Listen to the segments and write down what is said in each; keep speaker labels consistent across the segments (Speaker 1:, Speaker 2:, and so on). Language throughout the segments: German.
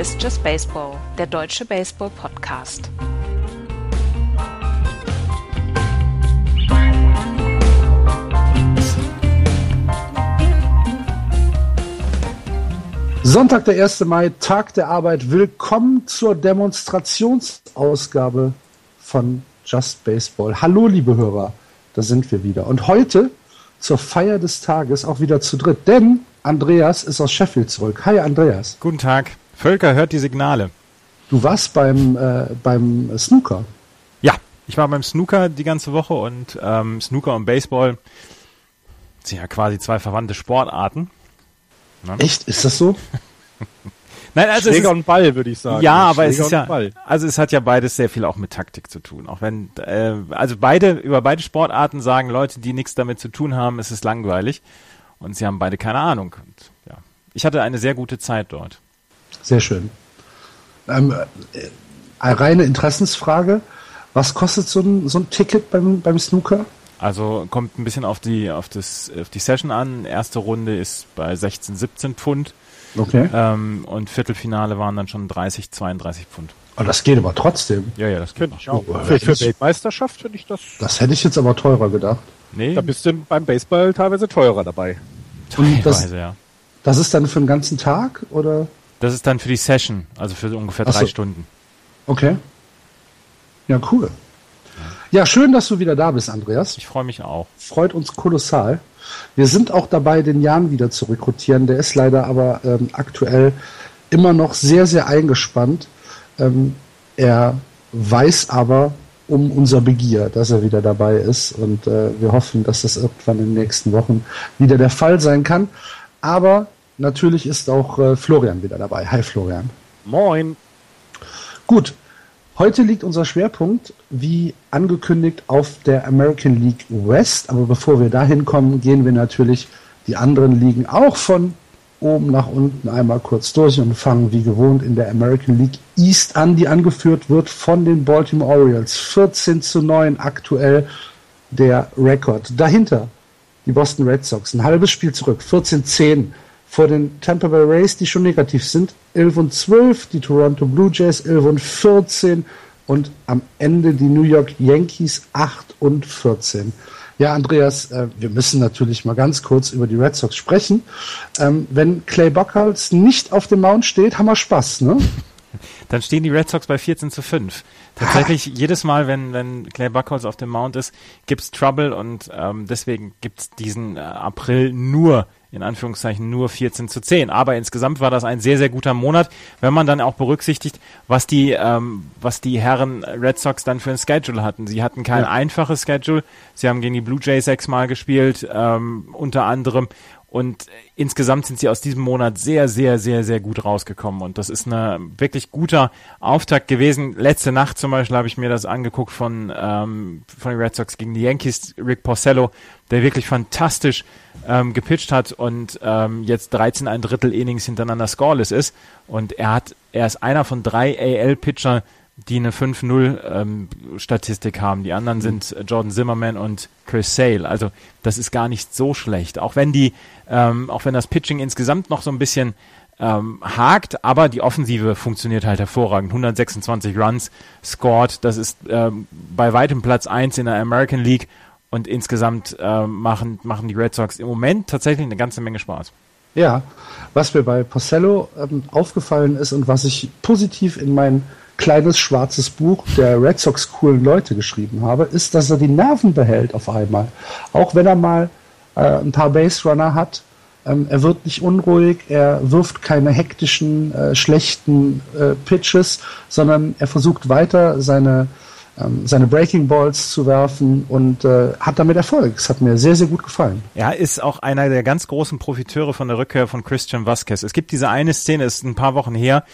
Speaker 1: Ist Just Baseball, der deutsche Baseball-Podcast.
Speaker 2: Sonntag, der 1. Mai, Tag der Arbeit. Willkommen zur Demonstrationsausgabe von Just Baseball. Hallo, liebe Hörer, da sind wir wieder. Und heute zur Feier des Tages auch wieder zu dritt, denn Andreas ist aus Sheffield zurück. Hi, Andreas.
Speaker 3: Guten Tag. Völker hört die Signale.
Speaker 2: Du warst beim, äh, beim Snooker.
Speaker 3: Ja, ich war beim Snooker die ganze Woche und ähm, Snooker und Baseball sind ja quasi zwei verwandte Sportarten.
Speaker 2: Ne? Echt? Ist das so?
Speaker 3: Nein, also
Speaker 4: Schläger
Speaker 3: ist,
Speaker 4: und Ball, würde ich sagen.
Speaker 3: Ja, aber es
Speaker 4: Schläger
Speaker 3: ist ja,
Speaker 4: Ball.
Speaker 3: also es hat ja beides sehr viel auch mit Taktik zu tun. Auch wenn, äh, also beide, über beide Sportarten sagen Leute, die nichts damit zu tun haben, es ist langweilig. Und sie haben beide keine Ahnung. Und, ja. Ich hatte eine sehr gute Zeit dort.
Speaker 2: Sehr schön. Ähm, äh, eine reine Interessensfrage. Was kostet so ein, so ein Ticket beim, beim Snooker?
Speaker 3: Also kommt ein bisschen auf die, auf das, auf die Session an. Erste Runde ist bei 16, 17 Pfund.
Speaker 2: Okay.
Speaker 3: Ähm, und Viertelfinale waren dann schon 30, 32 Pfund.
Speaker 2: Oh, das geht aber trotzdem.
Speaker 3: Ja, ja, das geht
Speaker 4: ich auch. Für, für Weltmeisterschaft finde ich das.
Speaker 2: Das hätte ich jetzt aber teurer gedacht.
Speaker 3: Nee,
Speaker 4: Da bist du beim Baseball teilweise teurer dabei.
Speaker 2: Und das-
Speaker 3: teilweise, ja.
Speaker 2: Das ist dann für den ganzen Tag oder?
Speaker 3: Das ist dann für die Session, also für ungefähr
Speaker 2: Ach
Speaker 3: drei
Speaker 2: so.
Speaker 3: Stunden.
Speaker 2: Okay. Ja, cool. Ja, schön, dass du wieder da bist, Andreas.
Speaker 3: Ich freue mich auch.
Speaker 2: Freut uns kolossal. Wir sind auch dabei, den Jan wieder zu rekrutieren. Der ist leider aber ähm, aktuell immer noch sehr, sehr eingespannt. Ähm, er weiß aber um unser Begier, dass er wieder dabei ist. Und äh, wir hoffen, dass das irgendwann in den nächsten Wochen wieder der Fall sein kann. Aber natürlich ist auch äh, Florian wieder dabei. Hi Florian.
Speaker 4: Moin.
Speaker 2: Gut, heute liegt unser Schwerpunkt, wie angekündigt, auf der American League West. Aber bevor wir dahin kommen, gehen wir natürlich die anderen Ligen auch von oben nach unten einmal kurz durch und fangen wie gewohnt in der American League East an, die angeführt wird von den Baltimore Orioles. 14 zu 9 aktuell der Rekord. Dahinter die Boston Red Sox, ein halbes Spiel zurück, 14-10 vor den Tampa Bay Rays, die schon negativ sind, 11 und 12, die Toronto Blue Jays 11 und 14 und am Ende die New York Yankees 8 und 14. Ja, Andreas, äh, wir müssen natürlich mal ganz kurz über die Red Sox sprechen. Ähm, wenn Clay Buchholz nicht auf dem Mount steht, haben wir Spaß, ne?
Speaker 3: Dann stehen die Red Sox bei 14 zu 5. Tatsächlich, jedes Mal, wenn, wenn Clay Buchholz auf dem Mount ist, gibt's Trouble und ähm, deswegen gibt's diesen äh, April nur, in Anführungszeichen, nur 14 zu 10. Aber insgesamt war das ein sehr, sehr guter Monat, wenn man dann auch berücksichtigt, was die, ähm, was die Herren Red Sox dann für ein Schedule hatten. Sie hatten kein
Speaker 2: Ja.
Speaker 3: einfaches Schedule. Sie haben gegen die Blue Jays sechsmal gespielt, ähm, unter anderem. Und insgesamt sind sie aus diesem Monat sehr, sehr, sehr, sehr gut rausgekommen. Und das ist ein wirklich guter Auftakt gewesen. Letzte Nacht zum Beispiel habe ich mir das angeguckt von, ähm, von den Red Sox gegen die Yankees, Rick Porcello, der wirklich fantastisch ähm, gepitcht hat und ähm, jetzt 13 ein Drittel Innings hintereinander scoreless ist. Und er hat, er ist einer von drei AL-Pitcher, die eine 5-0-Statistik haben. Die anderen sind äh, Jordan Zimmerman und Chris Sale. Also das ist gar nicht so schlecht. Auch wenn die, ähm, auch wenn das Pitching insgesamt noch so ein bisschen ähm, hakt, aber die Offensive funktioniert halt hervorragend. 126 Runs scored, das ist ähm, bei weitem Platz 1 in der American League und insgesamt ähm, machen, machen die Red Sox im Moment tatsächlich eine ganze Menge Spaß.
Speaker 2: Ja, was mir bei Porcello ähm, aufgefallen ist und was ich positiv in mein kleines schwarzes Buch der Red Sox coolen Leute geschrieben habe, ist, dass er die Nerven behält auf einmal. Auch wenn er mal äh, ein paar Base Runner hat, ähm, er wird nicht unruhig, er wirft keine hektischen, äh, schlechten äh, Pitches, sondern er versucht weiter seine ähm, seine Breaking Balls zu werfen und äh, hat damit Erfolg. Es hat mir sehr, sehr gut gefallen.
Speaker 3: Er ist auch einer der ganz großen Profiteure von der Rückkehr von Christian Vasquez. Es gibt diese eine Szene, ist ein paar Wochen her,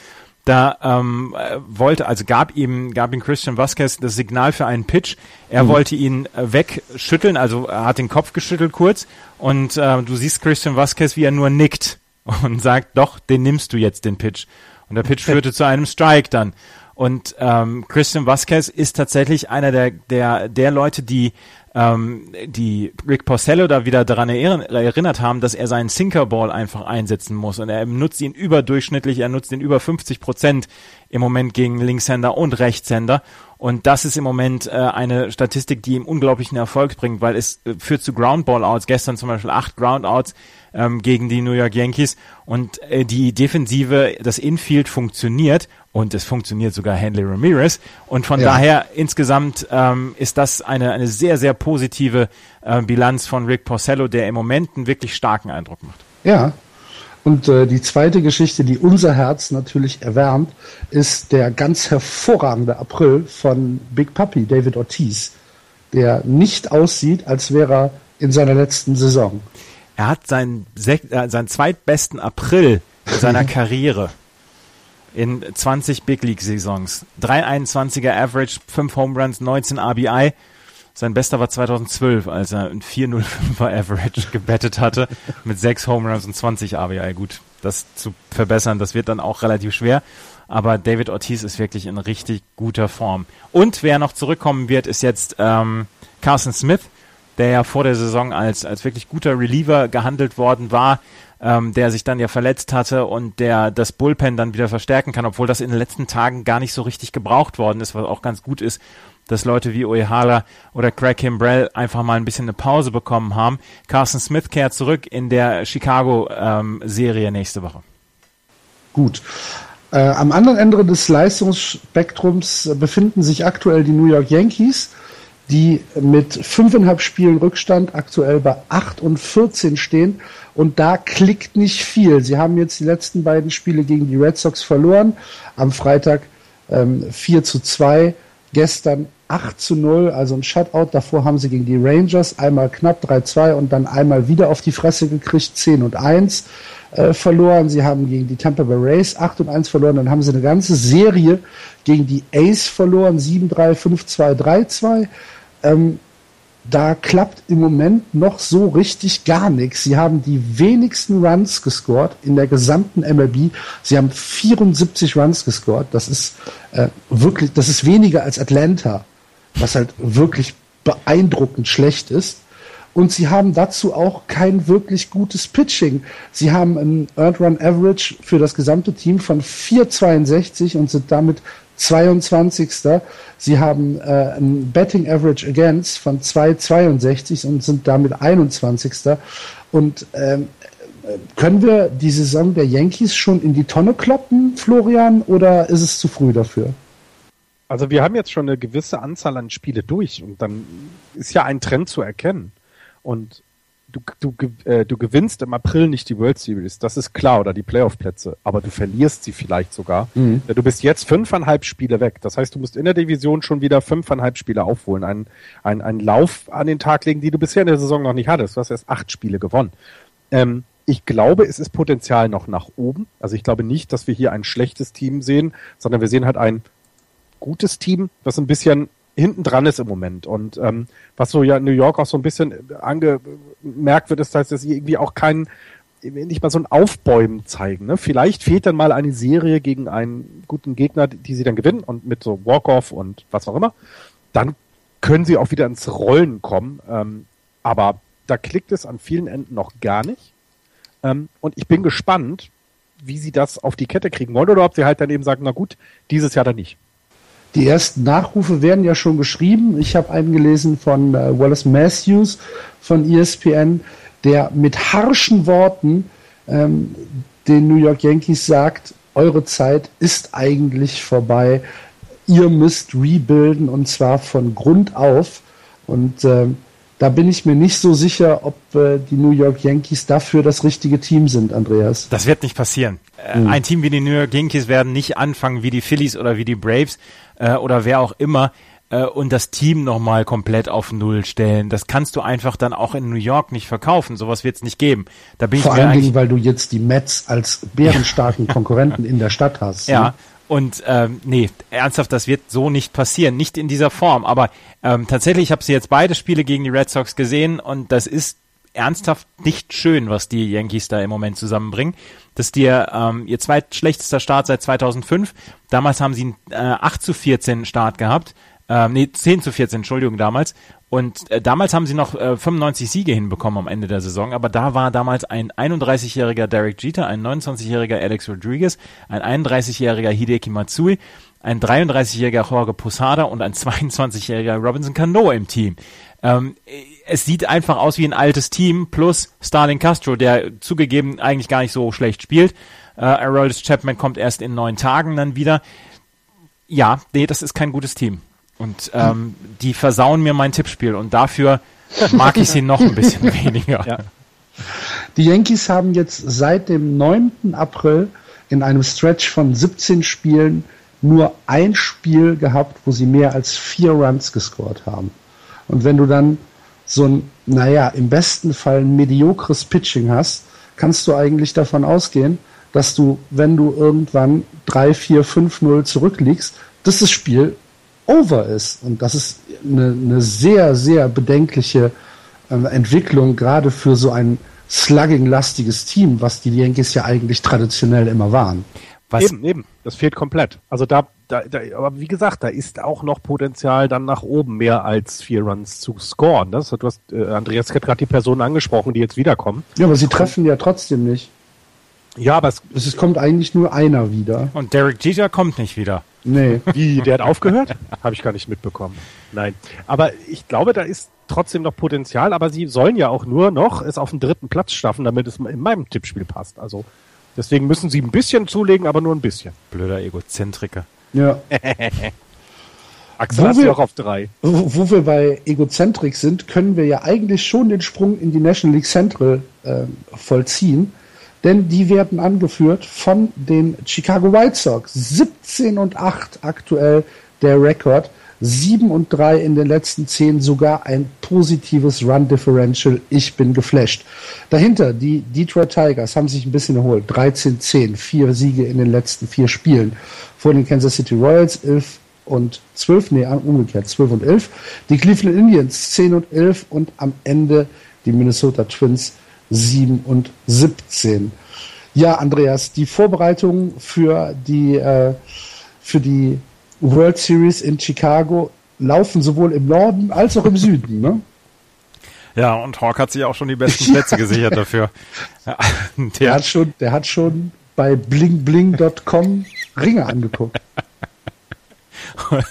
Speaker 3: da ähm, äh, wollte, also gab ihm, gab ihm Christian Vasquez das Signal für einen Pitch. Er wollte ihn äh, wegschütteln, also er hat den Kopf geschüttelt kurz und äh, du siehst Christian Vasquez, wie er nur nickt und sagt, doch, den nimmst du jetzt, den Pitch. Und der Pitch führte zu einem Strike dann. Und ähm, Christian Vasquez ist tatsächlich einer der, der, der Leute, die ähm, die Rick Porcello da wieder daran erinnert haben, dass er seinen Sinkerball einfach einsetzen muss und er nutzt ihn überdurchschnittlich, er nutzt ihn über 50 Prozent im Moment gegen Linkshänder und Rechtshänder und das ist im Moment äh, eine Statistik, die ihm unglaublichen Erfolg bringt, weil es äh, führt zu Groundball-Outs. Gestern zum Beispiel acht Groundouts ähm, gegen die New York Yankees. Und äh, die Defensive, das Infield funktioniert und es funktioniert sogar Henley Ramirez. Und von ja. daher insgesamt ähm, ist das eine, eine sehr, sehr positive äh, Bilanz von Rick Porcello, der im Moment einen wirklich starken Eindruck macht.
Speaker 2: Ja, und äh, die zweite Geschichte, die unser Herz natürlich erwärmt, ist der ganz hervorragende April von Big Puppy, David Ortiz, der nicht aussieht, als wäre er in seiner letzten Saison.
Speaker 3: Er hat seinen, äh, seinen zweitbesten April seiner Karriere in 20 Big League Saisons. 321er Average, 5 Home Runs, 19 RBI. Sein bester war 2012, als er ein 405er Average gebettet hatte mit 6 Home Runs und 20 RBI. Gut, das zu verbessern, das wird dann auch relativ schwer. Aber David Ortiz ist wirklich in richtig guter Form. Und wer noch zurückkommen wird, ist jetzt ähm, Carson Smith, der ja vor der Saison als, als wirklich guter Reliever gehandelt worden war, ähm, der sich dann ja verletzt hatte und der das Bullpen dann wieder verstärken kann, obwohl das in den letzten Tagen gar nicht so richtig gebraucht worden ist, was auch ganz gut ist, dass Leute wie Oehara oder Craig Kimbrell einfach mal ein bisschen eine Pause bekommen haben. Carson Smith kehrt zurück in der Chicago-Serie ähm, nächste Woche.
Speaker 2: Gut. Äh, am anderen Ende des Leistungsspektrums befinden sich aktuell die New York Yankees, die mit fünfeinhalb Spielen Rückstand aktuell bei 8 und 14 stehen. Und da klickt nicht viel. Sie haben jetzt die letzten beiden Spiele gegen die Red Sox verloren. Am Freitag ähm, 4 zu 2, gestern 8 zu 0, also ein Shutout. Davor haben sie gegen die Rangers einmal knapp 3-2 und dann einmal wieder auf die Fresse gekriegt, 10 und 1 äh, verloren. Sie haben gegen die Tampa Bay Rays 8 und 1 verloren. Dann haben sie eine ganze Serie gegen die Ace verloren, 7-3, 5-2, 3-2. Ähm, da klappt im Moment noch so richtig gar nichts. Sie haben die wenigsten Runs gescored in der gesamten MLB. Sie haben 74 Runs gescored. Das ist äh, wirklich, das ist weniger als Atlanta was halt wirklich beeindruckend schlecht ist. Und sie haben dazu auch kein wirklich gutes Pitching. Sie haben ein Earned Run Average für das gesamte Team von 4,62 und sind damit 22. Sie haben äh, ein Betting Average Against von 2,62 und sind damit 21. Und ähm, können wir die Saison der Yankees schon in die Tonne kloppen, Florian, oder ist es zu früh dafür?
Speaker 4: Also wir haben jetzt schon eine gewisse Anzahl an Spiele durch und dann ist ja ein Trend zu erkennen. Und du, du, äh, du gewinnst im April nicht die World Series, das ist klar, oder die Playoff-Plätze, aber du verlierst sie vielleicht sogar. Mhm. Du bist jetzt fünfeinhalb Spiele weg. Das heißt, du musst in der Division schon wieder fünfeinhalb Spiele aufholen, einen, einen, einen Lauf an den Tag legen, die du bisher in der Saison noch nicht hattest. Du hast erst acht Spiele gewonnen. Ähm, ich glaube, es ist Potenzial noch nach oben. Also ich glaube nicht, dass wir hier ein schlechtes Team sehen, sondern wir sehen halt ein gutes Team, das ein bisschen hinten dran ist im Moment. Und ähm, was so ja in New York auch so ein bisschen angemerkt wird, ist, dass sie irgendwie auch keinen, nicht mal so ein Aufbäumen zeigen. Ne? Vielleicht fehlt dann mal eine Serie gegen einen guten Gegner, die sie dann gewinnen und mit so Walk-Off und was auch immer. Dann können sie auch wieder ins Rollen kommen. Ähm, aber da klickt es an vielen Enden noch gar nicht. Ähm, und ich bin gespannt, wie sie das auf die Kette kriegen wollen oder ob sie halt dann eben sagen, na gut, dieses Jahr dann nicht.
Speaker 2: Die ersten Nachrufe werden ja schon geschrieben. Ich habe einen gelesen von äh, Wallace Matthews von ESPN, der mit harschen Worten ähm, den New York Yankees sagt, eure Zeit ist eigentlich vorbei. Ihr müsst rebuilden und zwar von Grund auf. Und äh, da bin ich mir nicht so sicher, ob äh, die New York Yankees dafür das richtige Team sind, Andreas.
Speaker 3: Das wird nicht passieren. Mhm. Ein Team wie die New York Yankees werden nicht anfangen wie die Phillies oder wie die Braves äh, oder wer auch immer äh, und das Team nochmal komplett auf Null stellen. Das kannst du einfach dann auch in New York nicht verkaufen. Sowas wird es nicht geben.
Speaker 2: Da bin Vor ich allen Dingen, weil du jetzt die Mets als bärenstarken Konkurrenten in der Stadt hast.
Speaker 3: Ja. Ne? Und ähm, nee, ernsthaft, das wird so nicht passieren, nicht in dieser Form. Aber ähm, tatsächlich, ich habe sie jetzt beide Spiele gegen die Red Sox gesehen und das ist ernsthaft nicht schön, was die Yankees da im Moment zusammenbringen. Das ist ihr, ähm, ihr zweitschlechtester Start seit 2005. Damals haben sie einen äh, 8 zu 14 Start gehabt. Ähm, nee, 10 zu 14, Entschuldigung, damals. Und äh, damals haben sie noch äh, 95 Siege hinbekommen am Ende der Saison, aber da war damals ein 31-jähriger Derek Jeter, ein 29-jähriger Alex Rodriguez, ein 31-jähriger Hideki Matsui, ein 33-jähriger Jorge Posada und ein 22-jähriger Robinson Cano im Team. Ähm, es sieht einfach aus wie ein altes Team plus Starling Castro, der zugegeben eigentlich gar nicht so schlecht spielt. Äh, Aroldis Chapman kommt erst in neun Tagen dann wieder. Ja, nee, das ist kein gutes Team. Und ähm, die versauen mir mein Tippspiel und dafür mag ich sie noch ein bisschen weniger.
Speaker 2: Ja. Die Yankees haben jetzt seit dem 9. April in einem Stretch von 17 Spielen nur ein Spiel gehabt, wo sie mehr als vier Runs gescored haben. Und wenn du dann so ein, naja, im besten Fall ein mediokres Pitching hast, kannst du eigentlich davon ausgehen, dass du, wenn du irgendwann 3, 4, 5, 0 zurückliegst, dass das Spiel over ist. Und das ist eine, eine sehr, sehr bedenkliche äh, Entwicklung, gerade für so ein slugging-lastiges Team, was die Yankees ja eigentlich traditionell immer waren.
Speaker 4: Was? Eben, eben. Das fehlt komplett. Also da, da, da, aber wie gesagt, da ist auch noch Potenzial dann nach oben mehr als vier Runs zu scoren. Das, du hast, äh, Andreas hat gerade die Personen angesprochen, die jetzt wiederkommen.
Speaker 2: Ja, aber sie treffen ja trotzdem nicht.
Speaker 4: Ja, aber es,
Speaker 2: es kommt eigentlich nur einer wieder.
Speaker 3: Und Derek Jeter kommt nicht wieder.
Speaker 4: Nee. Wie, der hat aufgehört? Habe ich gar nicht mitbekommen. Nein. Aber ich glaube, da ist trotzdem noch Potenzial, aber sie sollen ja auch nur noch es auf den dritten Platz schaffen, damit es in meinem Tippspiel passt. Also Deswegen müssen sie ein bisschen zulegen, aber nur ein bisschen.
Speaker 3: Blöder Egozentriker.
Speaker 2: Ja.
Speaker 4: Axel wo hast wir, auch auf drei.
Speaker 2: Wo, wo, wir bei Egozentrik sind, können wir ja eigentlich schon den Sprung in die National League Central äh, vollziehen. Denn die werden angeführt von den Chicago White Sox. 17 und 8 aktuell der Rekord. 7 und 3 in den letzten 10, sogar ein positives Run Differential. Ich bin geflasht. Dahinter die Detroit Tigers haben sich ein bisschen erholt. 13-10, vier Siege in den letzten vier Spielen. Vor den Kansas City Royals 11 und 12, nee, umgekehrt, 12 und 11. Die Cleveland Indians 10 und 11 und am Ende die Minnesota Twins 7 und 17. Ja, Andreas, die Vorbereitungen für die, äh, für die World Series in Chicago laufen sowohl im Norden als auch im Süden, ne?
Speaker 3: Ja, und Hawk hat sich auch schon die besten Plätze gesichert dafür.
Speaker 2: Ja, der, der, hat schon, der hat schon bei blingbling.com Ringe angeguckt.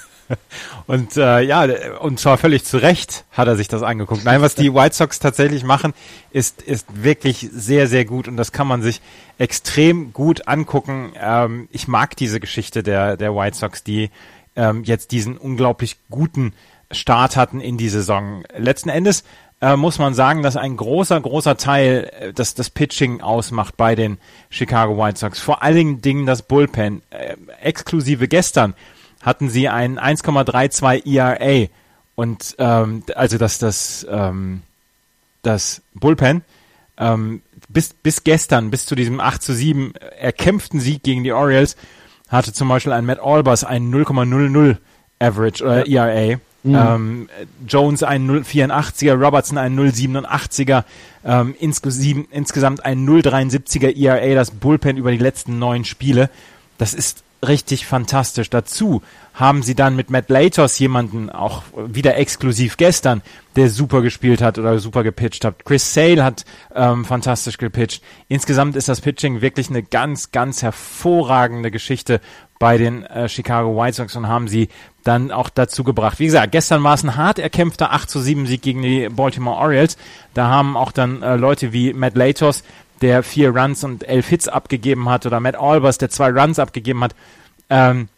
Speaker 3: Und äh, ja, und zwar völlig zu Recht hat er sich das angeguckt. Nein, was die White Sox tatsächlich machen, ist, ist wirklich sehr, sehr gut und das kann man sich extrem gut angucken. Ähm, ich mag diese Geschichte der, der White Sox, die ähm, jetzt diesen unglaublich guten Start hatten in die Saison. Letzten Endes äh, muss man sagen, dass ein großer, großer Teil äh, das, das Pitching ausmacht bei den Chicago White Sox. Vor allen Dingen das Bullpen. Äh, exklusive gestern hatten sie ein 1,32 ERA und ähm, also das das ähm, das Bullpen ähm, bis bis gestern bis zu diesem 8 zu 7 erkämpften Sieg gegen die Orioles hatte zum Beispiel ein Matt Albers ein 0,00 Average oder ja. ERA. Mhm. Ähm, Jones ein 0,84er, Robertson ein 0,87er, ähm, insgesamt, insgesamt ein 0,73er ERA, das Bullpen über die letzten neun Spiele. Das ist richtig fantastisch. Dazu haben sie dann mit Matt Latos jemanden, auch wieder exklusiv gestern, der super gespielt hat oder super gepitcht hat. Chris Sale hat ähm, fantastisch gepitcht. Insgesamt ist das Pitching wirklich eine ganz, ganz hervorragende Geschichte bei den äh, Chicago White Sox und haben sie dann auch dazu gebracht. Wie gesagt, gestern war es ein hart erkämpfter 8 zu 7 Sieg gegen die Baltimore Orioles. Da haben auch dann äh, Leute wie Matt Latos der vier Runs und elf Hits abgegeben hat, oder Matt Albers, der zwei Runs abgegeben hat, ähm,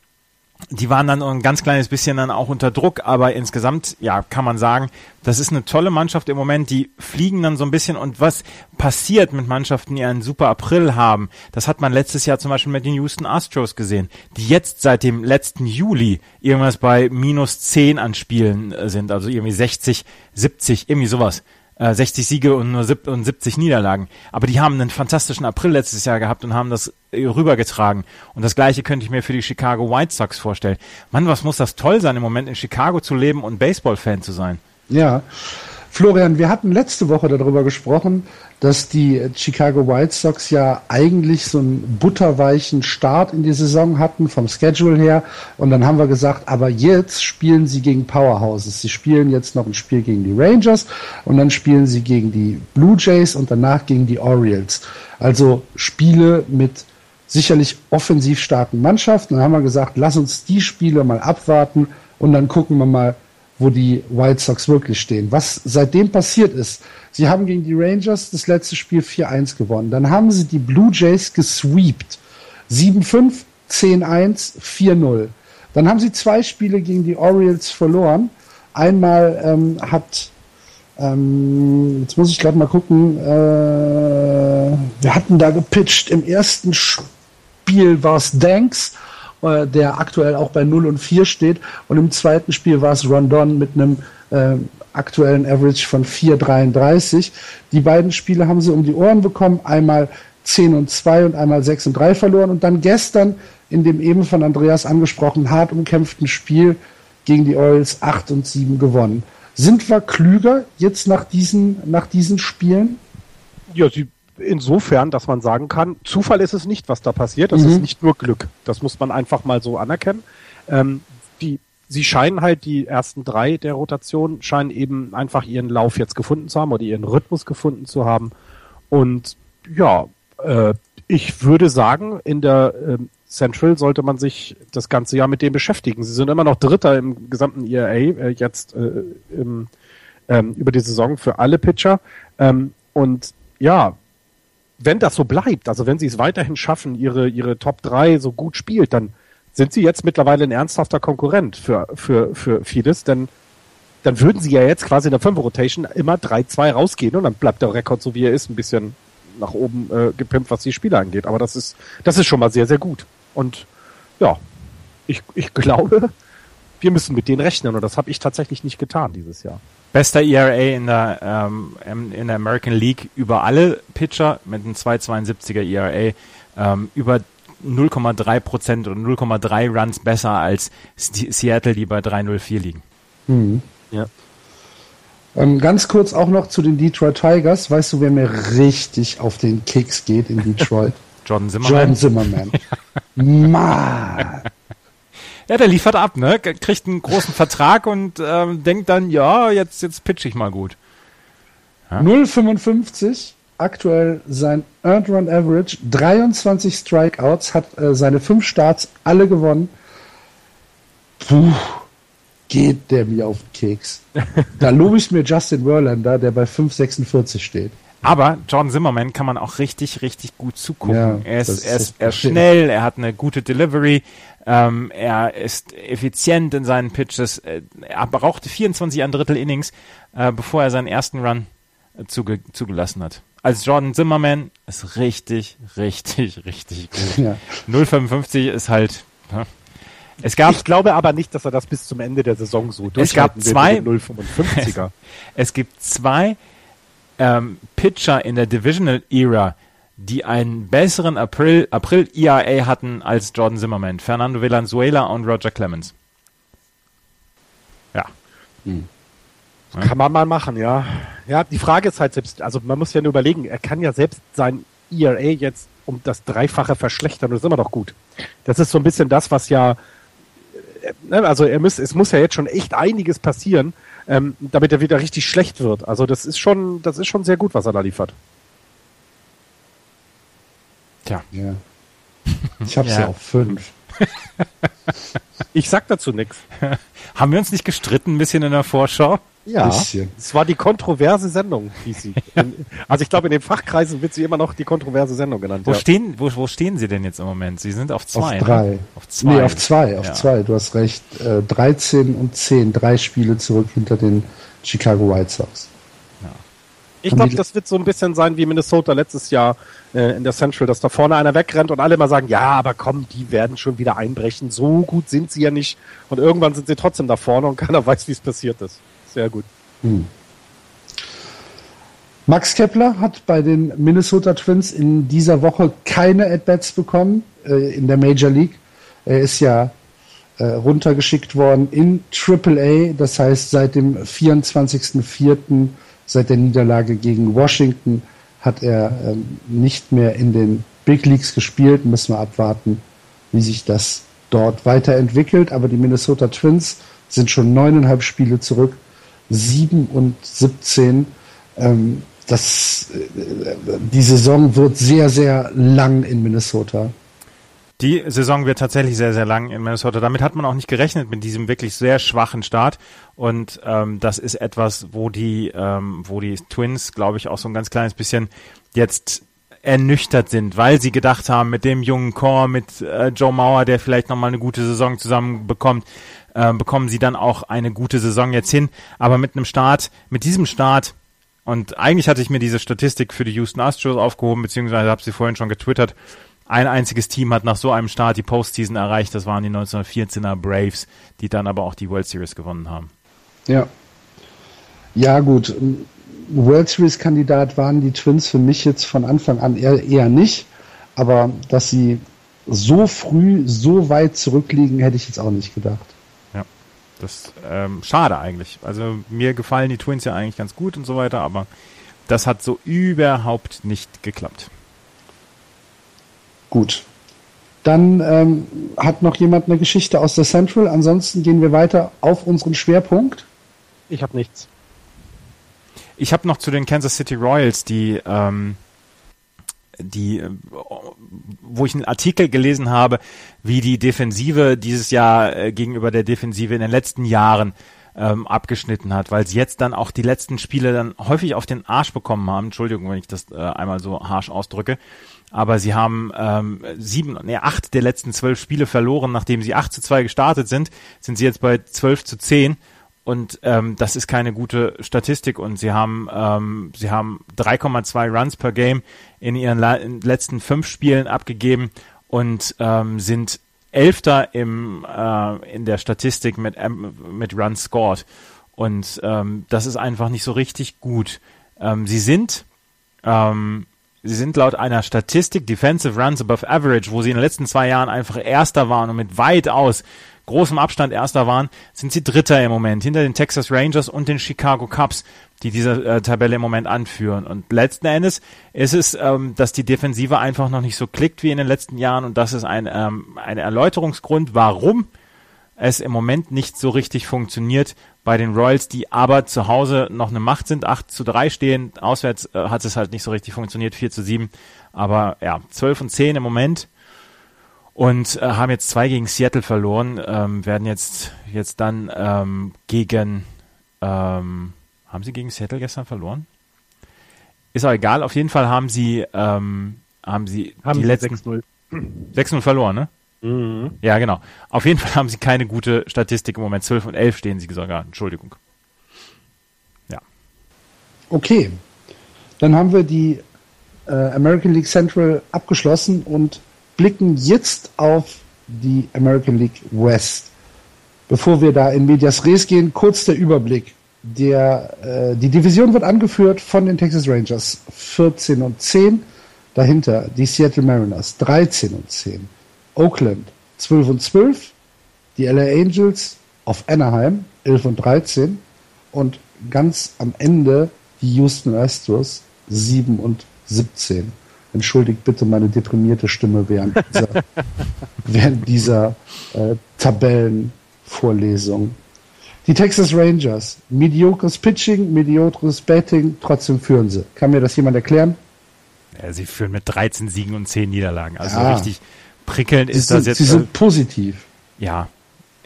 Speaker 3: die waren dann ein ganz kleines bisschen dann auch unter Druck, aber insgesamt, ja, kann man sagen, das ist eine tolle Mannschaft im Moment, die fliegen dann so ein bisschen und was passiert mit Mannschaften, die einen super April haben, das hat man letztes Jahr zum Beispiel mit den Houston Astros gesehen, die jetzt seit dem letzten Juli irgendwas bei minus 10 an Spielen äh, sind, also irgendwie 60, 70, irgendwie sowas. 60 äh, Siege und nur 70 Niederlagen. Aber die haben einen fantastischen April letztes Jahr gehabt und haben das äh, rübergetragen. Und das gleiche könnte ich mir für die Chicago White Sox vorstellen. Mann, was muss das toll sein, im Moment in Chicago zu leben und Baseball-Fan zu sein.
Speaker 2: Ja. Florian, wir hatten letzte Woche darüber gesprochen, dass die Chicago White Sox ja eigentlich so einen butterweichen Start in die Saison hatten vom Schedule her. Und dann haben wir gesagt, aber jetzt spielen sie gegen Powerhouses. Sie spielen jetzt noch ein Spiel gegen die Rangers und dann spielen sie gegen die Blue Jays und danach gegen die Orioles. Also Spiele mit sicherlich offensiv starken Mannschaften. Dann haben wir gesagt, lass uns die Spiele mal abwarten und dann gucken wir mal, wo die White Sox wirklich stehen. Was seitdem passiert ist, sie haben gegen die Rangers das letzte Spiel 4-1 gewonnen. Dann haben sie die Blue Jays gesweept. 7-5, 10-1, 4-0. Dann haben sie zwei Spiele gegen die Orioles verloren. Einmal ähm, hat, ähm, jetzt muss ich gerade mal gucken, äh, wir hatten da gepitcht. Im ersten Spiel war es Danks äh, der aktuell auch bei 0 und 4 steht. Und im zweiten Spiel war es Rondon mit einem äh, aktuellen Average von 4,33. Die beiden Spiele haben sie um die Ohren bekommen. Einmal 10 und 2 und einmal 6 und 3 verloren. Und dann gestern in dem eben von Andreas angesprochenen hart umkämpften Spiel gegen die Orioles 8 und 7 gewonnen. Sind wir klüger jetzt nach diesen, nach diesen Spielen?
Speaker 4: Ja, sie insofern, dass man sagen kann, Zufall ist es nicht, was da passiert. Das mhm. ist nicht nur Glück. Das muss man einfach mal so anerkennen. Ähm, die, sie scheinen halt, die ersten drei der Rotation, scheinen eben einfach ihren Lauf jetzt gefunden zu haben oder ihren Rhythmus gefunden zu haben. Und ja, äh, ich würde sagen, in der äh, Central sollte man sich das ganze Jahr mit dem beschäftigen. Sie sind immer noch Dritter im gesamten ERA, äh, jetzt äh, im, ähm, über die Saison für alle Pitcher. Ähm, und ja, wenn das so bleibt, also wenn sie es weiterhin schaffen, ihre, ihre Top 3 so gut spielt, dann sind sie jetzt mittlerweile ein ernsthafter Konkurrent für, für, für vieles, denn dann würden sie ja jetzt quasi in der 5 Rotation immer 3-2 rausgehen und dann bleibt der Rekord so wie er ist, ein bisschen nach oben äh, gepimpt, was die Spiele angeht. Aber das ist, das ist schon mal sehr, sehr gut. Und ja, ich, ich glaube, wir müssen mit denen rechnen und das habe ich tatsächlich nicht getan dieses Jahr.
Speaker 3: Bester ERA in der, ähm, in der American League über alle Pitcher mit einem 2,72er ERA ähm, über 0,3 Prozent oder 0,3 Runs besser als Seattle, die bei 3,04 liegen.
Speaker 2: Mhm. Ja. Ähm, ganz kurz auch noch zu den Detroit Tigers. Weißt du, wer mir richtig auf den Kicks geht in Detroit?
Speaker 3: Jordan Zimmerman.
Speaker 2: Jordan Zimmerman. Mann.
Speaker 3: Ja, der liefert ab, ne? Kriegt einen großen Vertrag und ähm, denkt dann, ja, jetzt, jetzt pitch ich mal gut.
Speaker 2: Ja? 0,55 aktuell sein Earned Run Average, 23 Strikeouts, hat äh, seine fünf Starts alle gewonnen. Puh, geht der mir auf den Keks. da lobe ich mir Justin Verlander, der bei 5,46 steht.
Speaker 3: Aber John Zimmerman kann man auch richtig, richtig gut zugucken. Ja, er, ist, er, ist, er ist schnell, er hat eine gute Delivery, ähm, er ist effizient in seinen Pitches. Äh, er brauchte 24 ein Drittel Innings, äh, bevor er seinen ersten Run äh, zuge zugelassen hat. Als Jordan Zimmerman ist richtig, richtig, richtig gut. Ja. 0,55 ist halt. Ja.
Speaker 4: Es gab, ich glaube aber nicht, dass er das bis zum Ende der Saison so
Speaker 3: Es gab zwei
Speaker 4: 0,55er.
Speaker 3: es gibt zwei ähm, Pitcher in der Divisional Era, die einen besseren April, April ERA hatten als Jordan Zimmerman. Fernando Valenzuela und Roger Clemens.
Speaker 4: Ja. Hm. Kann man mal machen, ja. Ja, die Frage ist halt selbst, also man muss ja nur überlegen, er kann ja selbst sein ERA jetzt um das Dreifache verschlechtern und das ist immer noch gut. Das ist so ein bisschen das, was ja, äh, ne, also er muss, es muss ja jetzt schon echt einiges passieren, ähm, damit er wieder richtig schlecht wird. Also das ist schon, das ist schon sehr gut, was er da liefert.
Speaker 2: Tja. Ja. Ich habe ja. ja auf fünf.
Speaker 4: ich sag dazu nichts.
Speaker 3: Haben wir uns nicht gestritten ein bisschen in der Vorschau?
Speaker 4: Ja, es war die kontroverse Sendung, hieß sie. Also ich glaube, in den Fachkreisen wird sie immer noch die kontroverse Sendung genannt.
Speaker 3: Wo, ja. stehen, wo, wo stehen Sie denn jetzt im Moment? Sie sind auf zwei.
Speaker 2: Auf drei. Ne? Auf zwei. Nee, auf zwei, auf ja. zwei. Du hast recht. Äh, 13 und 10, drei Spiele zurück hinter den Chicago White Sox.
Speaker 4: Ich glaube, das wird so ein bisschen sein wie Minnesota letztes Jahr äh, in der Central, dass da vorne einer wegrennt und alle mal sagen, ja, aber komm, die werden schon wieder einbrechen. So gut sind sie ja nicht. Und irgendwann sind sie trotzdem da vorne und keiner weiß, wie es passiert ist. Sehr gut. Hm.
Speaker 2: Max Kepler hat bei den Minnesota Twins in dieser Woche keine At-Bats bekommen äh, in der Major League. Er ist ja äh, runtergeschickt worden in AAA, das heißt seit dem 24.04., seit der Niederlage gegen Washington, hat er ähm, nicht mehr in den Big Leagues gespielt. Müssen wir abwarten, wie sich das dort weiterentwickelt. Aber die Minnesota Twins sind schon neuneinhalb Spiele zurück, sieben und 17. Ähm, das, äh, die Saison wird sehr, sehr lang in Minnesota.
Speaker 3: Die Saison wird tatsächlich sehr, sehr lang in Minnesota. Damit hat man auch nicht gerechnet mit diesem wirklich sehr schwachen Start. Und ähm, das ist etwas, wo die, ähm, wo die Twins, glaube ich, auch so ein ganz kleines bisschen jetzt ernüchtert sind, weil sie gedacht haben, mit dem jungen Core, mit äh, Joe Mauer, der vielleicht nochmal eine gute Saison zusammen bekommt, äh, bekommen sie dann auch eine gute Saison jetzt hin. Aber mit einem Start, mit diesem Start, und eigentlich hatte ich mir diese Statistik für die Houston Astros aufgehoben, beziehungsweise habe sie vorhin schon getwittert, ein einziges Team hat nach so einem Start die Postseason erreicht. Das waren die 1914er Braves, die dann aber auch die World Series gewonnen haben.
Speaker 2: Ja. Ja, gut. World Series Kandidat waren die Twins für mich jetzt von Anfang an eher, eher nicht. Aber dass sie so früh, so weit zurückliegen, hätte ich jetzt auch nicht gedacht.
Speaker 3: Ja, das ähm, schade eigentlich. Also mir gefallen die Twins ja eigentlich ganz gut und so weiter, aber das hat so überhaupt nicht geklappt.
Speaker 2: Gut. Dann ähm, hat noch jemand eine Geschichte aus der Central. Ansonsten gehen wir weiter auf unseren Schwerpunkt.
Speaker 4: Ich habe nichts.
Speaker 3: Ich habe noch zu den Kansas City Royals, die, ähm, die, äh, wo ich einen Artikel gelesen habe, wie die Defensive dieses Jahr äh, gegenüber der Defensive in den letzten Jahren ähm, abgeschnitten hat, weil sie jetzt dann auch die letzten Spiele dann häufig auf den Arsch bekommen haben. Entschuldigung, wenn ich das äh, einmal so harsch ausdrücke. Aber sie haben ähm, sieben, nee, acht der letzten zwölf Spiele verloren, nachdem sie acht zu zwei gestartet sind, sind sie jetzt bei zwölf zu zehn und ähm, das ist keine gute Statistik und sie haben ähm, sie haben 3,2 Runs per Game in ihren in letzten fünf Spielen abgegeben und ähm, sind Elfter im äh, in der Statistik mit mit Runs scored und ähm, das ist einfach nicht so richtig gut. Ähm, sie sind ähm, Sie sind laut einer Statistik Defensive Runs Above Average, wo sie in den letzten zwei Jahren einfach Erster waren und mit weitaus großem Abstand Erster waren, sind sie Dritter im Moment, hinter den Texas Rangers und den Chicago Cubs, die diese äh, Tabelle im Moment anführen. Und letzten Endes ist es, ähm, dass die Defensive einfach noch nicht so klickt wie in den letzten Jahren und das ist ein, ähm, ein Erläuterungsgrund, warum es im Moment nicht so richtig funktioniert bei den Royals, die aber zu Hause noch eine Macht sind, 8 zu 3 stehen. Auswärts äh, hat es halt nicht so richtig funktioniert, 4 zu 7. Aber ja, 12 und 10 im Moment. Und äh, haben jetzt zwei gegen Seattle verloren, ähm, werden jetzt, jetzt dann ähm, gegen, ähm, haben sie gegen Seattle gestern verloren? Ist auch egal, auf jeden Fall haben sie, ähm, haben sie
Speaker 4: haben
Speaker 3: die
Speaker 4: sie
Speaker 3: letzten
Speaker 4: 6-0.
Speaker 3: 6-0 verloren, ne?
Speaker 4: Mhm.
Speaker 3: Ja, genau. Auf jeden Fall haben sie keine gute Statistik im Moment. 12 und 11 stehen sie sogar. Entschuldigung. Ja.
Speaker 2: Okay. Dann haben wir die äh, American League Central abgeschlossen und blicken jetzt auf die American League West. Bevor wir da in Medias Res gehen, kurz der Überblick. Der, äh, die Division wird angeführt von den Texas Rangers 14 und 10. Dahinter die Seattle Mariners 13 und 10. Oakland 12 und 12. Die LA Angels auf Anaheim 11 und 13. Und ganz am Ende die Houston Astros 7 und 17. Entschuldigt bitte meine deprimierte Stimme während dieser, während dieser äh, Tabellenvorlesung. Die Texas Rangers, mediokres Pitching, mediokres Batting, trotzdem führen sie. Kann mir das jemand erklären?
Speaker 3: ja. Sie führen mit 13 Siegen und 10 Niederlagen. Also
Speaker 2: Ja.
Speaker 3: richtig prickelnd
Speaker 2: Sie
Speaker 3: ist das
Speaker 2: sind,
Speaker 3: jetzt.
Speaker 2: sie sind positiv.
Speaker 3: Ja,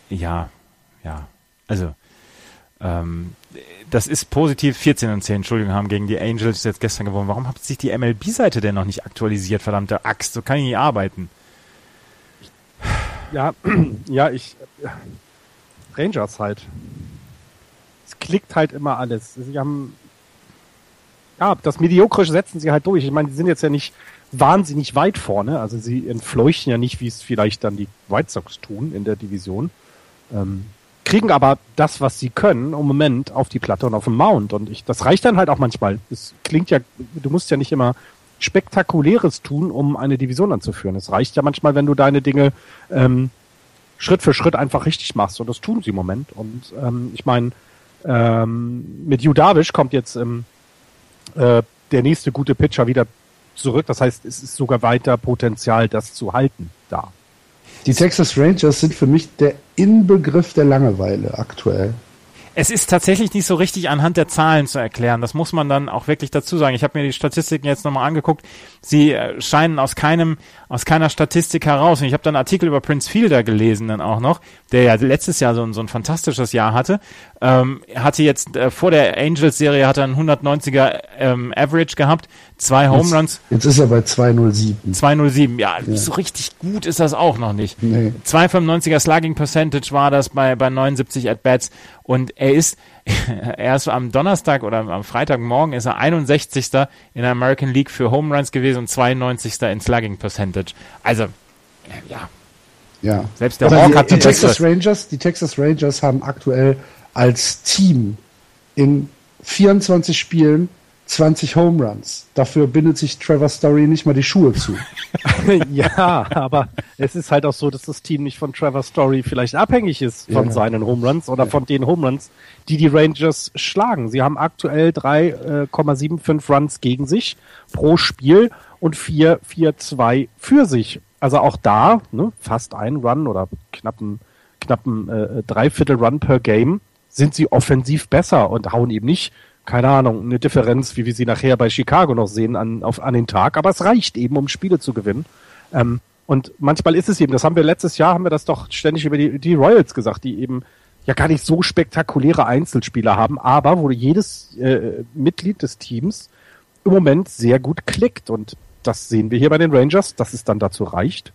Speaker 3: ja, ja. Also, ähm, das ist positiv. 14 und 10, Entschuldigung, haben gegen die Angels jetzt gestern gewonnen. Warum hat sich die MLB-Seite denn noch nicht aktualisiert, verdammte Axt? So kann ich nicht arbeiten.
Speaker 4: Ja, ja, ich. Rangers halt. Es klickt halt immer alles. Sie haben. Ja, das Mediokre setzen sie halt durch. Ich meine, die sind jetzt ja nicht wahnsinnig weit vorne. Also sie entfleuchten ja nicht, wie es vielleicht dann die White Sox tun in der Division. Ähm, kriegen aber das, was sie können, im Moment auf die Platte und auf den Mount. Und ich, das reicht dann halt auch manchmal. Es klingt ja, du musst ja nicht immer Spektakuläres tun, um eine Division anzuführen. Es reicht ja manchmal, wenn du deine Dinge ähm, Schritt für Schritt einfach richtig machst. Und das tun sie im Moment. Und ähm, ich meine, ähm, mit Hugh Darvish kommt jetzt ähm, äh, der nächste gute Pitcher wieder zurück. Das heißt, es ist sogar weiter Potenzial, das zu halten da.
Speaker 2: Die Texas Rangers sind für mich der Inbegriff der Langeweile aktuell.
Speaker 3: Es ist tatsächlich nicht so richtig anhand der Zahlen zu erklären. Das muss man dann auch wirklich dazu sagen. Ich habe mir die Statistiken jetzt nochmal angeguckt. Sie äh, scheinen aus keinem, aus keiner Statistik heraus. Und ich habe dann einen Artikel über Prince Fielder gelesen dann auch noch, der ja letztes Jahr so, so ein fantastisches Jahr hatte. Ähm, hatte jetzt äh, vor der Angels-Serie hat er einen 190er ähm, Average gehabt, zwei Home Runs.
Speaker 2: Jetzt, jetzt ist er bei 207.
Speaker 3: 207, ja, ja, so richtig gut ist das auch noch nicht.
Speaker 2: Nee.
Speaker 3: 295er Slugging Percentage war das bei, bei 79 At-Bats und er ist, er ist am Donnerstag oder am Freitagmorgen ist er 61. in der American League für Home Runs gewesen und 92. in Slugging Percentage. Also, ja.
Speaker 2: Ja.
Speaker 3: Selbst der
Speaker 2: Aber
Speaker 3: Hawk
Speaker 2: die,
Speaker 3: hat
Speaker 2: die
Speaker 3: die
Speaker 2: Texas Rangers, die Texas Rangers haben aktuell als Team in 24 Spielen 20 Home Runs. Dafür bindet sich Trevor Story nicht mal die Schuhe zu.
Speaker 4: ja, aber es ist halt auch so, dass das Team nicht von Trevor Story vielleicht abhängig ist von
Speaker 2: Ja.
Speaker 4: seinen Home Runs oder von den Home Runs, die die Rangers schlagen. Sie haben aktuell 3,75 Runs gegen sich pro Spiel und 4,42 für sich. Also auch da, ne, fast ein Run oder knappen, knappen äh, Dreiviertel Run per Game sind sie offensiv besser und hauen eben nicht, keine Ahnung, eine Differenz, wie wir sie nachher bei Chicago noch sehen, an, auf, an den Tag. Aber es reicht eben, um Spiele zu gewinnen. Ähm, und manchmal ist es eben, das haben wir letztes Jahr, haben wir das doch ständig über die, die Royals gesagt, die eben ja gar nicht so spektakuläre Einzelspieler haben, aber wo jedes äh, Mitglied des Teams im Moment sehr gut klickt. Und das sehen wir hier bei den Rangers, dass es dann dazu reicht,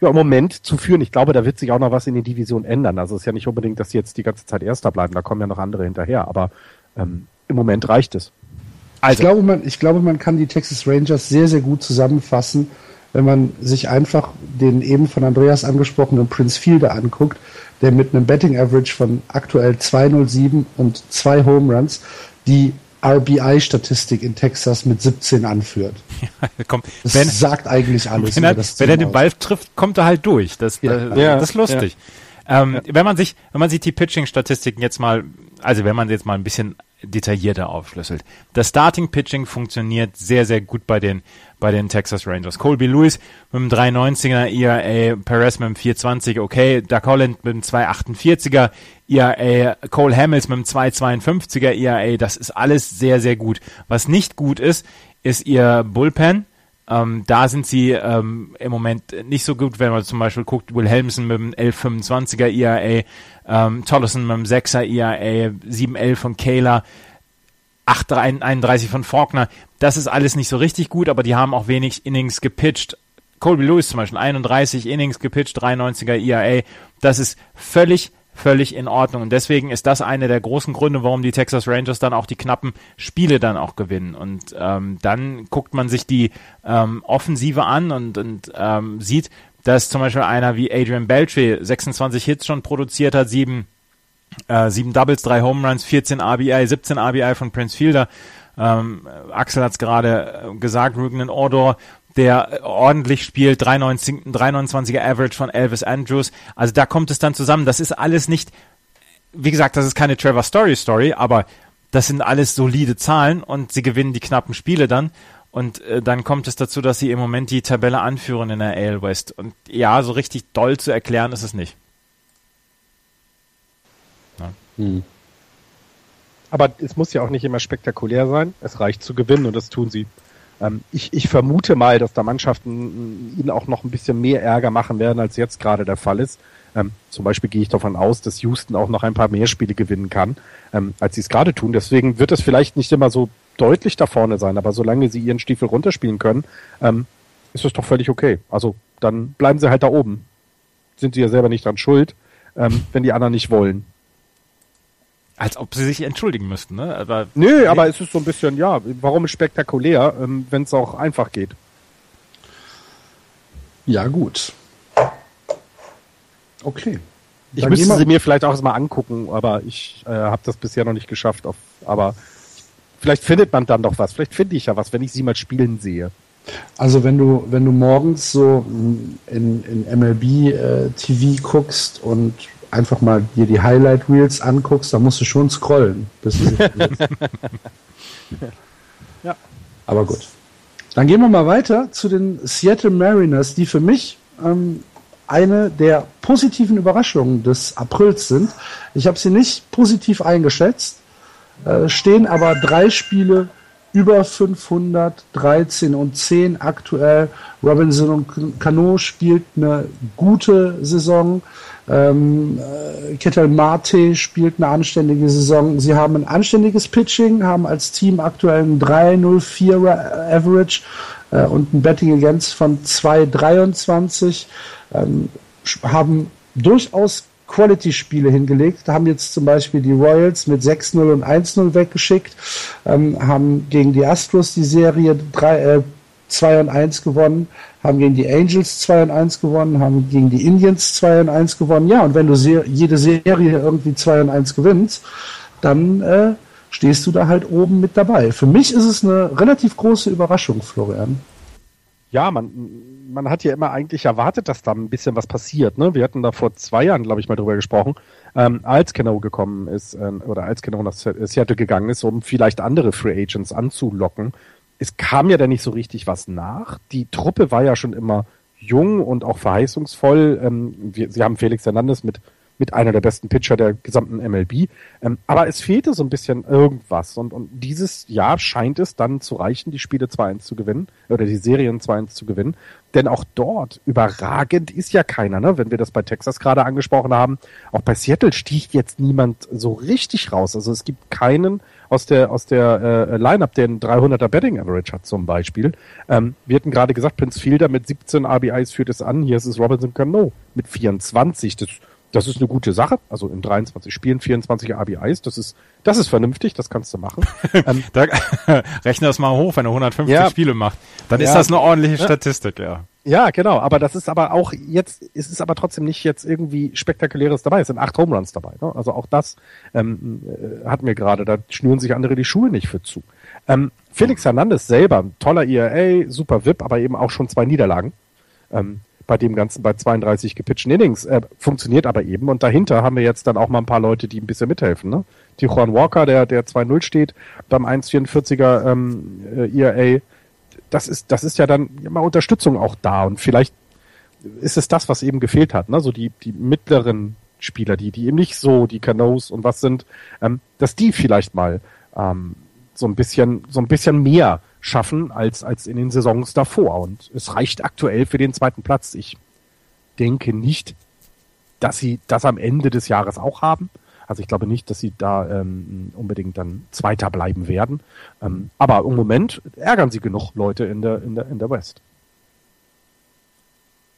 Speaker 4: ja, im Moment zu führen. Ich glaube, da wird sich auch noch was in der Division ändern. Also es ist ja nicht unbedingt, dass sie jetzt die ganze Zeit Erster bleiben, da kommen ja noch andere hinterher, aber ähm, im Moment reicht es.
Speaker 2: Ich, glaube, man, ich glaube, man kann die Texas Rangers sehr, sehr gut zusammenfassen, wenn man sich einfach den eben von Andreas angesprochenen Prince Fielder anguckt, der mit einem Betting Average von aktuell 207 und zwei Home Runs die RBI-Statistik in Texas mit 17 anführt.
Speaker 3: Komm,
Speaker 2: Das
Speaker 3: wenn,
Speaker 2: sagt eigentlich alles.
Speaker 3: wenn er,
Speaker 2: über das
Speaker 3: wenn er den
Speaker 2: aus.
Speaker 3: Ball trifft, kommt er halt durch. Das,
Speaker 2: Ja.
Speaker 3: äh,
Speaker 4: Ja.
Speaker 3: das ist lustig. Ähm, Wenn man sich, wenn man sich die Pitching-Statistiken jetzt mal, also wenn man jetzt mal ein bisschen detaillierter aufschlüsselt. Das Starting Pitching funktioniert sehr, sehr gut bei den, bei den Texas Rangers. Colby Lewis mit einem 390er ERA, Perez mit einem 420, okay, Doug Holland mit einem 248er ERA, Cole Hamels mit einem 252er ERA, das ist alles sehr, sehr gut. Was nicht gut ist, ist ihr Bullpen. Ähm, da sind sie ähm, im Moment nicht so gut, wenn man zum Beispiel guckt, Wilhelmsen mit dem 1125er ERA, ähm, Tollison mit dem 6er ERA, 711 von Kayla, 831 von Faulkner. Das ist alles nicht so richtig gut, aber die haben auch wenig Innings gepitcht. Colby Lewis zum Beispiel, 31 Innings gepitcht, 93er ERA. Das ist völlig völlig in Ordnung. Und deswegen ist das einer der großen Gründe, warum die Texas Rangers dann auch die knappen Spiele dann auch gewinnen. Und ähm, dann guckt man sich die ähm, Offensive an und, und ähm, sieht, dass zum Beispiel einer wie Adrian Beltre 26 Hits schon produziert hat, sieben, äh, sieben Doubles, drei Home Runs, 14 RBI, 17 RBI von Prince Fielder. Ähm, Axel hat es gerade äh, gesagt, Rugen Odor, der ordentlich spielt, 329, 329er Average von Elvis Andrews. Also da kommt es dann zusammen. Das ist alles nicht, wie gesagt, das ist keine Trevor Story Story, aber das sind alles solide Zahlen und sie gewinnen die knappen Spiele dann. Und äh, dann kommt es dazu, dass sie im Moment die Tabelle anführen in der AL West. Und ja, so richtig doll zu erklären ist es nicht.
Speaker 4: Aber es muss ja auch nicht immer spektakulär sein. Es reicht zu gewinnen und das tun sie. Ähm, ich, ich vermute mal, dass da Mannschaften ihnen auch noch ein bisschen mehr Ärger machen werden, als jetzt gerade der Fall ist. Ähm, zum Beispiel gehe ich davon aus, dass Houston auch noch ein paar mehr Spiele gewinnen kann, ähm, als sie es gerade tun. Deswegen wird es vielleicht nicht immer so deutlich da vorne sein, aber solange sie ihren Stiefel runterspielen können, ähm, ist das doch völlig okay. Also dann bleiben sie halt da oben. Sind sie ja selber nicht dran schuld, ähm, wenn die anderen nicht wollen.
Speaker 3: Als ob sie sich entschuldigen müssten, ne? Aber
Speaker 4: Nö, aber es ist so ein bisschen, ja, warum spektakulär, ähm, wenn es auch einfach geht?
Speaker 2: Ja, gut. Okay.
Speaker 4: Ich
Speaker 2: Dann
Speaker 4: müsste sie mir vielleicht auch erstmal angucken, aber ich äh, habe das bisher noch nicht geschafft. Auf, aber vielleicht findet man dann doch was. Vielleicht finde ich ja was, wenn ich sie mal spielen sehe.
Speaker 2: Also wenn du, wenn du morgens so in, in MLB äh, TV guckst und einfach mal dir die Highlight Reels anguckst, dann musst du schon scrollen. Bis du ja. Aber gut. Dann gehen wir mal weiter zu den Seattle Mariners, die für mich ähm, eine der positiven Überraschungen des Aprils sind. Ich habe sie nicht positiv eingeschätzt, äh, stehen aber drei Spiele über 500, 13 und 10 aktuell. Robinson und Cano spielt eine gute Saison. Ähm, äh, Ketel Marte spielt eine anständige Saison. Sie haben ein anständiges Pitching, haben als Team aktuell ein 3,04 Average äh, und ein Betting Against von 2,23. Ähm, haben durchaus Quality-Spiele hingelegt, haben jetzt zum Beispiel die Royals mit 6-0 und 1-0 weggeschickt, ähm, haben gegen die Astros die Serie 3, äh, 2 und 1 gewonnen, haben gegen die Angels 2 und 1 gewonnen, haben gegen die Indians 2 und 1 gewonnen. Ja, und wenn du se jede Serie irgendwie 2 und 1 gewinnst, dann äh, stehst du da halt oben mit dabei. Für mich ist es eine relativ große Überraschung, Florian.
Speaker 4: Ja, man, man hat ja immer eigentlich erwartet, dass da ein bisschen was passiert. Ne? Wir hatten da vor zwei Jahren, glaube ich, mal drüber gesprochen, ähm, als Keno gekommen ist ähm, oder als Keno nach Seattle gegangen ist, um vielleicht andere Free Agents anzulocken. Es kam ja dann nicht so richtig was nach. Die Truppe war ja schon immer jung und auch verheißungsvoll. Ähm, wir, sie haben Felix Hernandez mit mit einer der besten Pitcher der gesamten MLB. Ähm, aber es fehlte so ein bisschen irgendwas. Und, und dieses Jahr scheint es dann zu reichen, die Spiele 2-1 zu gewinnen, oder die Serien 2-1 zu gewinnen. Denn auch dort überragend ist ja keiner, ne? Wenn wir das bei Texas gerade angesprochen haben. Auch bei Seattle sticht jetzt niemand so richtig raus. Also es gibt keinen aus der aus der äh, Lineup, der einen 300er Betting Average hat zum Beispiel. Ähm, wir hatten gerade gesagt, Prince Fielder mit 17 RBIs führt es an. Hier ist es Robinson Cano mit 24. Das das ist eine gute Sache. Also in 23 Spielen 24 RBIs, das ist, das ist vernünftig, das kannst du machen.
Speaker 3: ähm, da, rechne das mal hoch, wenn er 150 ja, Spiele macht. Dann ja, ist das eine ordentliche Statistik, ja.
Speaker 4: Ja, genau. Aber das ist aber auch jetzt, es ist aber trotzdem nicht jetzt irgendwie spektakuläres dabei. Es sind acht Home Runs dabei. Ne? Also auch das ähm, äh, hat mir gerade, da schnüren sich andere die Schuhe nicht für zu. Ähm, Felix Hernandez selber, toller ERA, super VIP, aber eben auch schon zwei Niederlagen. Ähm, bei dem Ganzen bei 32 gepitchten Innings. Äh, funktioniert aber eben. Und dahinter haben wir jetzt dann auch mal ein paar Leute, die ein bisschen mithelfen. Ne? Die Juan Walker, der, der 2-0 steht, beim 1,44er ähm, äh, ERA. Das ist, das ist ja dann immer Unterstützung auch da. Und vielleicht ist es das, was eben gefehlt hat. Ne? So die, die mittleren Spieler, die, die eben nicht so die Canoes und was sind, ähm, dass die vielleicht mal ähm, so ein bisschen, so ein bisschen mehr schaffen als, als in den Saisons davor. Und es reicht aktuell für den zweiten Platz. Ich denke nicht, dass sie das am Ende des Jahres auch haben. Also ich glaube nicht, dass sie da ähm, unbedingt dann Zweiter bleiben werden. Ähm, aber im Moment ärgern sie genug Leute in der, in der, in der West.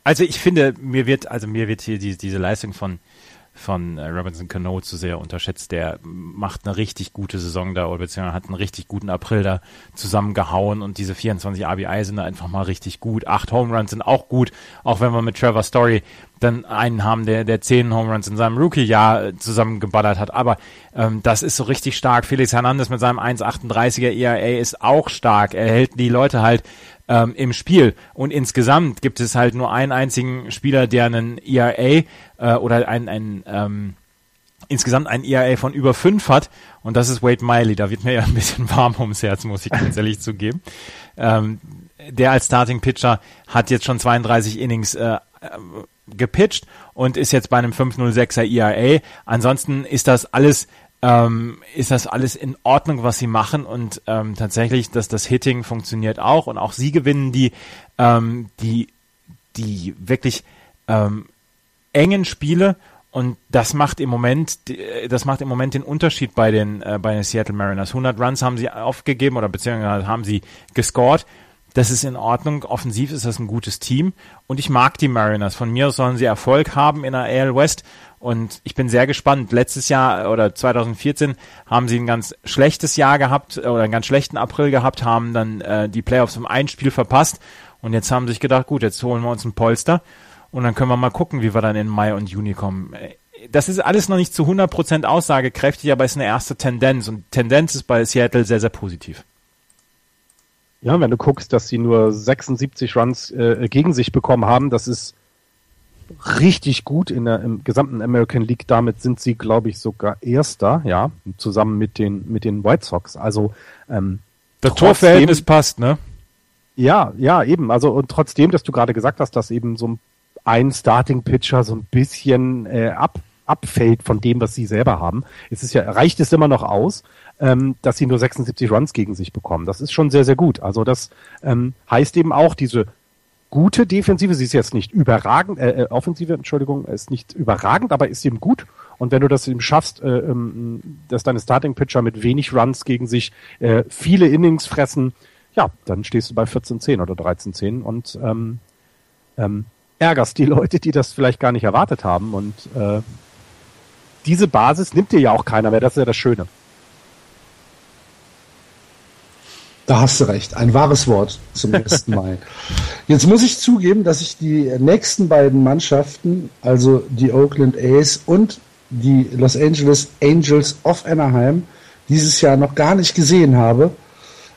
Speaker 3: Also ich finde, mir wird, also mir wird hier die, diese Leistung von von äh, Robinson Cano zu sehr unterschätzt. Der macht eine richtig gute Saison da, oder beziehungsweise hat einen richtig guten April da zusammengehauen und diese 24 RBI sind da einfach mal richtig gut. Acht Home Runs sind auch gut, auch wenn wir mit Trevor Story dann einen haben, der, der zehn Home Runs in seinem Rookie-Jahr äh, zusammengeballert hat. Aber ähm, das ist so richtig stark. Felix Hernandez mit seinem 1,38er ERA ist auch stark. Er hält die Leute halt ähm, im Spiel. Und insgesamt gibt es halt nur einen einzigen Spieler, der einen ERA äh, oder ein, ein ähm, insgesamt ein ERA von über fünf hat. Und das ist Wade Miley. Da wird mir ja ein bisschen warm ums Herz, muss ich ganz ehrlich zugeben. Ähm, der als Starting Pitcher hat jetzt schon 32 Innings äh, gepitcht und ist jetzt bei einem 506er ERA. Ansonsten ist das alles ähm, ist das alles in Ordnung, was sie machen und ähm, tatsächlich, dass das Hitting funktioniert auch und auch sie gewinnen die, ähm, die, die wirklich ähm, engen Spiele und das macht im Moment, das macht im Moment den Unterschied bei den, äh, bei den Seattle Mariners. 100 Runs haben sie aufgegeben oder beziehungsweise haben sie gescored. Das ist in Ordnung. Offensiv ist das ein gutes Team. Und ich mag die Mariners. Von mir sollen sie Erfolg haben in der AL West. Und ich bin sehr gespannt. Letztes Jahr oder 2014 haben sie ein ganz schlechtes Jahr gehabt oder einen ganz schlechten April gehabt, haben dann äh, die Playoffs um ein Spiel verpasst. Und jetzt haben sie sich gedacht, gut, jetzt holen wir uns ein Polster. Und dann können wir mal gucken, wie wir dann in Mai und Juni kommen. Das ist alles noch nicht zu 100% aussagekräftig, aber es ist eine erste Tendenz. Und Tendenz ist bei Seattle sehr, sehr positiv.
Speaker 4: Ja, wenn du guckst, dass sie nur 76 Runs äh, gegen sich bekommen haben, das ist richtig gut in der im gesamten American League. Damit sind sie, glaube ich, sogar Erster, ja, zusammen mit den mit den White Sox. Also ähm,
Speaker 3: das Torverhältnis passt, ne?
Speaker 4: Ja, ja, eben. Also und trotzdem, dass du gerade gesagt hast, dass eben so ein Starting Pitcher so ein bisschen äh, ab abfällt von dem, was sie selber haben, ist es ja reicht es immer noch aus, ähm, dass sie nur 76 Runs gegen sich bekommen. Das ist schon sehr sehr gut. Also das ähm, heißt eben auch diese gute Defensive. Sie ist jetzt nicht überragend, äh, äh, Offensive, Entschuldigung, ist nicht überragend, aber ist eben gut. Und wenn du das eben schaffst, äh, ähm, dass deine Starting Pitcher mit wenig Runs gegen sich äh, viele Innings fressen, ja, dann stehst du bei 14-10 oder 13-10 und ähm, ähm, ärgerst die Leute, die das vielleicht gar nicht erwartet haben. Und äh, diese Basis nimmt dir ja auch keiner mehr. Das ist ja das Schöne.
Speaker 2: Da hast du recht. Ein wahres Wort zum 1. Mai. Jetzt muss ich zugeben, dass ich die nächsten beiden Mannschaften, also die Oakland A's und die Los Angeles Angels of Anaheim, dieses Jahr noch gar nicht gesehen habe.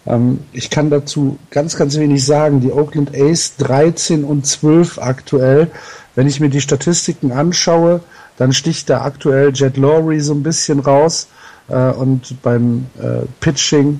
Speaker 2: Ähm, ich kann dazu ganz, ganz wenig sagen. Die Oakland A's 13 und 12 aktuell. Wenn ich mir die Statistiken anschaue, dann sticht da aktuell Jet Lowry so ein bisschen raus. Äh, und beim äh, Pitching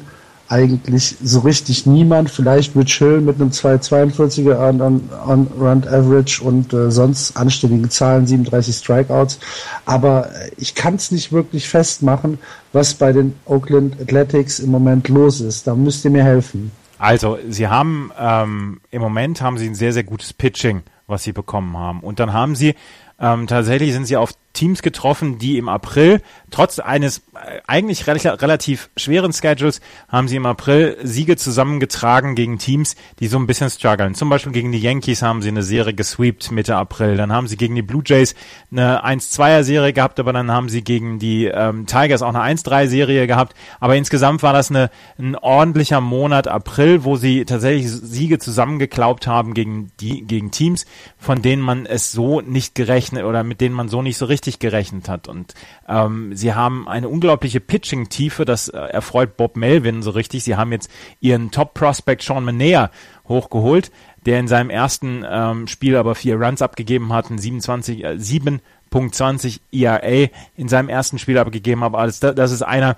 Speaker 2: eigentlich so richtig niemand. Vielleicht Rich Hill mit einem 2,42er on, on, on Run Average und äh, sonst anständigen Zahlen, 37 Strikeouts. Aber ich kann es nicht wirklich festmachen, was bei den Oakland Athletics im Moment los ist. Da müsst ihr mir helfen.
Speaker 3: Also, sie haben ähm, im Moment haben sie ein sehr, sehr gutes Pitching, was sie bekommen haben. Und dann haben sie ähm, tatsächlich sind sie auf Teams getroffen, die im April, trotz eines äh, eigentlich re relativ schweren Schedules, haben sie im April Siege zusammengetragen gegen Teams, die so ein bisschen strugglen. Zum Beispiel gegen die Yankees haben sie eine Serie gesweept Mitte April. Dann haben sie gegen die Blue Jays eine 1-2er-Serie gehabt, aber dann haben sie gegen die ähm, Tigers auch eine 1-3-Serie gehabt. Aber insgesamt war das eine, ein ordentlicher Monat April, wo sie tatsächlich Siege zusammengeklaubt haben gegen die gegen Teams, von denen man es so nicht gerechnet oder mit denen man so nicht so richtig richtig gerechnet hat. Und ähm, sie haben eine unglaubliche Pitching-Tiefe, das äh, erfreut Bob Melvin so richtig. Sie haben jetzt ihren Top-Prospect Sean Manea hochgeholt, der in seinem ersten ähm, Spiel aber vier Runs abgegeben hat, ein 27, äh, 7.20 ERA in seinem ersten Spiel abgegeben hat. Also das, das ist einer,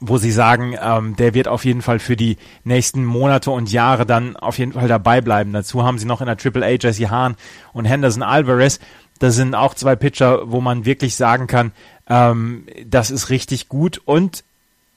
Speaker 3: wo sie sagen, ähm, der wird auf jeden Fall für die nächsten Monate und Jahre dann auf jeden Fall dabei bleiben. Dazu haben sie noch in der Triple A Jesse Hahn und Henderson Alvarez. Das sind auch zwei Pitcher, wo man wirklich sagen kann, ähm, das ist richtig gut und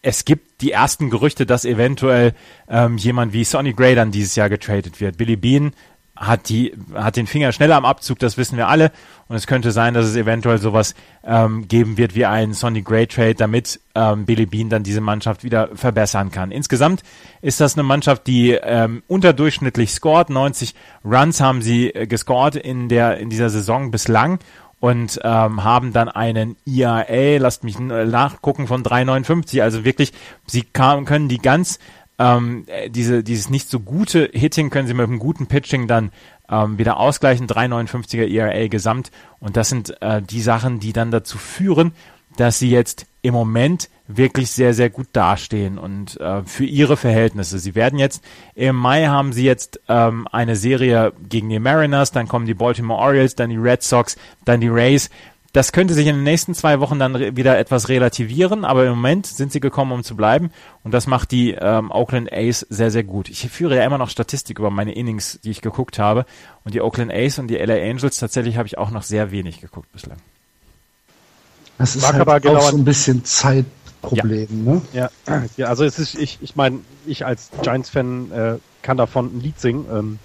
Speaker 3: es gibt die ersten Gerüchte, dass eventuell ähm, jemand wie Sonny Gray dann dieses Jahr getradet wird. Billy Bean hat die hat den Finger schneller am Abzug, das wissen wir alle. Und es könnte sein, dass es eventuell sowas ähm, geben wird wie ein Sonny Gray Trade, damit ähm, Billy Bean dann diese Mannschaft wieder verbessern kann. Insgesamt ist das eine Mannschaft, die ähm, unterdurchschnittlich scored. 90 Runs haben sie äh, gescored in der in dieser Saison bislang und ähm, haben dann einen IAA, lasst mich nachgucken, von 3,59. Also wirklich, sie kann, können die ganz ähm, diese, dieses nicht so gute Hitting können sie mit einem guten Pitching dann ähm, wieder ausgleichen. 3,59er ERA gesamt. Und das sind äh, die Sachen, die dann dazu führen, dass sie jetzt im Moment wirklich sehr, sehr gut dastehen und äh, für ihre Verhältnisse. Sie werden jetzt, im Mai haben sie jetzt ähm, eine Serie gegen die Mariners, dann kommen die Baltimore Orioles, dann die Red Sox, dann die Rays. Das könnte sich in den nächsten zwei Wochen dann wieder etwas relativieren, aber im Moment sind sie gekommen, um zu bleiben. Und das macht die ähm, Oakland A's sehr, sehr gut. Ich führe ja immer noch Statistik über meine Innings, die ich geguckt habe. Und die Oakland A's und die LA Angels tatsächlich habe ich auch noch sehr wenig geguckt bislang.
Speaker 2: Das ist Mag halt aber genau auch so ein bisschen Zeitproblem,
Speaker 4: ja. ne? Ja. ja, also es ist, ich, ich meine, ich als Giants-Fan äh, kann davon ein Lied singen. Ähm,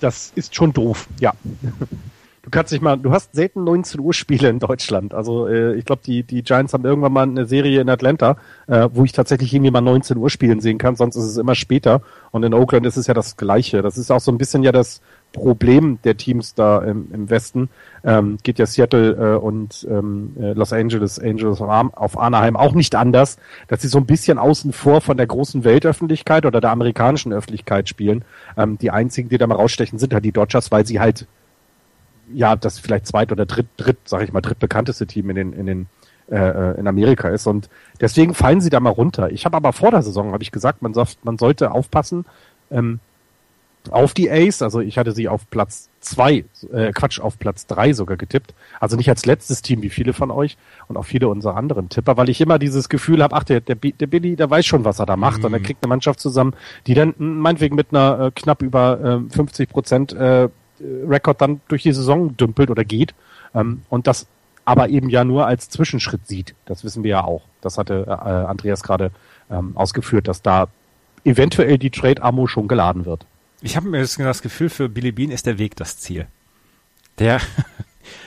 Speaker 4: das ist schon doof, ja du kannst nicht mal, du hast selten 19 Uhr Spiele in Deutschland. Also äh, ich glaube, die, die Giants haben irgendwann mal eine Serie in Atlanta, äh, wo ich tatsächlich irgendwie mal 19 Uhr spielen sehen kann, sonst ist es immer später. Und in Oakland ist es ja das Gleiche. Das ist auch so ein bisschen ja das Problem der Teams da im, im Westen. Ähm, geht ja Seattle äh, und ähm, äh, Los Angeles Angels auf Anaheim auch nicht anders, dass sie so ein bisschen außen vor von der großen Weltöffentlichkeit oder der amerikanischen Öffentlichkeit spielen. Ähm, die einzigen, die da mal rausstechen, sind halt die Dodgers, weil sie halt ja, das vielleicht zweit oder dritt, dritt, sag ich mal, drittbekannteste Team in den, in den äh, äh, in Amerika ist und deswegen fallen sie da mal runter. Ich habe aber vor der Saison habe ich gesagt, man, man sollte aufpassen, ähm, auf die Ace. Also ich hatte sie auf Platz zwei, äh, Quatsch, auf Platz drei sogar getippt. Also nicht als letztes Team wie viele von euch und auch viele unserer anderen Tipper, weil ich immer dieses Gefühl habe, ach, der, der, der Billy, der weiß schon, was er da macht mhm. und er kriegt eine Mannschaft zusammen, die dann meinetwegen mit einer äh, knapp über äh, 50 Prozent äh, Rekord dann durch die Saison dümpelt oder geht. Ähm, und das aber eben ja nur als Zwischenschritt sieht. Das wissen wir ja auch. Das hatte äh, Andreas gerade ähm, ausgeführt, dass da eventuell die Trade-Ammo schon geladen wird.
Speaker 3: Ich habe mir das, das Gefühl, für Billy Bean ist der Weg das Ziel. Der,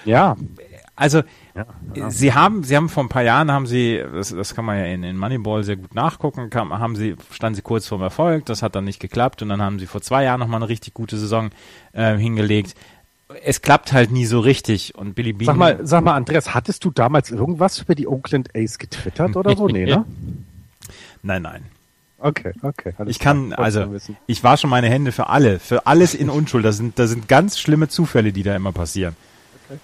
Speaker 4: ja,
Speaker 3: also ja, ja. sie haben, sie haben vor ein paar Jahren haben sie, das, das kann man ja in, in Moneyball sehr gut nachgucken, kam, haben sie, standen sie kurz vorm Erfolg, das hat dann nicht geklappt und dann haben sie vor zwei Jahren nochmal eine richtig gute Saison äh, hingelegt. Es klappt halt nie so richtig und Billy Bean.
Speaker 4: Sag mal, sag mal, Andreas, hattest du damals irgendwas über die Oakland Ace getwittert oder so? Nee, ne?
Speaker 3: Nein, nein.
Speaker 4: Okay, okay.
Speaker 3: Ich kann, also, ich wasche meine Hände für alle, für alles in Unschuld. Das sind, das sind ganz schlimme Zufälle, die da immer passieren.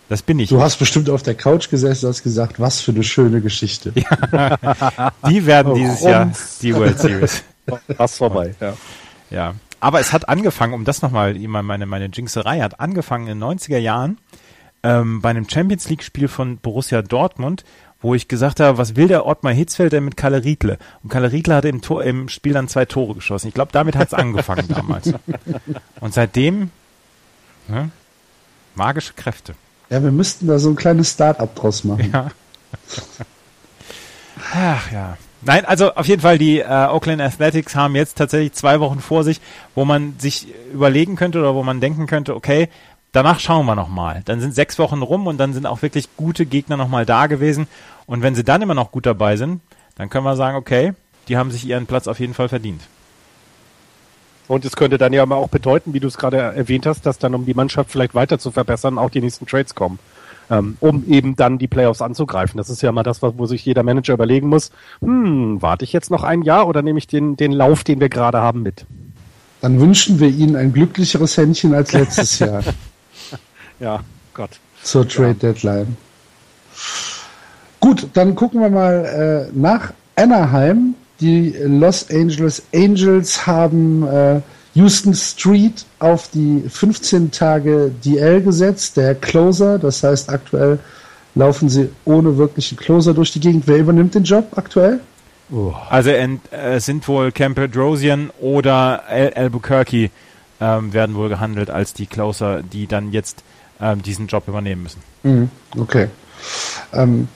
Speaker 3: Das bin ich.
Speaker 2: Du hast bestimmt auf der Couch gesessen und hast gesagt, was für eine schöne Geschichte.
Speaker 3: Ja. die werden dieses Jahr die World Series.
Speaker 4: Fast vorbei,
Speaker 3: ja. Ja. Aber es hat angefangen, um das nochmal, meine, meine Jinxerei hat angefangen in den 90er Jahren, ähm, bei einem Champions League Spiel von Borussia Dortmund, wo ich gesagt habe, was will der Ottmar Hitzfeld denn mit Kalle Riedle? Und Kalle Riedle hat im, Tor, im Spiel dann zwei Tore geschossen. Ich glaube, damit hat es angefangen damals. Und seitdem ne, magische Kräfte.
Speaker 2: Ja, wir müssten da so ein kleines Start-up draus machen.
Speaker 3: Ja. Ach ja. Nein, also auf jeden Fall, die äh, Oakland Athletics haben jetzt tatsächlich zwei Wochen vor sich, wo man sich überlegen könnte oder wo man denken könnte, okay, danach schauen wir nochmal. Dann sind sechs Wochen rum und dann sind auch wirklich gute Gegner nochmal da gewesen. Und wenn sie dann immer noch gut dabei sind, dann können wir sagen, okay, die haben sich ihren Platz auf jeden Fall verdient.
Speaker 4: Und es könnte dann ja auch bedeuten, wie du es gerade erwähnt hast, dass dann, um die Mannschaft vielleicht weiter zu verbessern, auch die nächsten Trades kommen, ähm, um eben dann die Playoffs anzugreifen. Das ist ja mal das, wo sich jeder Manager überlegen muss, hm, warte ich jetzt noch ein Jahr oder nehme ich den, den Lauf, den wir gerade haben, mit?
Speaker 2: Dann wünschen wir Ihnen ein glücklicheres Händchen als letztes Jahr.
Speaker 4: Ja, Gott.
Speaker 2: Zur Trade ja. Deadline. Gut, dann gucken wir mal äh, nach Anaheim. Die Los Angeles Angels haben äh, Houston Street auf die 15 Tage DL gesetzt, der Closer. Das heißt, aktuell laufen sie ohne wirklichen Closer durch die Gegend. Wer übernimmt den Job aktuell?
Speaker 3: Oh. Also äh, sind wohl Camper Drosian oder Al Albuquerque ähm, werden wohl gehandelt als die Closer, die dann jetzt ähm, diesen Job übernehmen müssen.
Speaker 2: Mhm, okay. Ähm,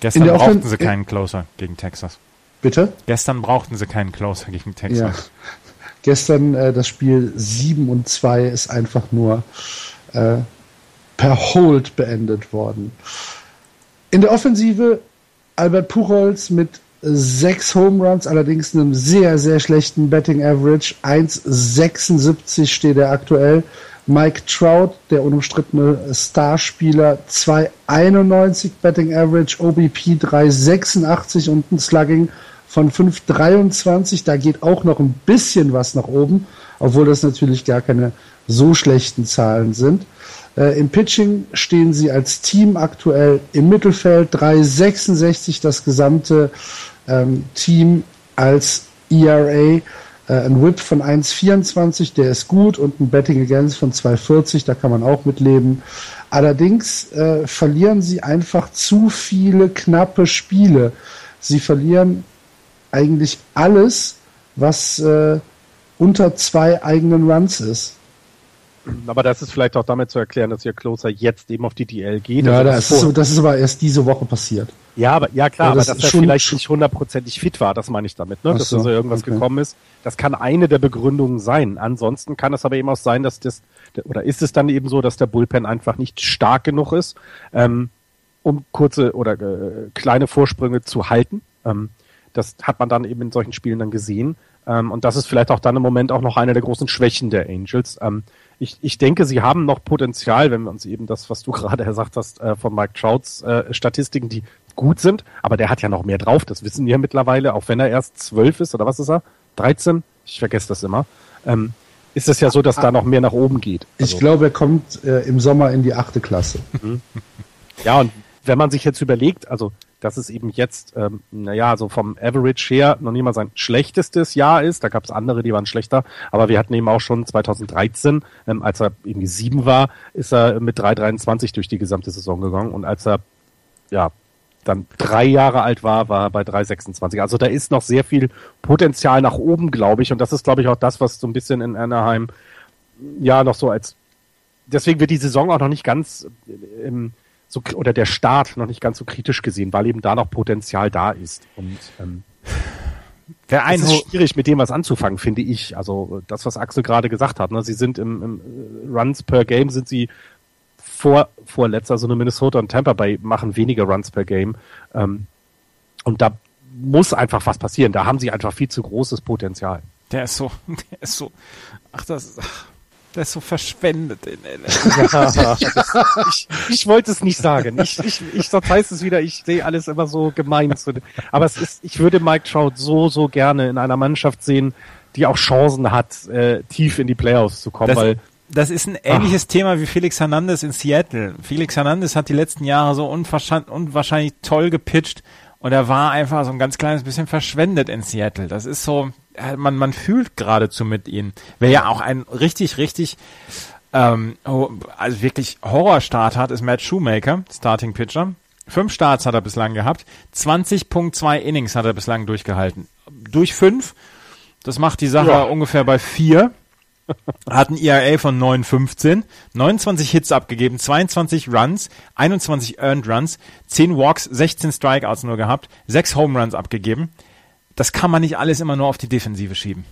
Speaker 3: Gestern brauchten sie keinen Closer gegen Texas.
Speaker 2: Bitte?
Speaker 3: Gestern brauchten sie keinen Closer gegen Texas. Ja.
Speaker 2: Gestern äh, das Spiel 7 und 2 ist einfach nur äh, per Hold beendet worden. In der Offensive Albert Puchholz mit sechs Home Runs, allerdings einem sehr, sehr schlechten Betting Average. 1,76 steht er aktuell. Mike Trout, der unumstrittene Starspieler, 2,91 Betting Average, OBP 3,86 und ein Slugging von 5,23. Da geht auch noch ein bisschen was nach oben, obwohl das natürlich gar keine so schlechten Zahlen sind. Äh, Im Pitching stehen sie als Team aktuell im Mittelfeld, 3,66 das gesamte ähm, Team als ERA. Äh, ein Whip von 1,24, der ist gut und ein Betting Against von 2,40, da kann man auch mitleben. Allerdings äh, verlieren sie einfach zu viele knappe Spiele. Sie verlieren eigentlich alles, was äh, unter zwei eigenen Runs ist.
Speaker 4: Aber das ist vielleicht auch damit zu erklären, dass ihr Closer jetzt eben auf die DL geht.
Speaker 2: Ja, also das, ist, so, das ist aber erst diese Woche passiert.
Speaker 4: Ja, aber ja klar, ja, das aber dass er vielleicht nicht hundertprozentig fit war, das meine ich damit, ne? dass so, so irgendwas okay. gekommen ist. Das kann eine der Begründungen sein. Ansonsten kann es aber eben auch sein, dass das oder ist es dann eben so, dass der Bullpen einfach nicht stark genug ist, ähm, um kurze oder äh, kleine Vorsprünge zu halten. Ähm, das hat man dann eben in solchen Spielen dann gesehen. Ähm, und das ist vielleicht auch dann im Moment auch noch eine der großen Schwächen der Angels. Ähm, ich, ich denke, sie haben noch Potenzial, wenn wir uns eben das, was du gerade gesagt hast, äh, von Mike Trouts äh, Statistiken, die gut sind, aber der hat ja noch mehr drauf, das wissen wir mittlerweile, auch wenn er erst zwölf ist, oder was ist er? 13? Ich vergesse das immer. Ähm, ist es ja so, dass da noch mehr nach oben geht.
Speaker 2: Also. Ich glaube, er kommt äh, im Sommer in die achte Klasse.
Speaker 4: Ja, und wenn man sich jetzt überlegt, also dass es eben jetzt, ähm, naja, so vom Average her noch nicht mal sein schlechtestes Jahr ist. Da gab es andere, die waren schlechter, aber wir hatten eben auch schon 2013, ähm, als er irgendwie sieben war, ist er mit 3,23 durch die gesamte Saison gegangen und als er ja dann drei Jahre alt war, war er bei 3,26. Also da ist noch sehr viel Potenzial nach oben, glaube ich. Und das ist, glaube ich, auch das, was so ein bisschen in Anaheim ja noch so als deswegen wird die Saison auch noch nicht ganz ähm, so oder der Start noch nicht ganz so kritisch gesehen, weil eben da noch Potenzial da ist. Und ähm,
Speaker 3: Wer
Speaker 4: es ist schwierig, mit dem was anzufangen, finde ich. Also das, was Axel gerade gesagt hat. Ne? Sie sind im, im äh, Runs per Game sind sie vor vorletzter, also eine Minnesota und Tampa Bay machen weniger Runs per Game. Ähm, und da muss einfach was passieren. Da haben sie einfach viel zu großes Potenzial.
Speaker 3: Der ist so, der ist so, ach das, ach, der ist so verschwendet in ja,
Speaker 4: ich, ich wollte es nicht sagen. Ich, ich, ich sonst heißt es wieder, ich sehe alles immer so gemein. Zu, aber es ist, ich würde Mike Trout so, so gerne in einer Mannschaft sehen, die auch Chancen hat, äh, tief in die Playoffs zu kommen,
Speaker 3: das,
Speaker 4: weil
Speaker 3: das ist ein ähnliches Ach. Thema wie Felix Hernandez in Seattle. Felix Hernandez hat die letzten Jahre so unwahrscheinlich toll gepitcht und er war einfach so ein ganz kleines bisschen verschwendet in Seattle. Das ist so, man, man fühlt geradezu mit ihm. Wer ja auch ein richtig, richtig, ähm, also wirklich Horrorstart hat, ist Matt Shoemaker, Starting Pitcher. Fünf Starts hat er bislang gehabt. 20.2 Innings hat er bislang durchgehalten. Durch fünf. Das macht die Sache ja. ungefähr bei vier. Hat ein ERA von 9,15, 29 Hits abgegeben, 22 Runs, 21 Earned Runs, 10 Walks, 16 Strikeouts nur gehabt, 6 Home Runs abgegeben das kann man nicht alles immer nur auf die Defensive schieben.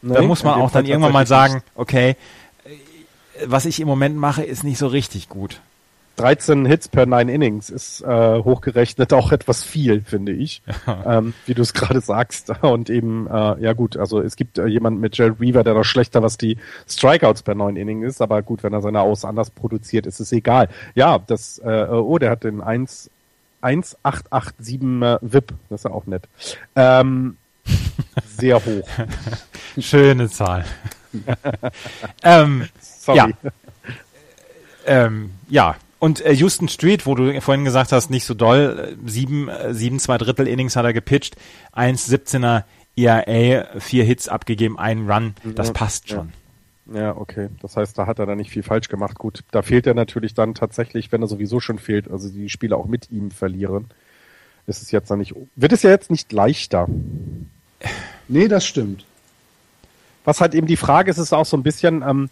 Speaker 3: Nee, da muss man auch dann irgendwann mal sagen, okay, was ich im Moment mache, ist nicht so richtig gut.
Speaker 4: 13 Hits per 9 Innings ist äh, hochgerechnet auch etwas viel, finde ich, ja. ähm, wie du es gerade sagst. Und eben, äh, ja gut, also es gibt äh, jemanden mit Gerald Weaver, der noch schlechter, was die Strikeouts per 9 Innings ist, aber gut, wenn er seine Aus anders produziert, ist es egal. Ja, das, äh, oh, der hat den 1 1887 äh, VIP. Das ist ja auch nett. Ähm, sehr hoch.
Speaker 3: Schöne Zahl. ähm, Sorry. Ja. Ähm, ja. Und äh, Houston Street, wo du vorhin gesagt hast, nicht so doll, äh, sieben, äh, sieben, zwei Drittel Innings hat er gepitcht, 1,17er ERA, vier Hits abgegeben, ein Run, das passt schon. Ja.
Speaker 4: Ja, okay. Das heißt, da hat er dann nicht viel falsch gemacht. Gut, da fehlt er natürlich dann tatsächlich, wenn er sowieso schon fehlt, also die Spieler auch mit ihm verlieren. Ist es jetzt dann nicht, wird es ja jetzt nicht leichter.
Speaker 2: Nee, das stimmt.
Speaker 4: Was halt eben die Frage ist, ist auch so ein bisschen, ähm,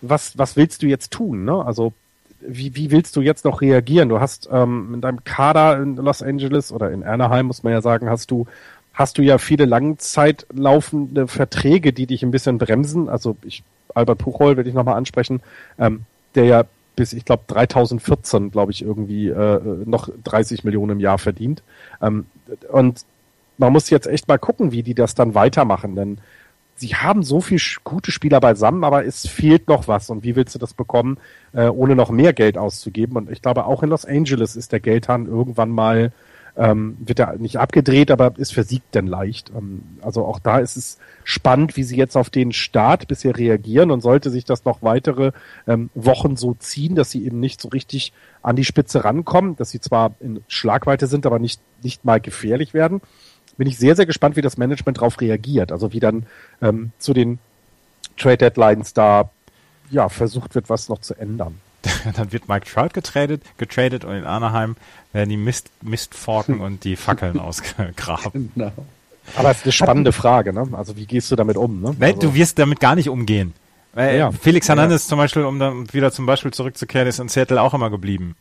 Speaker 4: was, was willst du jetzt tun, ne? Also, wie, wie willst du jetzt noch reagieren? Du hast ähm, in deinem Kader in Los Angeles oder in Anaheim, muss man ja sagen, hast du hast du ja viele langzeitlaufende Verträge, die dich ein bisschen bremsen. Also ich Albert Puchol will ich nochmal ansprechen, ähm, der ja bis, ich glaube, 3014, glaube ich, irgendwie äh, noch 30 Millionen im Jahr verdient. Ähm, und man muss jetzt echt mal gucken, wie die das dann weitermachen, denn sie haben so viele gute Spieler beisammen, aber es fehlt noch was. Und wie willst du das bekommen, äh, ohne noch mehr Geld auszugeben? Und ich glaube, auch in Los Angeles ist der Geldhahn irgendwann mal ähm, wird er nicht abgedreht, aber ist versiegt denn leicht. Ähm, also auch da ist es spannend, wie sie jetzt auf den Start bisher reagieren und sollte sich das noch weitere ähm, Wochen so ziehen, dass sie eben nicht so richtig an die Spitze rankommen, dass sie zwar in Schlagweite sind, aber nicht, nicht mal gefährlich werden. Bin ich sehr, sehr gespannt, wie das Management darauf reagiert. Also wie dann ähm, zu den Trade Deadlines da ja, versucht wird, was noch zu ändern.
Speaker 3: dann wird Mike Trout getradet, getradet und in Anaheim werden die Mist, Mistforken und die Fackeln ausgegraben. Genau.
Speaker 4: Aber es ist eine spannende Frage, ne? Also wie gehst du damit um? Ne?
Speaker 3: Nein, also, du wirst damit gar nicht umgehen. Weil ja, Felix Hernandez ja. zum Beispiel, um dann wieder zum Beispiel zurückzukehren, ist in Seattle auch immer geblieben.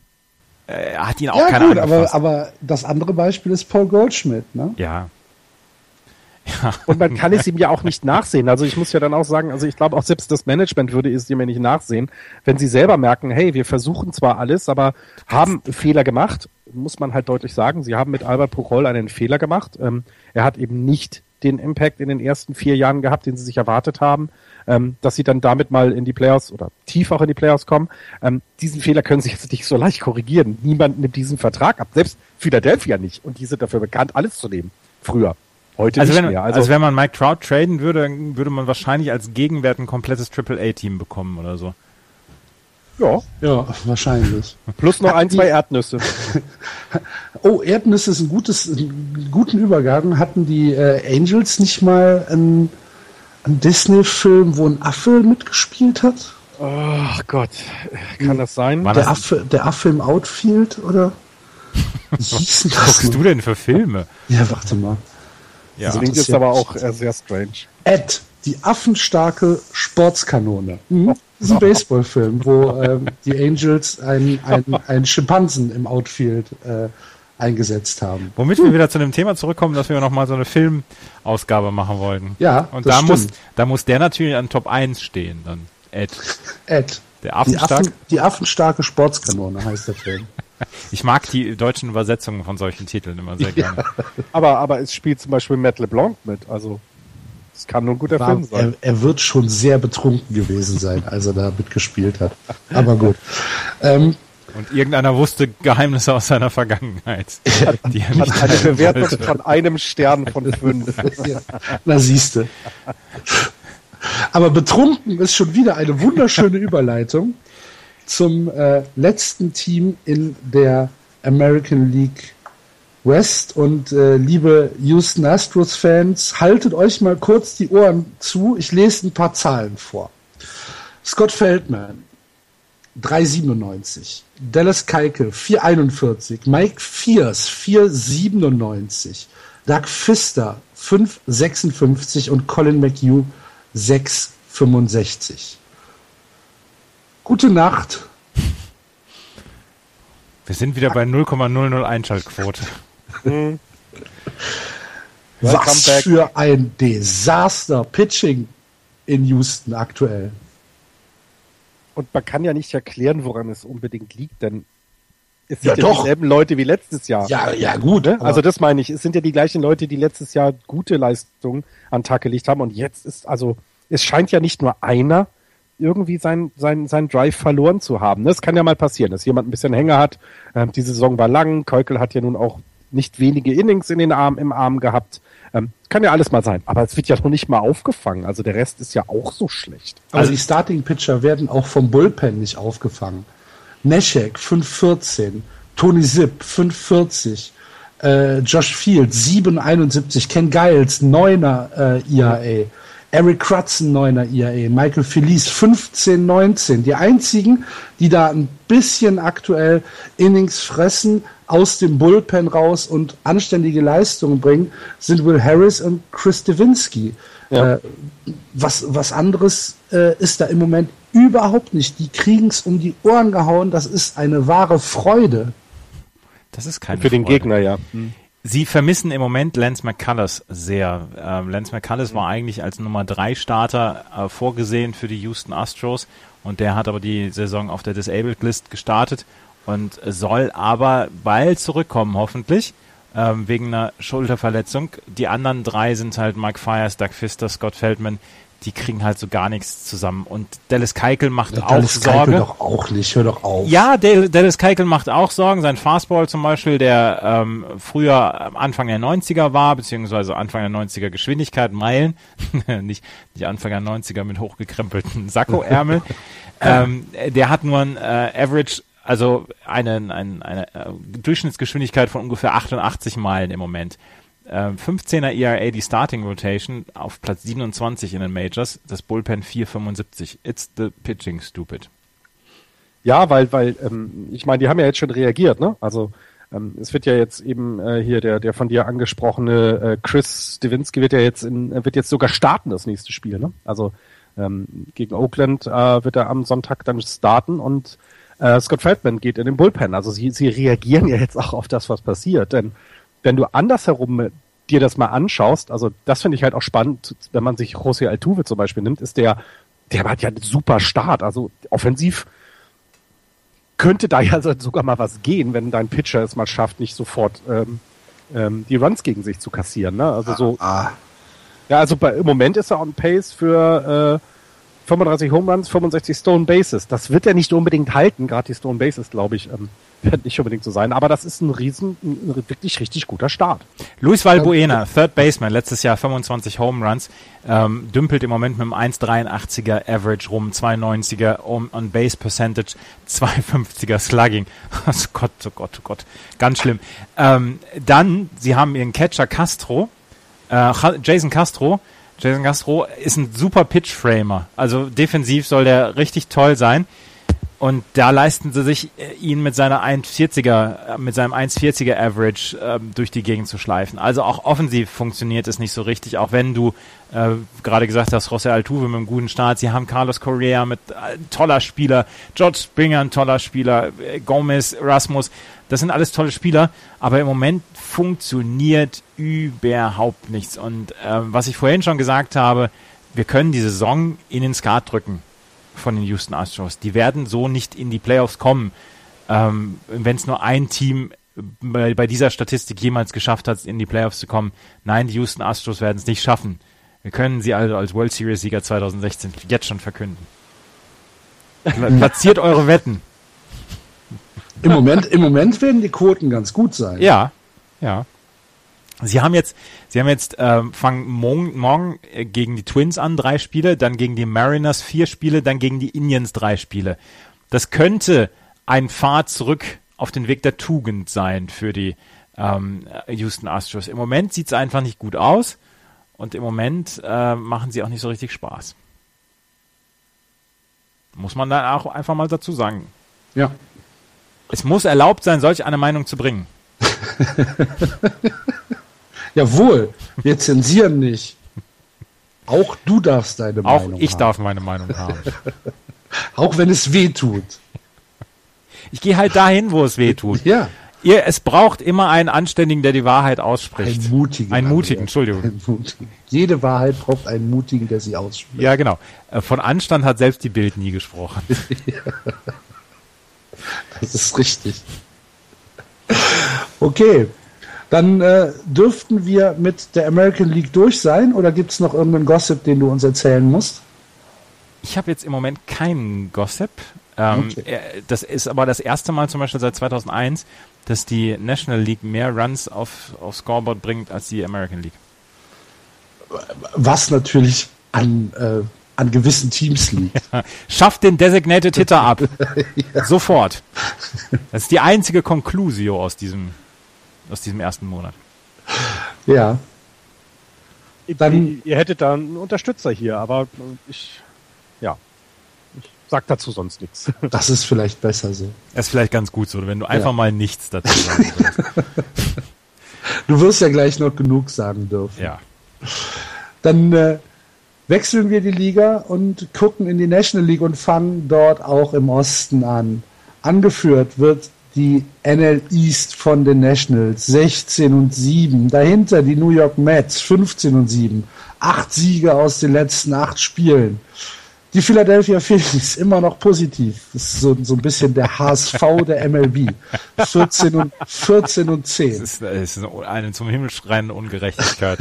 Speaker 3: Er hat ihn auch ja, keiner gut,
Speaker 2: aber, aber das andere Beispiel ist Paul Goldschmidt, ne?
Speaker 3: Ja.
Speaker 4: Ja. Und man kann es ihm ja auch nicht nachsehen. Also ich muss ja dann auch sagen, also ich glaube auch selbst das Management würde es ihm ja nicht nachsehen, wenn sie selber merken, hey, wir versuchen zwar alles, aber haben Fehler gemacht, muss man halt deutlich sagen. Sie haben mit Albert Pujol einen Fehler gemacht. Ähm, er hat eben nicht den Impact in den ersten vier Jahren gehabt, den sie sich erwartet haben, ähm, dass sie dann damit mal in die Playoffs oder tief auch in die Playoffs kommen. Ähm, diesen Fehler können sie jetzt nicht so leicht korrigieren. Niemand nimmt diesen Vertrag ab, selbst Philadelphia nicht. Und die sind dafür bekannt, alles zu nehmen. Früher. Heute
Speaker 3: also
Speaker 4: nicht
Speaker 3: wenn, mehr. Also, also wenn man Mike Trout traden würde, würde man wahrscheinlich als Gegenwert ein komplettes Triple-A-Team bekommen oder so.
Speaker 2: Ja. Ja, wahrscheinlich.
Speaker 4: Plus noch ein, zwei Erdnüsse.
Speaker 2: Oh, Erdnüsse ist ein gutes, einen guten Übergang. Hatten die äh, Angels nicht mal einen, einen Disney-Film, wo ein Affe mitgespielt hat?
Speaker 4: Oh Gott, kann das sein?
Speaker 3: War
Speaker 2: Der
Speaker 3: das-
Speaker 2: Affe, der Affe im Outfield, oder? Wie hieß denn
Speaker 3: Was guckst du denn für Filme?
Speaker 2: Ja, warte mal.
Speaker 3: Ja.
Speaker 4: Das klingt
Speaker 2: das ist
Speaker 4: jetzt
Speaker 2: ja-
Speaker 4: aber auch äh, sehr strange.
Speaker 2: Ed, die affenstarke Sportskanone. Mhm. Das ist ein Baseballfilm, wo ähm, die Angels einen, einen, einen Schimpansen im Outfield äh, eingesetzt haben.
Speaker 3: Womit wir wieder zu dem Thema zurückkommen, dass wir nochmal so eine Filmausgabe machen wollten.
Speaker 2: Ja,
Speaker 3: Und
Speaker 2: das
Speaker 3: da muss,
Speaker 2: stimmt.
Speaker 3: da muss der natürlich an Top 1 stehen, dann. Ed.
Speaker 2: Ed.
Speaker 3: Der
Speaker 2: Die,
Speaker 3: Affenstark.
Speaker 2: Affen, die affenstarke Sportskanone heißt der Film.
Speaker 3: Ich mag die deutschen Übersetzungen von solchen Titeln immer sehr gerne.
Speaker 4: Aber, aber es spielt zum Beispiel Matt LeBlanc mit, also es kann nur ein guter
Speaker 2: War,
Speaker 4: Film
Speaker 2: er,
Speaker 4: sein.
Speaker 2: er wird schon sehr betrunken gewesen sein, als er da mitgespielt hat. Aber gut. Ähm,
Speaker 3: Und irgendeiner wusste Geheimnisse aus seiner Vergangenheit. Die er nicht
Speaker 4: Hat eine Bewertung
Speaker 3: wollte.
Speaker 4: von einem Stern von fünf.
Speaker 2: ja, na siehste. Aber betrunken ist schon wieder eine wunderschöne Überleitung zum äh, letzten Team in der American League West. Und äh, liebe Houston Astros Fans, haltet euch mal kurz die Ohren zu. Ich lese ein paar Zahlen vor. Scott Feldman 3,97. Dallas Keuchel 4,41. Mike Fierce 4,97. Doug Pfister 5,56 und Colin McHugh 6,65. Gute Nacht.
Speaker 3: Wir sind wieder bei 0,00 Einschaltquote.
Speaker 2: Was für ein Desaster Pitching in Houston aktuell.
Speaker 4: Und man kann ja nicht erklären, woran es unbedingt liegt, denn es
Speaker 2: Ja,
Speaker 4: sind ja,
Speaker 2: doch.
Speaker 4: dieselben Leute wie letztes Jahr.
Speaker 2: Ja, ja, gut.
Speaker 4: Ne? Also das meine ich. Es sind ja die gleichen Leute, die letztes Jahr gute Leistungen an Tag gelegt haben. Und jetzt ist also, es scheint ja nicht nur einer irgendwie sein, sein, sein Drive verloren zu haben. Das kann ja mal passieren, dass jemand ein bisschen Hänger hat. Ähm, die Saison war lang. Keukel hat ja nun auch nicht wenige Innings in den Arm, im Arm gehabt. Ähm, kann ja alles mal sein. Aber es wird ja noch nicht mal aufgefangen. Also der Rest ist ja auch so schlecht.
Speaker 2: Aber die Starting Pitcher werden auch vom Bullpen nicht aufgefangen. Neshek 5,14, Tony Sipp 5,40, äh, Josh Field 7,71, Ken Giles 9er äh, IAA, Eric Crutzen 9er IAA, Michael Felice 15,19. Die einzigen, die da ein bisschen aktuell Innings fressen, aus dem Bullpen raus und anständige Leistungen bringen, sind Will Harris und Chris Devinsky.
Speaker 4: Ja.
Speaker 2: Äh, was, was anderes äh, ist da im Moment überhaupt nicht. Die kriegen es um die Ohren gehauen. Das ist eine wahre Freude.
Speaker 3: Das ist kein
Speaker 4: Für den Gegner, ja.
Speaker 3: Sie vermissen im Moment Lance McCullers sehr. Ähm, Lance McCullers war eigentlich als Nummer 3 Starter äh, vorgesehen für die Houston Astros und der hat aber die Saison auf der Disabled List gestartet und soll aber bald zurückkommen, hoffentlich, ähm, wegen einer Schulterverletzung. Die anderen drei sind halt Mike Fires, Doug Pfister, Scott Feldman. Die kriegen halt so gar nichts zusammen. Und Dallas Keuchel macht auch
Speaker 2: Dallas
Speaker 3: Sorge.
Speaker 2: doch auch nicht. Hör doch auf.
Speaker 3: Ja, Dal- Dallas Keuchel macht auch Sorgen. Sein Fastball zum Beispiel, der ähm, früher am Anfang der 90er war, beziehungsweise Anfang der 90er Geschwindigkeit, Meilen, nicht, nicht Anfang der 90er mit hochgekrempelten Sakkoärmel. ähm, der hat nur ein äh, Average, also eine, eine, eine äh, Durchschnittsgeschwindigkeit von ungefähr 88 Meilen im Moment. Ähm, 15er ERA die Starting Rotation auf Platz 27 in den Majors, das Bullpen 475. It's the pitching stupid.
Speaker 4: Ja, weil, weil, ähm, ich meine, die haben ja jetzt schon reagiert, ne? Also ähm, es wird ja jetzt eben äh, hier der, der von dir angesprochene äh, Chris Stevinski wird ja jetzt in, äh, wird jetzt sogar starten das nächste Spiel, ne? Also ähm, gegen Oakland äh, wird er am Sonntag dann starten und äh, Scott Feldman geht in den Bullpen. Also sie, sie reagieren ja jetzt auch auf das, was passiert. Denn wenn du andersherum dir das mal anschaust, also das finde ich halt auch spannend, wenn man sich José Altuve zum Beispiel nimmt, ist der, der hat ja einen super Start. Also offensiv könnte da ja sogar mal was gehen, wenn dein Pitcher es mal schafft, nicht sofort ähm, ähm, die Runs gegen sich zu kassieren. Ne? Also so,
Speaker 2: Ah,
Speaker 4: ja, also bei, im Moment ist er on pace für äh, 35 Home Runs, 65 Stone Bases. Das wird er nicht unbedingt halten, gerade die Stone Bases, glaube ich. Ähm, wird nicht unbedingt so sein, aber das ist ein riesen, ein wirklich richtig guter Start.
Speaker 3: Luis Valbuena, Third Baseman, letztes Jahr 25 Home Runs, ähm, dümpelt im Moment mit einem 1,83er Average rum, 2,90er on, on Base Percentage, 2,50er Slugging. Oh Gott, oh Gott, oh Gott, ganz schlimm. Ähm, dann, sie haben ihren Catcher Castro, äh, Jason Castro, Jason Castro ist ein super Pitch-Framer. Also defensiv soll der richtig toll sein. Und da leisten sie sich, äh, ihn mit seiner 1,40er, äh, mit seinem 1,40er Average äh, durch die Gegend zu schleifen. Also auch offensiv funktioniert es nicht so richtig, auch wenn du äh, gerade gesagt hast, José Altuve mit einem guten Start, sie haben Carlos Correa mit äh, toller Spieler, George Springer ein toller Spieler, äh, Gomez, Rasmus, das sind alles tolle Spieler, aber im Moment funktioniert überhaupt nichts. Und was ich vorhin schon gesagt habe, wir können die Saison in den Skat drücken von den Houston Astros. Die werden so nicht in die Playoffs kommen, ähm, wenn es nur ein Team bei, bei, dieser Statistik jemals geschafft hat, in die Playoffs zu kommen. Nein, die Houston Astros werden es nicht schaffen. Wir können sie also als World Series Sieger 2016 jetzt schon verkünden. Platziert eure Wetten.
Speaker 2: Im Moment, Im Moment werden die Quoten ganz gut sein.
Speaker 3: Ja, ja. Sie haben jetzt, sie haben jetzt ähm, fangen morgen, morgen äh, gegen die Twins an drei Spiele, dann gegen die Mariners vier Spiele, dann gegen die Indians drei Spiele. Das könnte ein Pfad zurück auf den Weg der Tugend sein für die ähm, Houston Astros. Im Moment sieht es einfach nicht gut aus und im Moment äh, machen sie auch nicht so richtig Spaß. Muss man dann auch einfach mal dazu sagen.
Speaker 2: Ja.
Speaker 3: Es muss erlaubt sein, solch eine Meinung zu bringen.
Speaker 2: Jawohl, wir zensieren nicht. Auch du darfst deine
Speaker 3: Auch
Speaker 2: Meinung haben.
Speaker 3: Auch ich darf meine Meinung haben.
Speaker 2: Auch wenn es weh tut.
Speaker 3: Ich gehe halt dahin, wo es weh tut.
Speaker 2: Ja.
Speaker 3: Ihr, es braucht immer einen Anständigen, der die Wahrheit ausspricht.
Speaker 2: Einen mutigen.
Speaker 3: Einen mutigen, Entschuldigung. Einen
Speaker 2: mutigen. Jede Wahrheit braucht einen mutigen, der sie ausspricht.
Speaker 3: Ja, genau. Äh, von Anstand hat selbst die Bild nie gesprochen.
Speaker 2: das ist richtig. Okay. Dann äh, dürften wir mit der American League durch sein oder gibt es noch irgendeinen Gossip, den du uns erzählen musst?
Speaker 3: Ich habe jetzt im Moment keinen Gossip. Ähm, okay. Das ist aber das erste Mal zum Beispiel seit 2001, dass die National League mehr Runs auf, auf Scoreboard bringt als die American League.
Speaker 2: Was natürlich an, äh, an gewissen Teams liegt.
Speaker 3: Schafft den Designated Hitter ab. ja. Sofort. Das ist die einzige Conclusio aus diesem aus diesem ersten Monat.
Speaker 2: Ja.
Speaker 4: Dann, ihr hättet da einen Unterstützer hier, aber ich, ja, ich sag dazu sonst nichts.
Speaker 2: Das ist vielleicht besser so.
Speaker 3: Das ist vielleicht ganz gut so, wenn du einfach ja. mal nichts dazu sagen willst.
Speaker 2: Du wirst ja gleich noch genug sagen dürfen.
Speaker 3: Ja.
Speaker 2: Dann äh, wechseln wir die Liga und gucken in die National League und fangen dort auch im Osten an. Angeführt wird die NL East von den Nationals 16 und 7. Dahinter die New York Mets 15 und 7. Acht Siege aus den letzten acht Spielen. Die Philadelphia Phillies immer noch positiv. Das ist so, so ein bisschen der HSV der MLB. 14 und, 14 und 10.
Speaker 3: Das ist, das ist eine zum Himmel schreiende Ungerechtigkeit,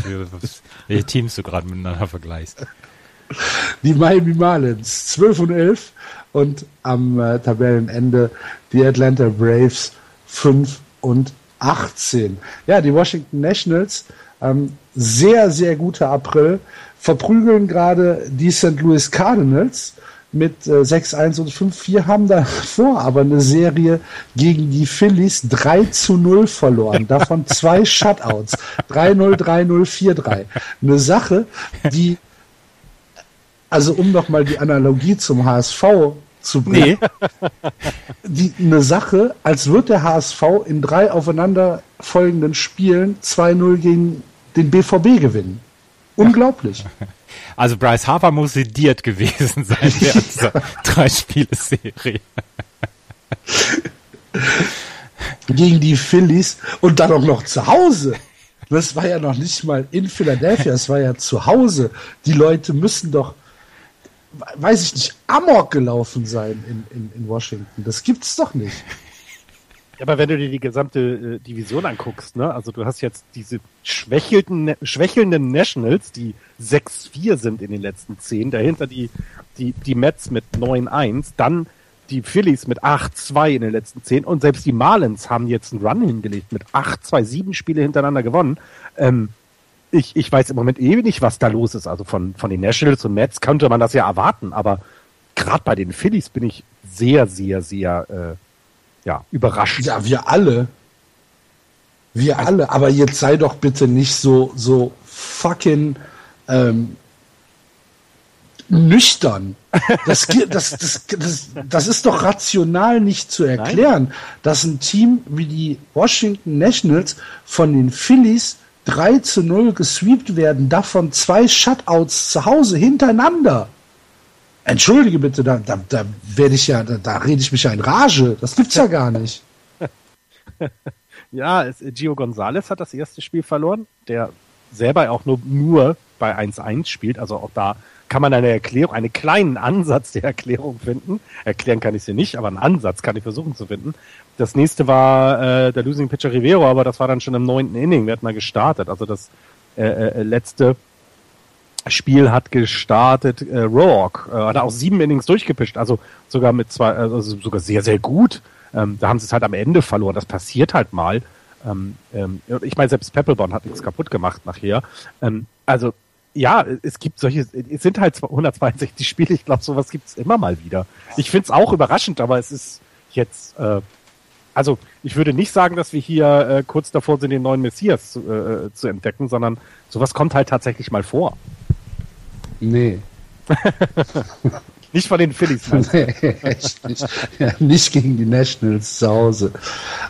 Speaker 3: welche Teams du gerade miteinander vergleichst.
Speaker 2: Die Miami Marlins 12 und 11 und am äh, Tabellenende die Atlanta Braves 5 und 18. Ja, die Washington Nationals, ähm, sehr, sehr guter April, verprügeln gerade die St. Louis Cardinals mit äh, 6-1 und 5-4, haben davor aber eine Serie gegen die Phillies 3 zu 0 verloren, davon zwei Shutouts, 3-0, 3-0, 4-3. Eine Sache, die also um nochmal die Analogie zum HSV zu bringen. Nee. Die, eine Sache, als wird der HSV in drei aufeinanderfolgenden Spielen 2-0 gegen den BVB gewinnen. Unglaublich.
Speaker 3: Also Bryce Harper muss sediert gewesen sein während dieser drei Spiele-Serie.
Speaker 2: Gegen die Phillies und dann auch noch zu Hause. Das war ja noch nicht mal in Philadelphia, es war ja zu Hause. Die Leute müssen doch weiß ich nicht, Amok gelaufen sein in, in, in Washington. Das gibt's doch nicht.
Speaker 4: Ja, aber wenn du dir die gesamte äh, Division anguckst, ne, also du hast jetzt diese schwächelnden, schwächelnden Nationals, die 6-4 sind in den letzten zehn, dahinter die, die, die Mets mit 9-1, dann die Phillies mit 8-2 in den letzten 10 und selbst die Marlins haben jetzt einen Run hingelegt mit 8-2, sieben Spiele hintereinander gewonnen. Ähm, ich, ich weiß im Moment eh nicht, was da los ist. Also von, von den Nationals und Mets könnte man das ja erwarten, aber gerade bei den Phillies bin ich sehr, sehr, sehr äh, ja, überrascht.
Speaker 2: Ja, wir alle. Wir alle. Aber jetzt sei doch bitte nicht so, so fucking ähm, nüchtern. Das, das, das, das, das ist doch rational nicht zu erklären, Nein. dass ein Team wie die Washington Nationals von den Phillies 3 zu 0 gesweept werden, davon zwei Shutouts zu Hause hintereinander. Entschuldige bitte, da, da, da werde ich ja, da, da rede ich mich ja in Rage. Das gibt's ja gar nicht.
Speaker 4: ja, es, Gio Gonzalez hat das erste Spiel verloren, der selber auch nur, nur bei 1-1 spielt, also auch da kann man eine Erklärung, einen kleinen Ansatz der Erklärung finden. Erklären kann ich sie nicht, aber einen Ansatz kann ich versuchen zu finden. Das nächste war äh, der Losing Pitcher Rivero, aber das war dann schon im neunten Inning. Wir hatten mal gestartet. Also das äh, äh, letzte Spiel hat gestartet äh, Rourke. Äh, hat auch sieben Innings durchgepischt. Also sogar mit zwei, also sogar sehr, sehr gut. Ähm, da haben sie es halt am Ende verloren. Das passiert halt mal. Ähm, ähm, ich meine, selbst Peppelborn hat nichts kaputt gemacht nachher. Ähm, also ja, es gibt solche, es sind halt 162 Spiele, ich glaube, sowas gibt's immer mal wieder. Ich find's auch überraschend, aber es ist jetzt, äh, also ich würde nicht sagen, dass wir hier äh, kurz davor sind, den neuen Messias zu, äh, zu entdecken, sondern sowas kommt halt tatsächlich mal vor.
Speaker 2: Nee.
Speaker 4: nicht von den Phillies.
Speaker 2: nee, echt nicht. Ja, nicht gegen die Nationals zu Hause.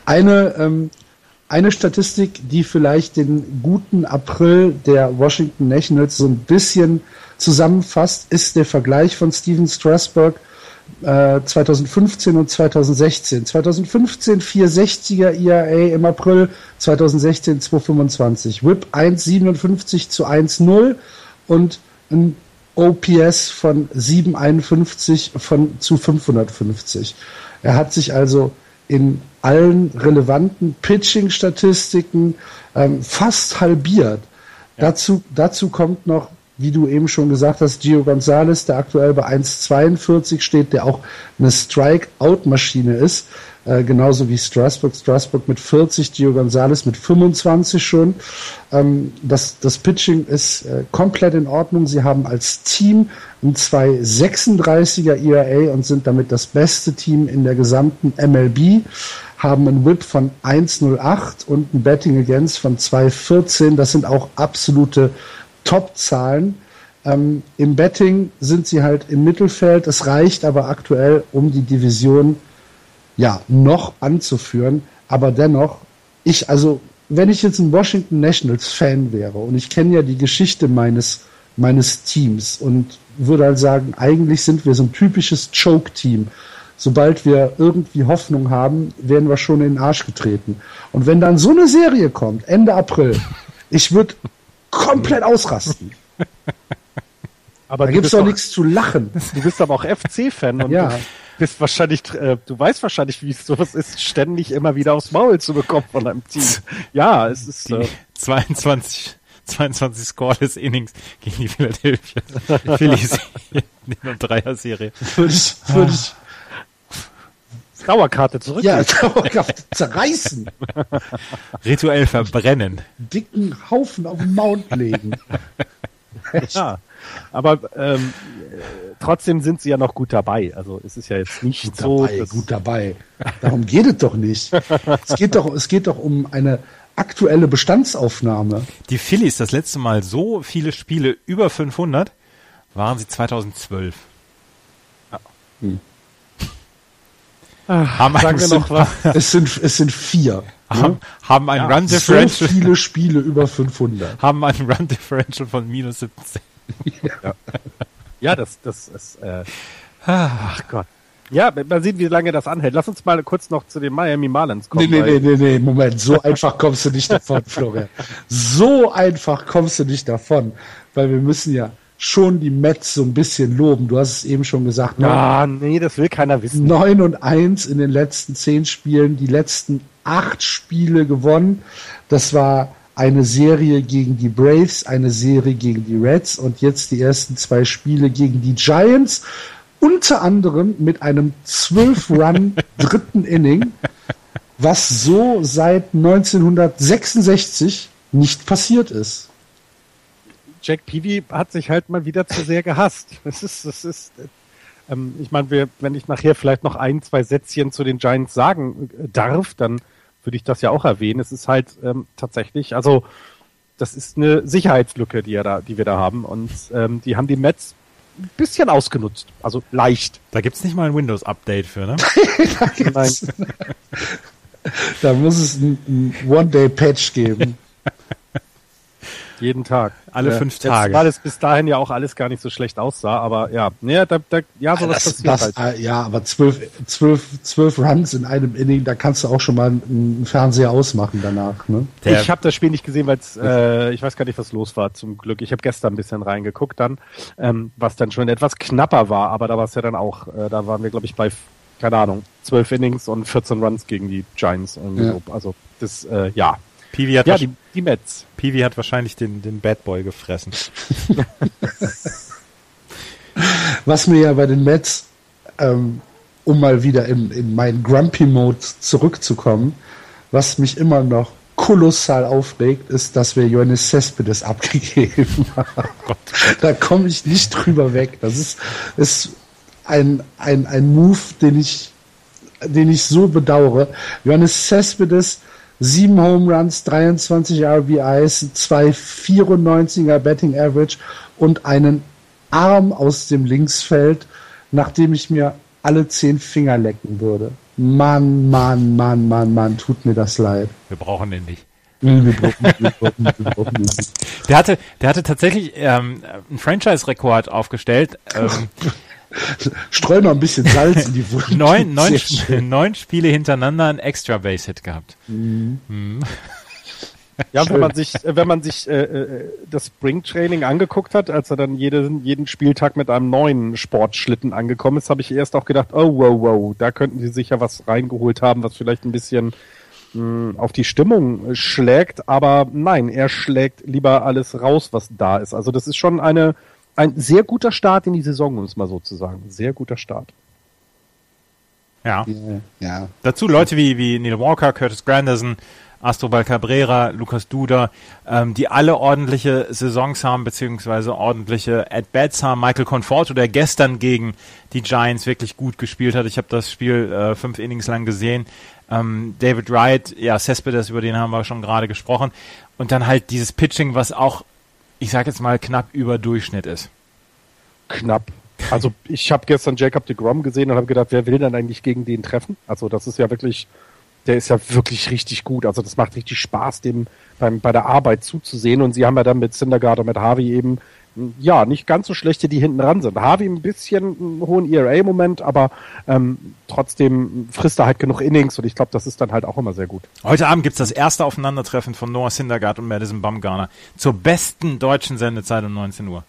Speaker 2: Eine ähm, eine Statistik, die vielleicht den guten April der Washington Nationals so ein bisschen zusammenfasst, ist der Vergleich von Steven Strasburg äh, 2015 und 2016. 2015 460er ERA im April, 2016 225. WHIP 1,57 zu 1,0 und ein OPS von 751 von zu 550. Er hat sich also in allen relevanten Pitching-Statistiken ähm, fast halbiert. Ja. Dazu, dazu kommt noch, wie du eben schon gesagt hast, Gio Gonzalez, der aktuell bei 1,42 steht, der auch eine Strike-Out-Maschine ist. Äh, genauso wie Strasburg. Strasburg mit 40, Gio Gonzalez mit 25 schon. Ähm, das, das Pitching ist äh, komplett in Ordnung. Sie haben als Team ein 236er ERA und sind damit das beste Team in der gesamten MLB haben einen Whip von 1,08 und ein Betting Against von 2,14. Das sind auch absolute Top-Zahlen. Ähm, Im Betting sind sie halt im Mittelfeld. Es reicht aber aktuell, um die Division ja, noch anzuführen. Aber dennoch, ich, also, wenn ich jetzt ein Washington Nationals Fan wäre und ich kenne ja die Geschichte meines, meines Teams und würde halt sagen, eigentlich sind wir so ein typisches Choke-Team. Sobald wir irgendwie Hoffnung haben, werden wir schon in den Arsch getreten. Und wenn dann so eine Serie kommt, Ende April, ich würde komplett ausrasten.
Speaker 4: Aber da gibt es doch nichts zu lachen. Du bist aber auch FC-Fan und ja bist wahrscheinlich, äh, du weißt wahrscheinlich, wie es sowas ist, ständig immer wieder aufs Maul zu bekommen von einem Team. Ja, es ist
Speaker 3: äh, 22 22 Scoreless Innings gegen die Philadelphia Phillies in der Dreier-Serie.
Speaker 2: Würde ich, würde ich
Speaker 4: Dauerkarte zurück.
Speaker 2: Ja, Dauerkarte zerreißen.
Speaker 3: Rituell verbrennen.
Speaker 2: Dicken Haufen auf den Mount legen.
Speaker 4: Ja, aber ähm, trotzdem sind sie ja noch gut dabei. Also es ist ja jetzt nicht
Speaker 2: gut
Speaker 4: so.
Speaker 2: Dabei, gut dabei. Darum geht es doch nicht. es geht doch, es geht doch um eine aktuelle Bestandsaufnahme.
Speaker 3: Die Phillies, das letzte Mal so viele Spiele über 500, waren sie 2012. Ja. Hm.
Speaker 2: Haben Sagen wir noch was? Es sind, es sind vier.
Speaker 3: Haben, ne? haben ein ja, Run Differential.
Speaker 2: So viele Spiele über 500.
Speaker 3: Haben ein Run Differential von minus 17.
Speaker 4: Ja. Ja, das, das ist, äh, ach Gott. Ja, man sieht, wie lange das anhält. Lass uns mal kurz noch zu den Miami Marlins kommen.
Speaker 2: Nee, nee, nee, nee, nee, Moment. So einfach kommst du nicht davon, Florian. So einfach kommst du nicht davon. Weil wir müssen ja schon die Mets so ein bisschen loben. Du hast es eben schon gesagt.
Speaker 4: Ja, nee, das will keiner wissen.
Speaker 2: 9 und 1 in den letzten 10 Spielen, die letzten 8 Spiele gewonnen. Das war eine Serie gegen die Braves, eine Serie gegen die Reds und jetzt die ersten zwei Spiele gegen die Giants. unter anderem mit einem 12-Run dritten Inning, was so seit 1966 nicht passiert ist.
Speaker 4: Jack Peavy hat sich halt mal wieder zu sehr gehasst. Das ist, das ist, ähm, ich meine, wenn ich nachher vielleicht noch ein, zwei Sätzchen zu den Giants sagen äh, darf, dann würde ich das ja auch erwähnen. Es ist halt ähm, tatsächlich, also das ist eine Sicherheitslücke, die, er da, die wir da haben. Und ähm, die haben die Mets ein bisschen ausgenutzt. Also leicht.
Speaker 3: Da gibt's nicht mal ein Windows-Update für, ne?
Speaker 2: Nein. da muss es ein, ein One-Day-Patch geben.
Speaker 4: Jeden Tag.
Speaker 3: Alle
Speaker 4: ja,
Speaker 3: fünf Tage.
Speaker 4: Weil es bis dahin ja auch alles gar nicht so schlecht aussah, aber ja, ja, da, da, ja sowas
Speaker 2: das,
Speaker 4: passiert
Speaker 2: das,
Speaker 4: halt.
Speaker 2: äh, Ja, aber zwölf, zwölf, zwölf Runs in einem Inning, da kannst du auch schon mal einen Fernseher ausmachen danach. Ne?
Speaker 3: Der-
Speaker 4: ich habe das Spiel nicht gesehen, weil äh, ich weiß gar nicht, was los war. Zum Glück. Ich habe gestern ein bisschen reingeguckt dann, ähm, was dann schon etwas knapper war, aber da war es ja dann auch. Äh, da waren wir, glaube ich, bei keine Ahnung, zwölf Innings und 14 Runs gegen die Giants. Irgendwie
Speaker 2: Ja.
Speaker 4: so. Also das, äh, ja,
Speaker 3: Peavy hat,
Speaker 4: ja, die, die Mets.
Speaker 3: Peavy hat wahrscheinlich den, den Bad Boy gefressen.
Speaker 2: Was mir ja bei den Mets, ähm, um mal wieder in, in meinen Grumpy-Mode zurückzukommen, was mich immer noch kolossal aufregt, ist, dass wir Johannes Cespedes abgegeben haben. da komme ich nicht drüber weg. Das ist, ist ein, ein, ein Move, den ich, den ich so bedauere. Johannes Cespedes, sieben Home Runs, 23 RBIs, zwei 94er Betting Average und einen Arm aus dem Linksfeld, nachdem ich mir alle zehn Finger lecken würde. Mann, Mann, Mann, Mann, Mann, tut mir das leid.
Speaker 3: Wir brauchen den nicht. Der hatte, der hatte tatsächlich ähm, einen Franchise-Rekord aufgestellt. Ähm,
Speaker 2: Streu noch ein bisschen Salz in die Wunde.
Speaker 3: neun, neun, neun Spiele hintereinander einen Extra Base Hit gehabt.
Speaker 4: Ja,
Speaker 2: Schön.
Speaker 4: wenn man sich, äh, wenn man sich äh, äh, das Spring Training angeguckt hat, als er dann jeden, jeden Spieltag mit einem neuen Sportschlitten angekommen ist, habe ich erst auch gedacht, oh wow, wow, da könnten sie sicher was reingeholt haben, was vielleicht ein bisschen mh, auf die Stimmung äh, schlägt. Aber nein, er schlägt lieber alles raus, was da ist. Also das ist schon eine ein sehr guter Start in die Saison, um es mal so zu sagen. Sehr guter Start.
Speaker 3: Ja.
Speaker 2: Ja,
Speaker 3: Dazu Leute wie, wie Neil Walker, Curtis Granderson, Astrobal Cabrera, Lukas Duda, ähm, die alle ordentliche Saisons haben, beziehungsweise ordentliche At-Bats haben. Michael Conforto, der gestern gegen die Giants wirklich gut gespielt hat. Ich habe das Spiel äh, fünf Innings lang gesehen. Ähm, David Wright, ja, Cespedes, über den haben wir schon gerade gesprochen. Und dann halt dieses Pitching, was auch, ich sag jetzt mal, knapp über Durchschnitt ist.
Speaker 4: knapp. Also ich habe gestern Jacob de Grom gesehen und habe gedacht, wer will denn eigentlich gegen den treffen? Also das ist ja wirklich, der ist ja wirklich richtig gut. Also das macht richtig Spaß, dem beim, bei der Arbeit zuzusehen. Und sie haben ja dann mit Syndergaard und mit Harvey eben, ja, nicht ganz so schlechte, die hinten dran sind. Harvey ein bisschen einen hohen ERA-Moment, aber ähm, trotzdem frisst er halt genug Innings und ich glaube, das ist dann halt auch immer sehr gut.
Speaker 3: Heute Abend gibt's das erste Aufeinandertreffen von Noah Syndergaard und Madison Bumgarner zur besten deutschen Sendezeit um 19 Uhr.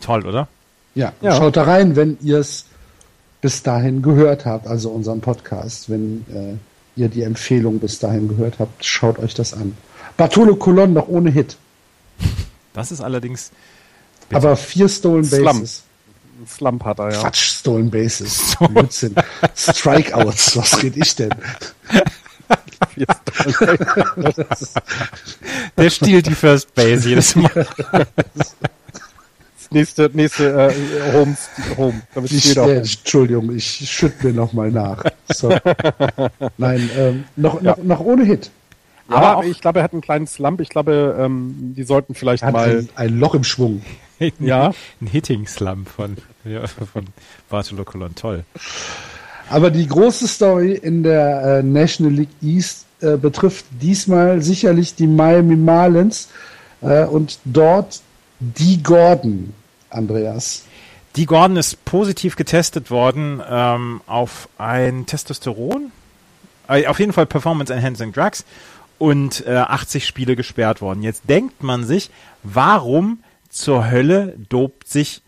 Speaker 3: Toll, oder?
Speaker 2: ja.
Speaker 4: Ja.
Speaker 2: Schaut da rein, wenn ihr es bis dahin gehört habt, also unseren Podcast. Wenn äh, ihr die Empfehlung bis dahin gehört habt, schaut euch das an. Bartolo Colon noch ohne Hit,
Speaker 3: Das ist allerdings
Speaker 2: aber vier Stolen
Speaker 4: Slump.
Speaker 2: Bases.
Speaker 4: Ein Slump hat er, ja.
Speaker 2: Quatsch, Stolen Bases. Blödsinn. Strikeouts, was red ich denn?
Speaker 3: der stiehlt die First Base jedes Mal.
Speaker 4: nächste, nächste äh, Home, Home.
Speaker 2: Ich, äh. Entschuldigung, ich schütte mir noch mal nach. So. Nein, ähm, noch, noch, noch ohne Hit.
Speaker 3: Aber
Speaker 4: Aber
Speaker 3: auch-
Speaker 4: ich glaube, er hat einen kleinen Slump. Ich glaube, ähm, die sollten vielleicht
Speaker 2: hat
Speaker 4: mal.
Speaker 2: ein, ein Loch im Schwung.
Speaker 4: Ja.
Speaker 3: Ein Hitting Slump von, ja, von Bartolo Colon. Toll.
Speaker 2: Aber die große Story in der äh, National League East äh, betrifft diesmal sicherlich die Miami Marlins äh, und dort die Gordon, Andreas.
Speaker 3: Die Gordon ist positiv getestet worden ähm, auf ein Testosteron. Äh, auf jeden Fall Performance Enhancing Drugs und äh, 80 Spiele gesperrt worden. Jetzt denkt man sich, warum zur Hölle dopt sich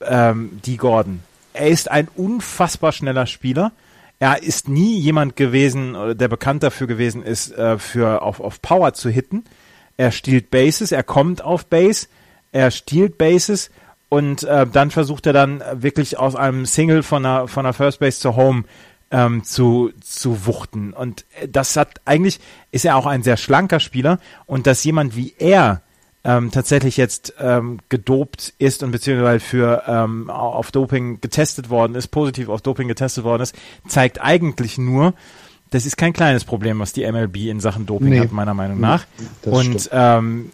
Speaker 3: ähm, die Gordon? Er ist ein unfassbar schneller Spieler. Er ist nie jemand gewesen, äh, der bekannt dafür gewesen ist, äh, für auf, auf Power zu hitten. Er stiehlt Bases, er kommt auf Base, er stiehlt Bases und äh, dann versucht er dann wirklich aus einem Single von einer, von einer First Base zu Home ähm, zu, zu wuchten. Und das hat eigentlich, ist er auch ein sehr schlanker Spieler und dass jemand wie er ähm, tatsächlich jetzt ähm, gedopt ist und beziehungsweise für ähm, auf Doping getestet worden ist, positiv auf Doping getestet worden ist, zeigt eigentlich nur, das ist kein kleines Problem, was die MLB in Sachen Doping nee. hat, meiner Meinung nach. und ähm,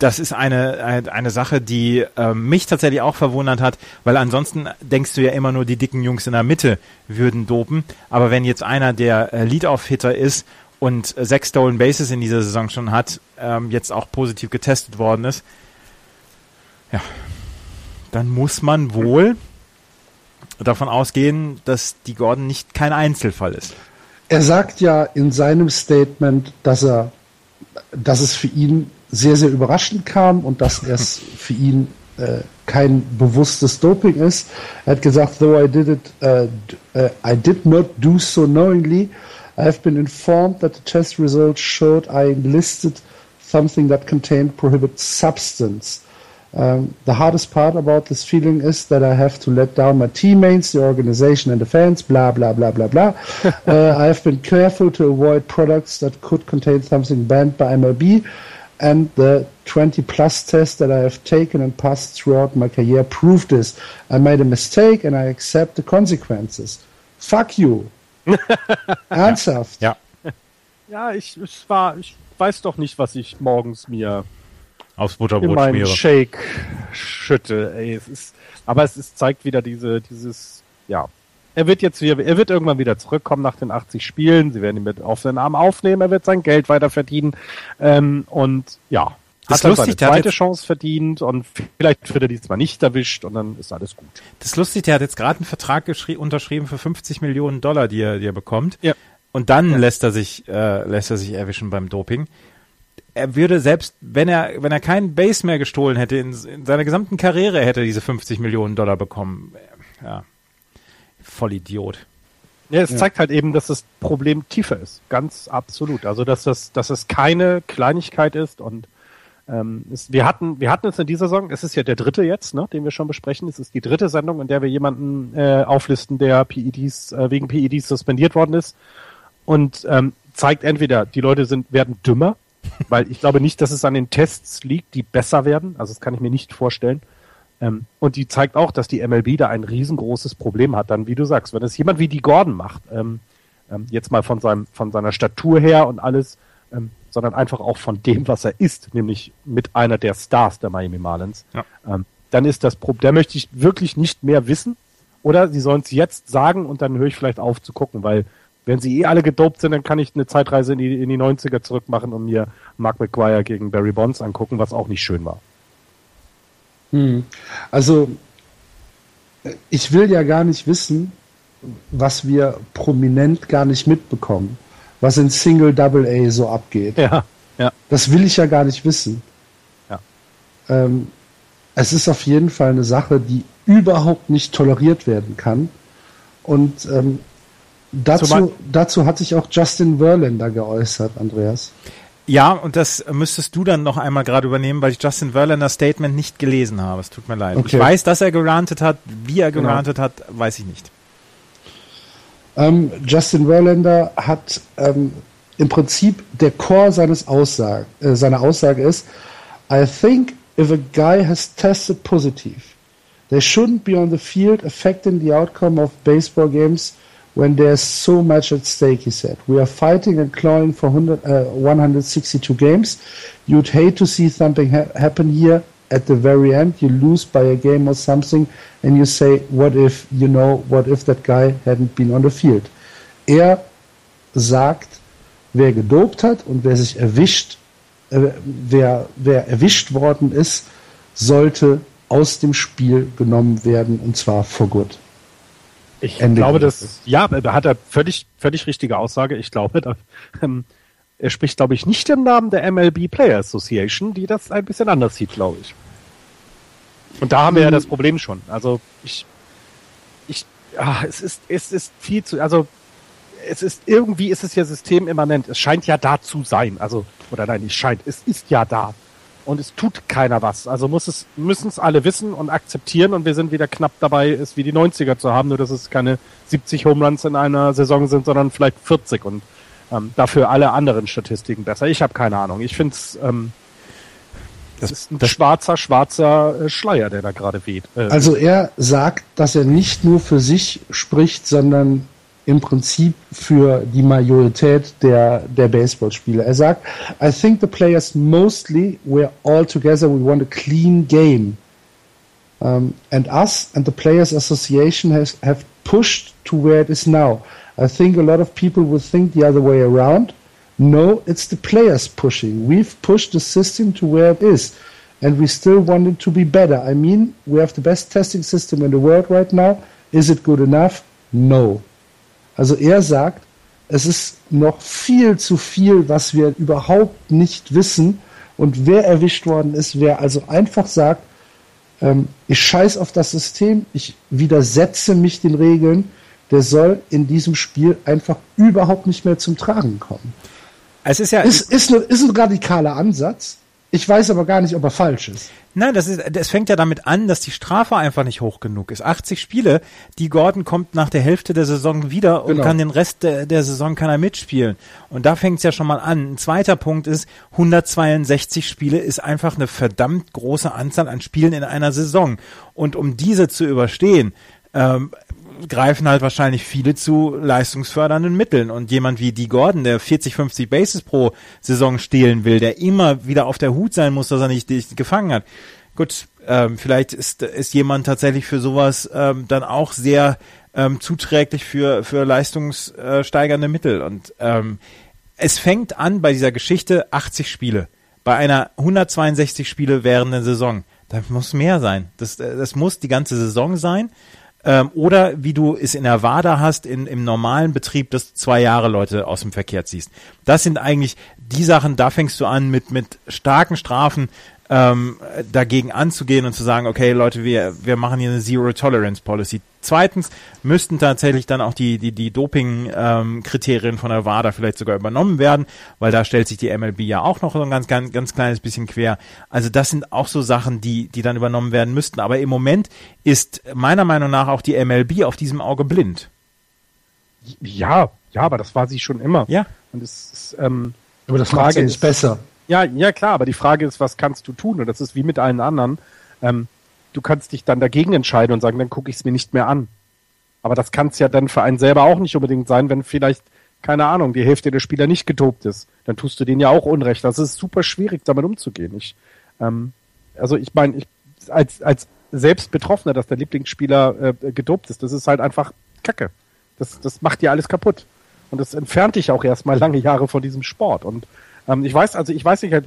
Speaker 3: das ist eine, eine Sache, die äh, mich tatsächlich auch verwundert hat, weil ansonsten denkst du ja immer nur, die dicken Jungs in der Mitte würden dopen. Aber wenn jetzt einer der äh, Lead-Off-Hitter ist und äh, sechs Stolen Bases in dieser Saison schon hat, ähm, jetzt auch positiv getestet worden ist, ja, dann muss man wohl davon ausgehen, dass die Gordon nicht kein Einzelfall ist.
Speaker 2: Er sagt ja in seinem Statement, dass er, dass es für ihn sehr, sehr überraschend kam und dass es für ihn äh, kein bewusstes Doping ist. Er hat gesagt, though I did it, uh, uh, I did not do so knowingly, I have been informed that the test results showed I enlisted something that contained prohibited substance. Um, the hardest part about this feeling is that I have to let down my teammates, the organization, and the fans. Blah blah blah blah blah. uh, I have been careful to avoid products that could contain something banned by MLB and the 20 plus tests that I have taken and passed throughout my career prove this. I made a mistake and I accept the consequences. Fuck you. Ernsthaft.
Speaker 4: Ja. Ja, ich, ich war, ich weiß doch nicht, was ich morgens mir
Speaker 3: aufs Butterbrot
Speaker 4: in meinen schmiere. Shake schütte. Ey, es ist, aber es ist, zeigt wieder diese, dieses, ja, er wird jetzt wieder, er wird irgendwann wieder zurückkommen nach den 80 Spielen. Sie werden ihn mit offenen Armen aufnehmen. Er wird sein Geld weiter verdienen. Ähm, und ja,
Speaker 3: das hat lustig,
Speaker 4: seine zweite Chance verdient und vielleicht wird er diesmal nicht erwischt und dann ist alles gut.
Speaker 3: Das ist lustig, der hat jetzt gerade einen Vertrag unterschrieben für 50 Millionen Dollar, die er, die er bekommt.
Speaker 4: Ja.
Speaker 3: Und dann ja. lässt er sich, äh, lässt er sich erwischen beim Doping. Er würde selbst, wenn er, wenn er keinen Base mehr gestohlen hätte, in, in seiner gesamten Karriere hätte er diese 50 Millionen Dollar bekommen. Ja. Vollidiot.
Speaker 4: Ja, es ja. zeigt halt eben, dass das Problem tiefer ist. Ganz absolut. Also, dass das, dass es keine Kleinigkeit ist und ähm, es, wir hatten, wir hatten es in dieser Saison, es ist ja der dritte jetzt, ne, den wir schon besprechen. Es ist die dritte Sendung, in der wir jemanden äh, auflisten, der PEDs, äh, wegen PEDs suspendiert worden ist. Und ähm, zeigt entweder, die Leute sind, werden dümmer, weil ich glaube nicht, dass es an den Tests liegt, die besser werden. Also das kann ich mir nicht vorstellen. Ähm, und die zeigt auch, dass die MLB da ein riesengroßes Problem hat. Dann, wie du sagst, wenn es jemand wie die Gordon macht, ähm, ähm, jetzt mal von seinem, von seiner Statur her und alles, ähm, sondern einfach auch von dem, was er ist, nämlich mit einer der Stars der Miami Marlins, ja. ähm, dann ist das Problem, da möchte ich wirklich nicht mehr wissen. Oder sie sollen es jetzt sagen und dann höre ich vielleicht auf zu gucken, weil wenn sie eh alle gedopt sind, dann kann ich eine Zeitreise in die, in die 90er zurück machen und mir Mark McGuire gegen Barry Bonds angucken, was auch nicht schön war.
Speaker 2: Hm. Also, ich will ja gar nicht wissen, was wir prominent gar nicht mitbekommen, was in Single Double A so abgeht.
Speaker 4: Ja, ja.
Speaker 2: Das will ich ja gar nicht wissen.
Speaker 4: Ja.
Speaker 2: Ähm, es ist auf jeden Fall eine Sache, die überhaupt nicht toleriert werden kann. Und ähm, dazu, dazu hat sich auch Justin Verlander geäußert, Andreas.
Speaker 3: Ja, und das müsstest du dann noch einmal gerade übernehmen, weil ich Justin Verlanders Statement nicht gelesen habe. Es tut mir leid. Okay. Ich weiß, dass er gerantet hat. Wie er genau. gerantet genau. hat, weiß ich nicht.
Speaker 2: Ähm, Justin Verlander hat ähm, im Prinzip der Core seines Aussage, äh, seiner Aussage ist, I think if a guy has tested positive, they shouldn't be on the field affecting the outcome of baseball games when there's so much at stake, he said. We are fighting and clawing for 100, uh, 162 games. You'd hate to see something ha happen here at the very end. You lose by a game or something, and you say, what if, you know, what if that guy hadn't been on the field? Er sagt, wer gedopt hat und wer sich erwischt, äh, wer, wer erwischt worden ist, sollte aus dem Spiel genommen werden, und zwar for good.
Speaker 4: Ich Ende glaube, dass, ja, da hat er völlig, völlig richtige Aussage. Ich glaube, da, ähm, er spricht, glaube ich, nicht im Namen der MLB Player Association, die das ein bisschen anders sieht, glaube ich. Und da haben wir ja hm. das Problem schon. Also ich, ich, ah, es ist, es ist viel zu, also es ist irgendwie ist es ja systemimmanent. Es scheint ja da zu sein. Also oder nein, nicht scheint, es ist ja da. und es tut keiner was. Also muss es, müssen es alle wissen und akzeptieren und wir sind wieder knapp dabei, es wie die 90er zu haben, nur dass es keine 70 Home Runs in einer Saison sind, sondern vielleicht 40 und ähm, dafür alle anderen Statistiken besser. Ich habe keine Ahnung. Ich finde es ähm, das ist ein das schwarzer, schwarzer äh, Schleier, der da gerade weht.
Speaker 2: Äh, also er sagt, dass er nicht nur für sich spricht, sondern im Prinzip für die Majorität der, der Baseballspieler. Er sagt, I think the players mostly were all together, we want a clean game. Um, and us and the Players Association has, have pushed to where it is now. I think a lot of people would think the other way around. No, it's the players pushing. We've pushed the system to where it is. And we still want it to be better. I mean, we have the best testing system in the world right now. Is it good enough? No. Also er sagt, es ist noch viel zu viel, was wir überhaupt nicht wissen. Und wer erwischt worden ist, wer also einfach sagt, ähm, ich scheiß auf das System, ich widersetze mich den Regeln, der soll in diesem Spiel einfach überhaupt nicht mehr zum Tragen kommen. Es ist ja. Ist, ist, ist ein radikaler Ansatz. Ich weiß aber gar nicht, ob er falsch ist.
Speaker 3: Nein, das ist, das fängt ja damit an, dass die Strafe einfach nicht hoch genug ist. 80 Spiele, die Gordon kommt nach der Hälfte der Saison wieder und genau. kann den Rest der, der Saison kann er mitspielen. Und da fängt es ja schon mal an. Ein zweiter Punkt ist, 162 Spiele ist einfach eine verdammt große Anzahl an Spielen in einer Saison. Und um diese zu überstehen, ähm, greifen halt wahrscheinlich viele zu leistungsfördernden Mitteln. Und jemand wie Dee Gordon, der 40, 50 Bases pro Saison stehlen will, der immer wieder auf der Hut sein muss, dass er nicht, nicht gefangen hat. Gut, ähm, vielleicht ist, ist jemand tatsächlich für sowas ähm, dann auch sehr ähm, zuträglich für, für leistungssteigernde Mittel. Und ähm, es fängt an bei dieser Geschichte 80 Spiele. Bei einer 162 Spiele währenden Saison. Da muss mehr sein. Das, das muss die ganze Saison sein. Ähm, oder wie du es in der WADA hast, in, im normalen Betrieb, dass zwei Jahre Leute aus dem Verkehr ziehst. Das sind eigentlich die Sachen, da fängst du an mit, mit starken Strafen ähm, dagegen anzugehen und zu sagen, okay, Leute, wir, wir machen hier eine Zero Tolerance Policy. Zweitens müssten tatsächlich dann auch die, die, die Doping-Kriterien ähm, von der WADA vielleicht sogar übernommen werden, weil da stellt sich die MLB ja auch noch so ein ganz, ganz, ganz kleines bisschen quer. Also das sind auch so Sachen, die, die dann übernommen werden müssten. Aber im Moment ist meiner Meinung nach auch die MLB auf diesem Auge blind.
Speaker 4: Ja, ja, aber das war sie schon immer.
Speaker 3: Ja.
Speaker 4: Und es ist, ähm,
Speaker 2: aber das ja nicht besser.
Speaker 4: Ja, ja klar, aber die Frage ist, was kannst du tun? Und das ist wie mit allen anderen. Ähm, du kannst dich dann dagegen entscheiden und sagen, dann gucke ich es mir nicht mehr an. Aber das kann es ja dann für einen selber auch nicht unbedingt sein, wenn vielleicht, keine Ahnung, die Hälfte der Spieler nicht getobt ist. Dann tust du denen ja auch Unrecht. Das ist super schwierig, damit umzugehen. Ich, ähm, also ich meine, ich, als, als selbst Betroffener, dass der Lieblingsspieler äh, gedopt ist, das ist halt einfach Kacke. Das, das macht dir alles kaputt. Und das entfernt dich auch erstmal lange Jahre von diesem Sport. Und ähm, ich weiß, also ich weiß nicht,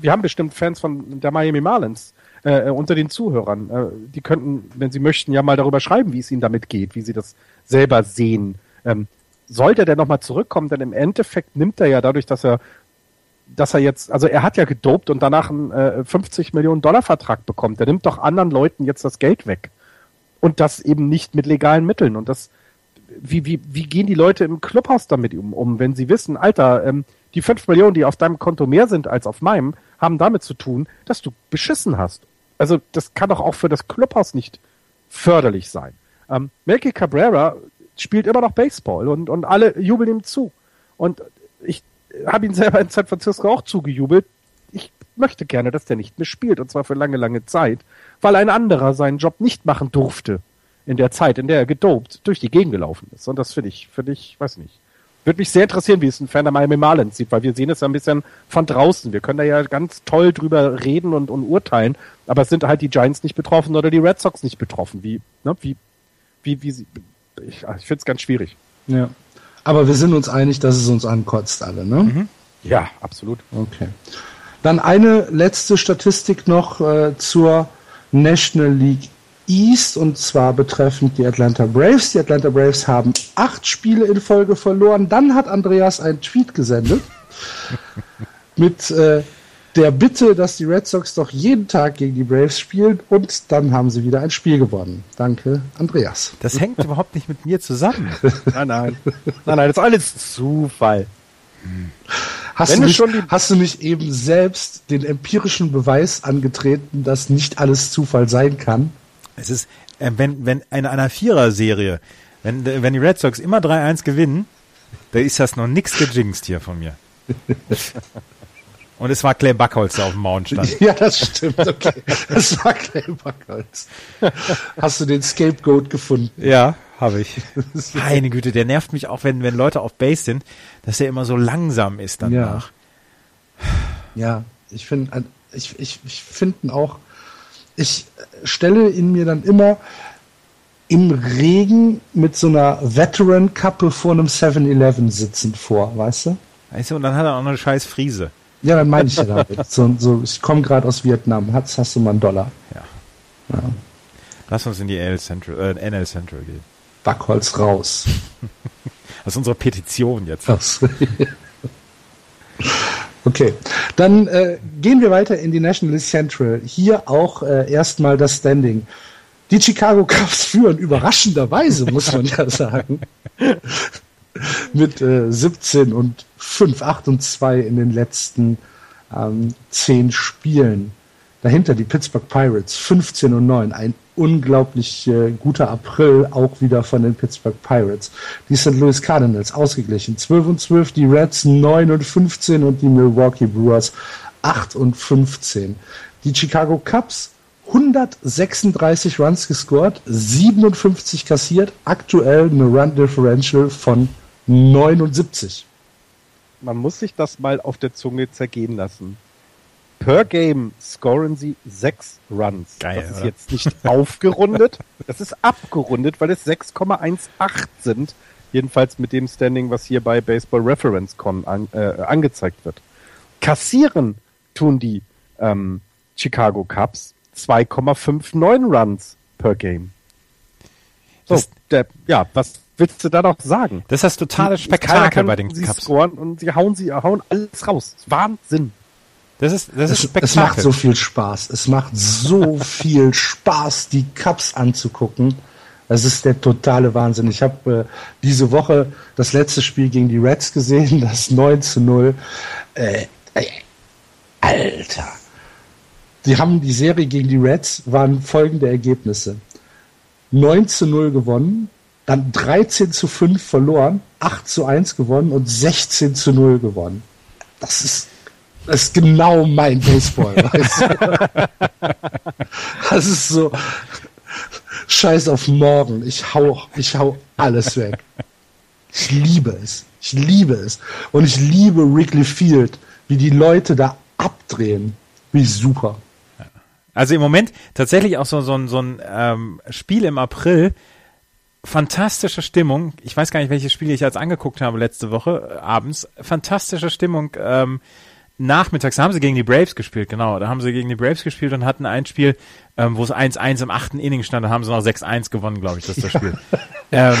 Speaker 4: wir haben bestimmt Fans von der Miami Marlins äh, unter den Zuhörern. Äh, die könnten, wenn sie möchten, ja mal darüber schreiben, wie es ihnen damit geht, wie sie das selber sehen. Ähm, sollte der nochmal zurückkommen, denn im Endeffekt nimmt er ja dadurch, dass er dass er jetzt, also er hat ja gedopt und danach einen äh, 50 Millionen Dollar Vertrag bekommt. Der nimmt doch anderen Leuten jetzt das Geld weg. Und das eben nicht mit legalen Mitteln. Und das, wie, wie, wie gehen die Leute im Clubhaus damit um, um wenn sie wissen, Alter, ähm, die fünf Millionen, die auf deinem Konto mehr sind als auf meinem, haben damit zu tun, dass du beschissen hast. Also das kann doch auch für das Clubhaus nicht förderlich sein. Ähm, Melky Cabrera spielt immer noch Baseball und, und alle jubeln ihm zu. Und ich habe ihn selber in San Francisco auch zugejubelt. Ich möchte gerne, dass der nicht mehr spielt, und zwar für lange, lange Zeit, weil ein anderer seinen Job nicht machen durfte in der Zeit, in der er gedopt durch die Gegend gelaufen ist. Und das finde ich, finde ich, weiß nicht, würde mich sehr interessieren, wie es ein Fan der Miami Marlins sieht, weil wir sehen es ja ein bisschen von draußen. Wir können da ja ganz toll drüber reden und, und urteilen, aber es sind halt die Giants nicht betroffen oder die Red Sox nicht betroffen. Wie, ne, wie, wie, wie sie, ich, ich finde es ganz schwierig.
Speaker 2: Ja. Aber wir sind uns einig, dass es uns ankotzt alle, ne? Mhm.
Speaker 4: Ja, absolut.
Speaker 2: Okay. Dann eine letzte Statistik noch äh, zur National League East und zwar betreffend die Atlanta Braves. Die Atlanta Braves haben acht Spiele in Folge verloren. Dann hat Andreas einen Tweet gesendet mit äh, der Bitte, dass die Red Sox doch jeden Tag gegen die Braves spielen und dann haben sie wieder ein Spiel gewonnen. Danke, Andreas.
Speaker 3: Das hängt überhaupt nicht mit mir zusammen.
Speaker 4: nein, nein. Nein, nein, das ist alles Zufall.
Speaker 2: Hast
Speaker 4: Wenn
Speaker 2: du,
Speaker 4: du
Speaker 2: nicht,
Speaker 4: schon die-
Speaker 2: hast du nicht eben selbst den empirischen Beweis angetreten, dass nicht alles Zufall sein kann?
Speaker 3: Es ist, äh, wenn, wenn in einer Vierer-Serie, wenn, wenn die Red Sox immer 3-1 gewinnen, da ist das noch nix gejinxt hier von mir. Und es war Clay Backholz, der auf dem Mount stand.
Speaker 2: Ja, das stimmt, okay. Das war Clay Buckholz. Hast du den Scapegoat gefunden?
Speaker 3: Ja, habe ich. Meine Güte, der nervt mich auch, wenn, wenn Leute auf Base sind, dass er immer so langsam ist danach.
Speaker 2: Ja, ich finde, ich, ich, ich finde ihn auch, ich stelle ihn mir dann immer im Regen mit so einer Veteran-Kappe vor einem 7-Eleven sitzend vor, weißt du?
Speaker 3: Weißt du, und dann hat er auch noch eine scheiß Friese.
Speaker 2: Ja, dann meine ich ja damit. So, so, ich komme gerade aus Vietnam. Hast, hast du mal einen Dollar?
Speaker 3: Lass uns in die AL Central, äh, NL Central gehen.
Speaker 2: Backholz raus.
Speaker 3: Das ist unsere Petition jetzt.
Speaker 2: Das. Okay, dann äh, gehen wir weiter in die National Central. Hier auch äh, erstmal das Standing. Die Chicago Cubs führen überraschenderweise, muss man ja sagen, mit äh, 17 und 5, 8 und 2 in den letzten ähm, 10 Spielen. Dahinter die Pittsburgh Pirates 15 und 9. Ein unglaublich äh, guter April auch wieder von den Pittsburgh Pirates. Die St. Louis Cardinals ausgeglichen 12 und 12, die Reds 9 und 15 und die Milwaukee Brewers 8 und 15. Die Chicago Cubs 136 Runs gescored, 57 kassiert, aktuell eine Run Differential von 79.
Speaker 4: Man muss sich das mal auf der Zunge zergehen lassen. Per Game scoren sie sechs Runs.
Speaker 3: Geil,
Speaker 4: das ist
Speaker 3: oder?
Speaker 4: jetzt nicht aufgerundet, das ist abgerundet, weil es 6,18 sind. Jedenfalls mit dem Standing, was hier bei Baseball Reference Con an, äh, angezeigt wird. Kassieren tun die ähm, Chicago Cubs 2,59 Runs per Game. So, der, ja, was willst du da noch sagen?
Speaker 3: Das ist das totale Spektakel bei den
Speaker 4: sie
Speaker 3: Cups.
Speaker 4: scoren und sie hauen sie hauen alles raus. Wahnsinn.
Speaker 3: Das ist, das ist
Speaker 2: Es, es macht so viel Spaß. Es macht so viel Spaß, die Cups anzugucken. Es ist der totale Wahnsinn. Ich habe äh, diese Woche das letzte Spiel gegen die Reds gesehen, das 9 zu 0. Äh, äh, Alter. Die haben die Serie gegen die Reds, waren folgende Ergebnisse. 9 zu 0 gewonnen, dann 13 zu 5 verloren, 8 zu 1 gewonnen und 16 zu 0 gewonnen. Das ist, das ist genau mein Baseball. Das ist so, scheiß auf morgen. Ich hau, ich hau alles weg. Ich liebe es. Ich liebe es. Und ich liebe Wrigley Field, wie die Leute da abdrehen. Wie super.
Speaker 3: Also im Moment tatsächlich auch so, so, ein- so ein ähm, Spiel im April. Fantastische Stimmung. Ich weiß gar nicht, welches Spiel ich jetzt angeguckt habe letzte Woche äh, abends. Fantastische Stimmung. Ähm, nachmittags da haben sie gegen die Braves gespielt, genau. Da haben sie gegen die Braves gespielt und hatten ein Spiel, ähm, wo es 1-1 im achten Inning stand. Da haben sie noch 6-1 gewonnen, glaube ich, das ist das Spiel. ähm,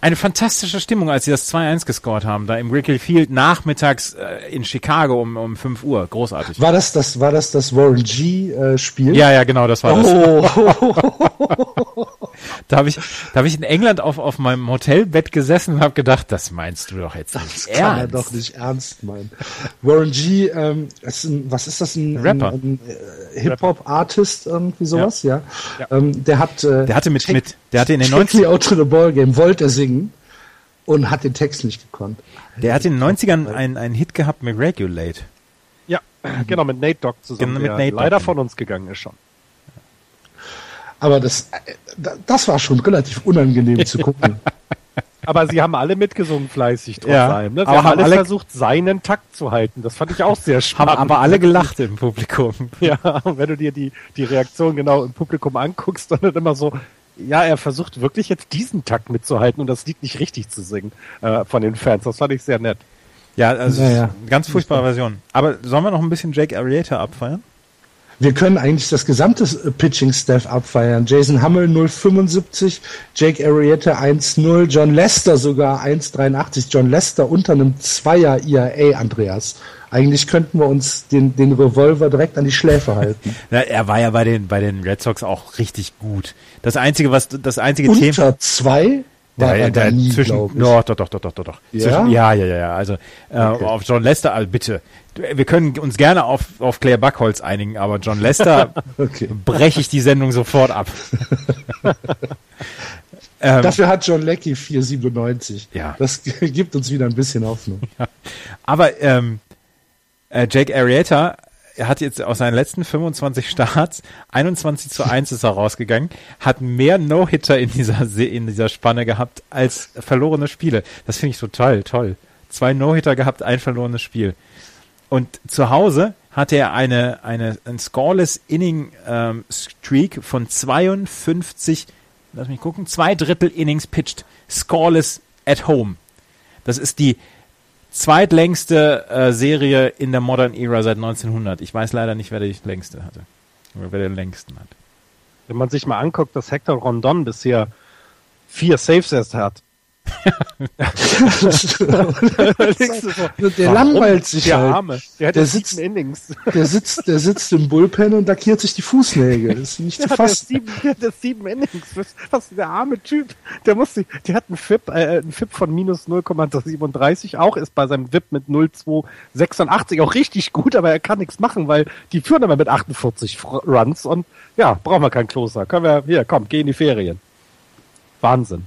Speaker 3: eine fantastische Stimmung, als sie das 2-1 gescored haben, da im Wrigley Field nachmittags äh, in Chicago um, um 5 Uhr. Großartig.
Speaker 2: War das das, war das, das Warren G äh, Spiel?
Speaker 3: Ja, ja, genau, das war das. Da habe ich, da habe ich in England auf, auf meinem Hotelbett gesessen und habe gedacht, das meinst du doch jetzt
Speaker 2: das
Speaker 3: nicht
Speaker 2: kann er
Speaker 3: ernst.
Speaker 2: doch nicht ernst meinen. Warren G, ähm, ist ein, was ist das? Ein,
Speaker 3: Rapper.
Speaker 2: Ein, ein, äh, Hip-Hop-Artist, irgendwie sowas, ja.
Speaker 4: Ja.
Speaker 2: Ähm, der hat, äh,
Speaker 3: Der hatte mit,
Speaker 2: Take-
Speaker 3: mit, der hatte in den
Speaker 2: Take
Speaker 3: 90
Speaker 2: Me Out to the Ball Game wollte er singen und hat den Text nicht gekonnt.
Speaker 3: der hat in den 90ern einen, einen Hit gehabt mit Regulate.
Speaker 4: Ja, genau, mit Nate Dogg zusammen,
Speaker 3: Genau, mit
Speaker 4: der
Speaker 3: Nate Dogg.
Speaker 4: leider von uns gegangen ist schon.
Speaker 2: Aber das, äh, da- das war schon relativ unangenehm zu gucken.
Speaker 4: Aber sie haben alle mitgesungen fleißig trotz
Speaker 3: Ja,
Speaker 4: allem. Ne? Sie
Speaker 3: aber
Speaker 4: haben
Speaker 3: haben
Speaker 4: alle,
Speaker 3: alle-
Speaker 4: versucht, seinen Takt zu halten. Das fand ich auch sehr
Speaker 3: Haben
Speaker 4: spannend.
Speaker 3: aber alle gelacht im Publikum.
Speaker 4: Ja, und wenn du dir die, die Reaktion genau im Publikum anguckst, dann immer so, ja, er versucht wirklich jetzt diesen Takt mitzuhalten und das Lied nicht richtig zu singen äh, von den Fans. Das fand ich sehr nett.
Speaker 3: Ja, also
Speaker 2: Ja, ja.
Speaker 3: eine ganz furchtbare Version. Aber sollen wir noch ein bisschen Jake Arrieta abfeiern?
Speaker 2: Wir können eigentlich das gesamte äh, Pitching-Staff abfeiern. Jason Hummel 0,75, Jake Arrieta 1,0, John Lester sogar 1,83. John Lester unter einem Zweier IAA, Andreas. Eigentlich könnten wir uns den, den Revolver direkt an die Schläfe halten.
Speaker 3: Na, er war ja bei den, bei den Red Sox auch richtig gut. Das einzige, was, das einzige Thema,
Speaker 2: Unter zwei? War er da nie,
Speaker 3: zwischen, doch, doch, doch, doch, doch, doch.
Speaker 2: Ja?
Speaker 3: Zwischen, ja, ja, ja, ja. Also äh,
Speaker 2: Okay.
Speaker 3: auf John Lester, also bitte. Wir können uns gerne auf, auf Claire Backholz einigen, aber John Lester
Speaker 2: Okay.
Speaker 3: breche ich die Sendung sofort ab. ähm,
Speaker 2: Dafür hat John Leckie 4,97.
Speaker 3: Ja.
Speaker 2: Das gibt uns wieder ein bisschen Hoffnung.
Speaker 3: Aber ähm, äh, Jake Arrieta er hat jetzt aus seinen letzten 25 Starts 21 zu 1 ist er rausgegangen, hat mehr No-Hitter in dieser Se- in dieser Spanne gehabt als verlorene Spiele. Das finde ich total toll. Zwei No-Hitter gehabt, ein verlorenes Spiel. Und zu Hause hatte er eine eine ein scoreless Inning ähm, Streak von 52, lass mich gucken, zwei Drittel Innings pitched, scoreless at home. Das ist die zweitlängste äh, Serie in der Modern Era seit 1900. Ich weiß leider nicht, wer die längste hatte. Oder wer den längsten hat.
Speaker 4: Wenn man sich mal anguckt, dass Hector Rondon bisher vier Saves erst hat.
Speaker 2: Der langweilt sich
Speaker 4: Der
Speaker 2: halt.
Speaker 4: Arme. Der
Speaker 2: Der sitzt-
Speaker 4: Innings.
Speaker 2: Der sitzt, der sitzt im Bullpen und lackiert sich die Fußnägel. Das ist nicht zu
Speaker 4: Der hat,
Speaker 2: fassen.
Speaker 4: sieben, der erst sieben Innings. Was, was der arme Typ. Der muss sich, der hat einen FIP, äh, einen FIP von minus 0,37 auch, ist bei seinem VIP mit 0,286 auch richtig gut, aber er kann nichts machen, weil die führen aber mit 48 Fr- Runs und ja, brauchen wir kein Kloster. Können wir, hier, komm, geh in die Ferien. Wahnsinn.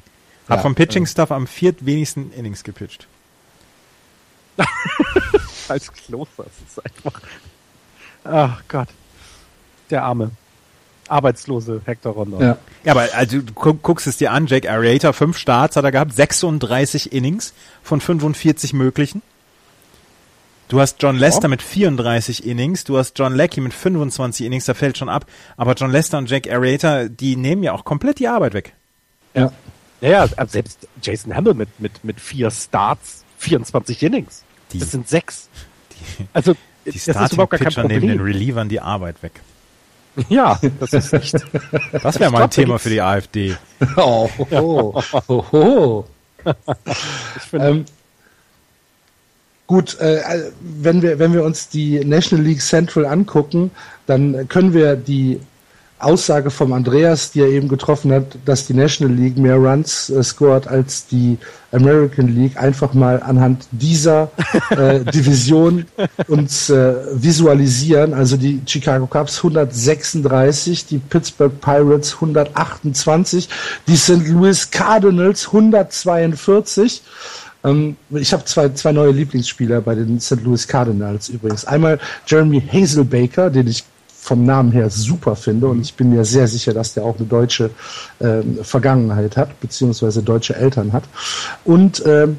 Speaker 3: Hat
Speaker 2: Ja,
Speaker 3: vom Pitching-Staff am viertwenigsten Innings gepitcht.
Speaker 4: Als Kloster, das ist einfach, ach Gott. Der arme, arbeitslose Hector Rondon.
Speaker 2: Ja.
Speaker 3: Ja, aber also du gu guckst es dir an, Jake Arrieta, fünf Starts hat er gehabt, 36 Innings von 45 möglichen. Du hast John Lester mit 34 Innings, du hast John Leckie mit 25 Innings, da fällt schon ab. Aber John Lester und Jake Arrieta, die nehmen ja auch komplett die Arbeit weg.
Speaker 2: Ja.
Speaker 4: Ja, ja, aber selbst Jason Hamill mit, mit, mit vier Starts, 24 Innings.
Speaker 3: Die-
Speaker 4: das sind sechs. also,
Speaker 3: Die
Speaker 4: das ist überhaupt gar kein
Speaker 3: Starting-Pitcher nehmen den
Speaker 4: Problem.
Speaker 3: Relievern die Arbeit weg.
Speaker 4: Ja, das ist nicht.
Speaker 3: Das wäre mal ein Thema für die AfD.
Speaker 2: Oh, oh, oh, oh.
Speaker 4: Ich finde,
Speaker 2: Ähm, gut, äh, wenn wir wenn wir uns die National League Central angucken, dann können wir die Aussage vom Andreas, die er eben getroffen hat, dass die National League mehr Runs äh, scored als die American League, einfach mal anhand dieser äh, Division uns äh, visualisieren. Also die Chicago Cubs 136, die Pittsburgh Pirates 128, die St. Louis Cardinals 142. Ähm, ich habe zwei, zwei neue Lieblingsspieler bei den St. Louis Cardinals übrigens. Einmal Jeremy Hazelbaker, den ich vom Namen her super finde und ich bin mir sehr sicher, dass der auch eine deutsche ähm, Vergangenheit hat, beziehungsweise deutsche Eltern hat. Und ähm,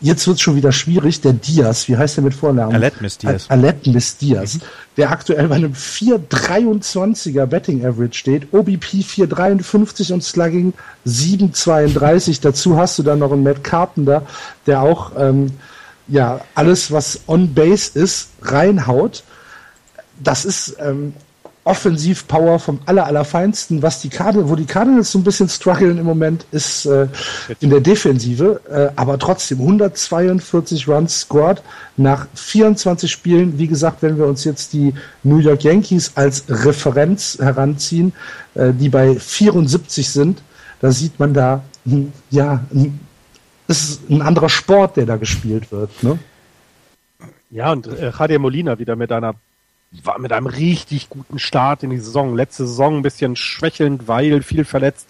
Speaker 2: jetzt wird es schon wieder schwierig. Der Diaz, wie heißt der mit Vornamen?
Speaker 3: Aletmis Diaz.
Speaker 2: Aletmis Diaz, der aktuell bei einem 4,23er Betting Average steht, OBP 4,53 und Slugging 7,32. Dazu hast du dann noch einen Matt Carpenter, der auch ähm, ja alles, was on Base ist, reinhaut. Das ist ähm, Offensivpower vom aller, allerfeinsten. Was die Cardinals, wo die Cardinals so ein bisschen strugglen im Moment, ist äh, in der Defensive, äh, aber trotzdem 142 Runs scored nach 24 Spielen. Wie gesagt, wenn wir uns jetzt die New York Yankees als Referenz heranziehen, äh, die bei 74 sind, da sieht man da, hm, ja, hm, es ist ein anderer Sport, der da gespielt wird. Ne?
Speaker 4: ja, und äh, Javier Molina wieder mit einer war mit einem richtig guten Start in die Saison. Letzte Saison ein bisschen schwächelnd, weil viel verletzt.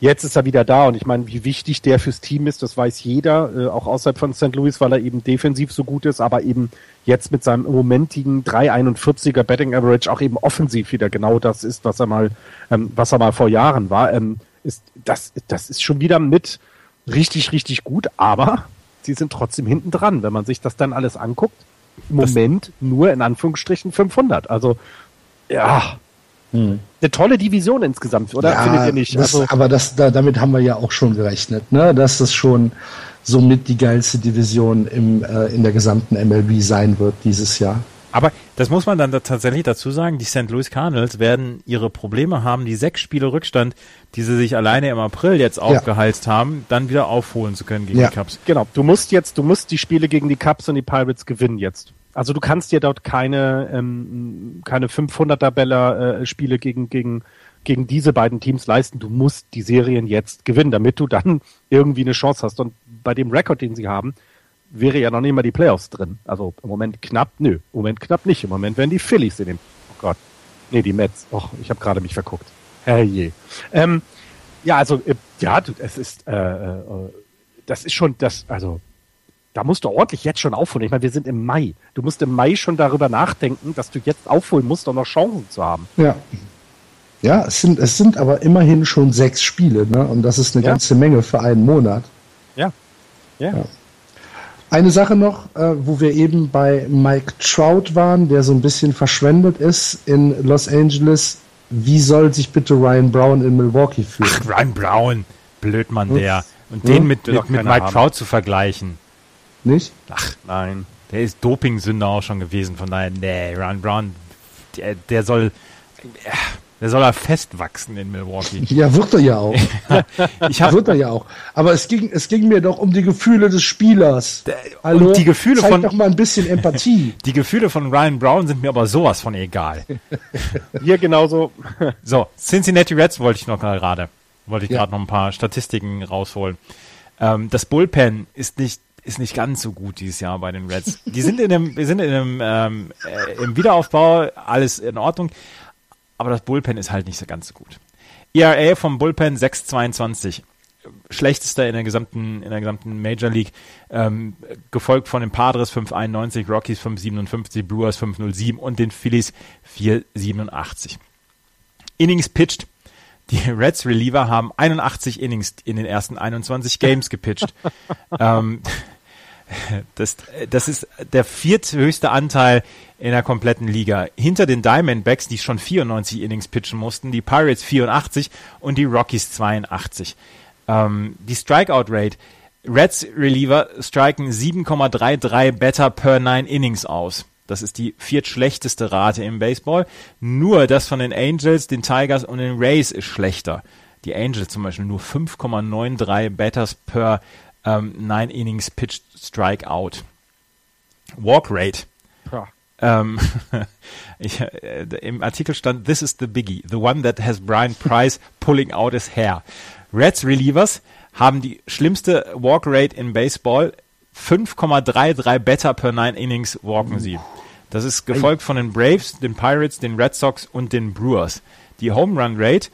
Speaker 4: Jetzt ist er wieder da und ich meine, wie wichtig der fürs Team ist, das weiß jeder, äh, auch außerhalb von St. Louis, weil er eben defensiv so gut ist, aber eben jetzt mit seinem momentigen 3,41er Betting Average auch eben offensiv wieder genau das ist, was er mal, ähm, was er mal vor Jahren war. Ähm, ist, das, das ist schon wieder mit richtig, richtig gut, aber sie sind trotzdem hinten dran, wenn man sich das dann alles anguckt. Im Moment nur in Anführungsstrichen 500. Also, ja, eine tolle Division insgesamt, oder? Findet ihr nicht?
Speaker 2: Das,
Speaker 4: Also,
Speaker 2: aber das, da, damit haben wir ja auch schon gerechnet, ne? dass das schon somit die geilste Division im, äh, in der gesamten MLB sein wird dieses Jahr.
Speaker 3: Aber das muss man dann da tatsächlich dazu sagen, die St. Louis Cardinals werden ihre Probleme haben, die sechs Spiele Rückstand, die sie sich alleine im April jetzt aufgeheizt haben, dann wieder aufholen zu können gegen
Speaker 2: Ja.
Speaker 3: die Cubs.
Speaker 4: genau, du musst jetzt, du musst die Spiele gegen die Cubs und die Pirates gewinnen jetzt. Also du kannst dir dort keine, ähm, keine 500er Bälle äh, Spiele gegen, gegen gegen diese beiden Teams leisten. Du musst die Serien jetzt gewinnen, damit du dann irgendwie eine Chance hast. Und bei dem Rekord, den sie haben, wäre ja noch nicht mal die Playoffs drin. Also im Moment knapp, nö, im Moment knapp nicht. Im Moment werden die Phillies in den, oh Gott, nee, die Mets. Och, ich habe gerade mich verguckt. Herrje. Ähm, ja, also, äh, ja, du, es ist, äh, äh, das ist schon, das, also, da musst du ordentlich jetzt schon aufholen. Ich meine, wir sind im Mai. Du musst im Mai schon darüber nachdenken, dass du jetzt aufholen musst, um noch Chancen zu haben.
Speaker 2: Ja. Ja, es sind, es sind aber immerhin schon sechs Spiele, ne? Und das ist eine
Speaker 4: Ja.
Speaker 2: ganze Menge für einen Monat.
Speaker 4: Ja. Ja.
Speaker 2: Ja. Eine Sache noch, äh, wo wir eben bei Mike Trout waren, der so ein bisschen verschwendet ist in Los Angeles. Wie soll sich bitte Ryan Brown in Milwaukee fühlen?
Speaker 3: Ach, Ryan Brown, Blödmann
Speaker 2: Hm?
Speaker 3: der. Und
Speaker 2: Hm?
Speaker 3: den mit, mit, mit Mike
Speaker 4: haben.
Speaker 3: Trout zu vergleichen.
Speaker 2: Nicht?
Speaker 3: Ach,
Speaker 4: Nein.
Speaker 3: der ist Dopingsünder auch schon gewesen, von daher, nee, Ryan Brown, der, der soll, ja, der soll er festwachsen in Milwaukee.
Speaker 2: Ja, wird er ja auch.
Speaker 3: Ich habe
Speaker 2: wird er ja auch. Aber es ging, es ging mir doch um die Gefühle des Spielers. Hallo?
Speaker 3: und die Gefühle
Speaker 2: Zeig
Speaker 3: von-
Speaker 2: doch mal ein bisschen Empathie.
Speaker 3: die Gefühle von Ryan Brown sind mir aber sowas von egal.
Speaker 4: Hier genauso.
Speaker 3: So, Cincinnati Reds wollte ich noch gerade, wollte ich
Speaker 2: Ja.
Speaker 3: gerade noch ein paar Statistiken rausholen. Ähm, das Bullpen ist nicht ist nicht ganz so gut dieses Jahr bei den Reds. Die sind in einem, wir sind in einem ähm, äh, im Wiederaufbau, alles in Ordnung, aber das Bullpen ist halt nicht so ganz so gut. ERA vom Bullpen 6,22 schlechtester in der gesamten in der gesamten Major League, ähm, gefolgt von den Padres 5,91, Rockies 5,57, Brewers 5,07 und den Phillies 4,87. Innings pitched. Die Reds Reliever haben 81 Innings in den ersten 21 Games gepitcht. ähm, das, das ist der vierthöchste Anteil in der kompletten Liga. Hinter den Diamondbacks, die schon 94 Innings pitchen mussten, die Pirates 84 und die Rockies 82. Ähm, die Strikeout Rate. Reds Reliever striken 7,33 better per 9 Innings aus. Das ist die viertschlechteste Rate im Baseball. Nur das von den Angels, den Tigers und den Rays ist schlechter. Die Angels zum Beispiel nur 5,93 Batters per ähm, 9 Innings pitched Strikeout. Walk Rate.
Speaker 4: Ja.
Speaker 3: Ähm, ich, äh, Im Artikel stand, this is the biggie, the one that has Brian Price pulling out his hair. Reds Relievers haben die schlimmste Walk Rate in Baseball. 5,33 better per 9 Innings walken sie. Das ist gefolgt von den Braves, den Pirates, den Red Sox und den Brewers. Die Home Run Rate,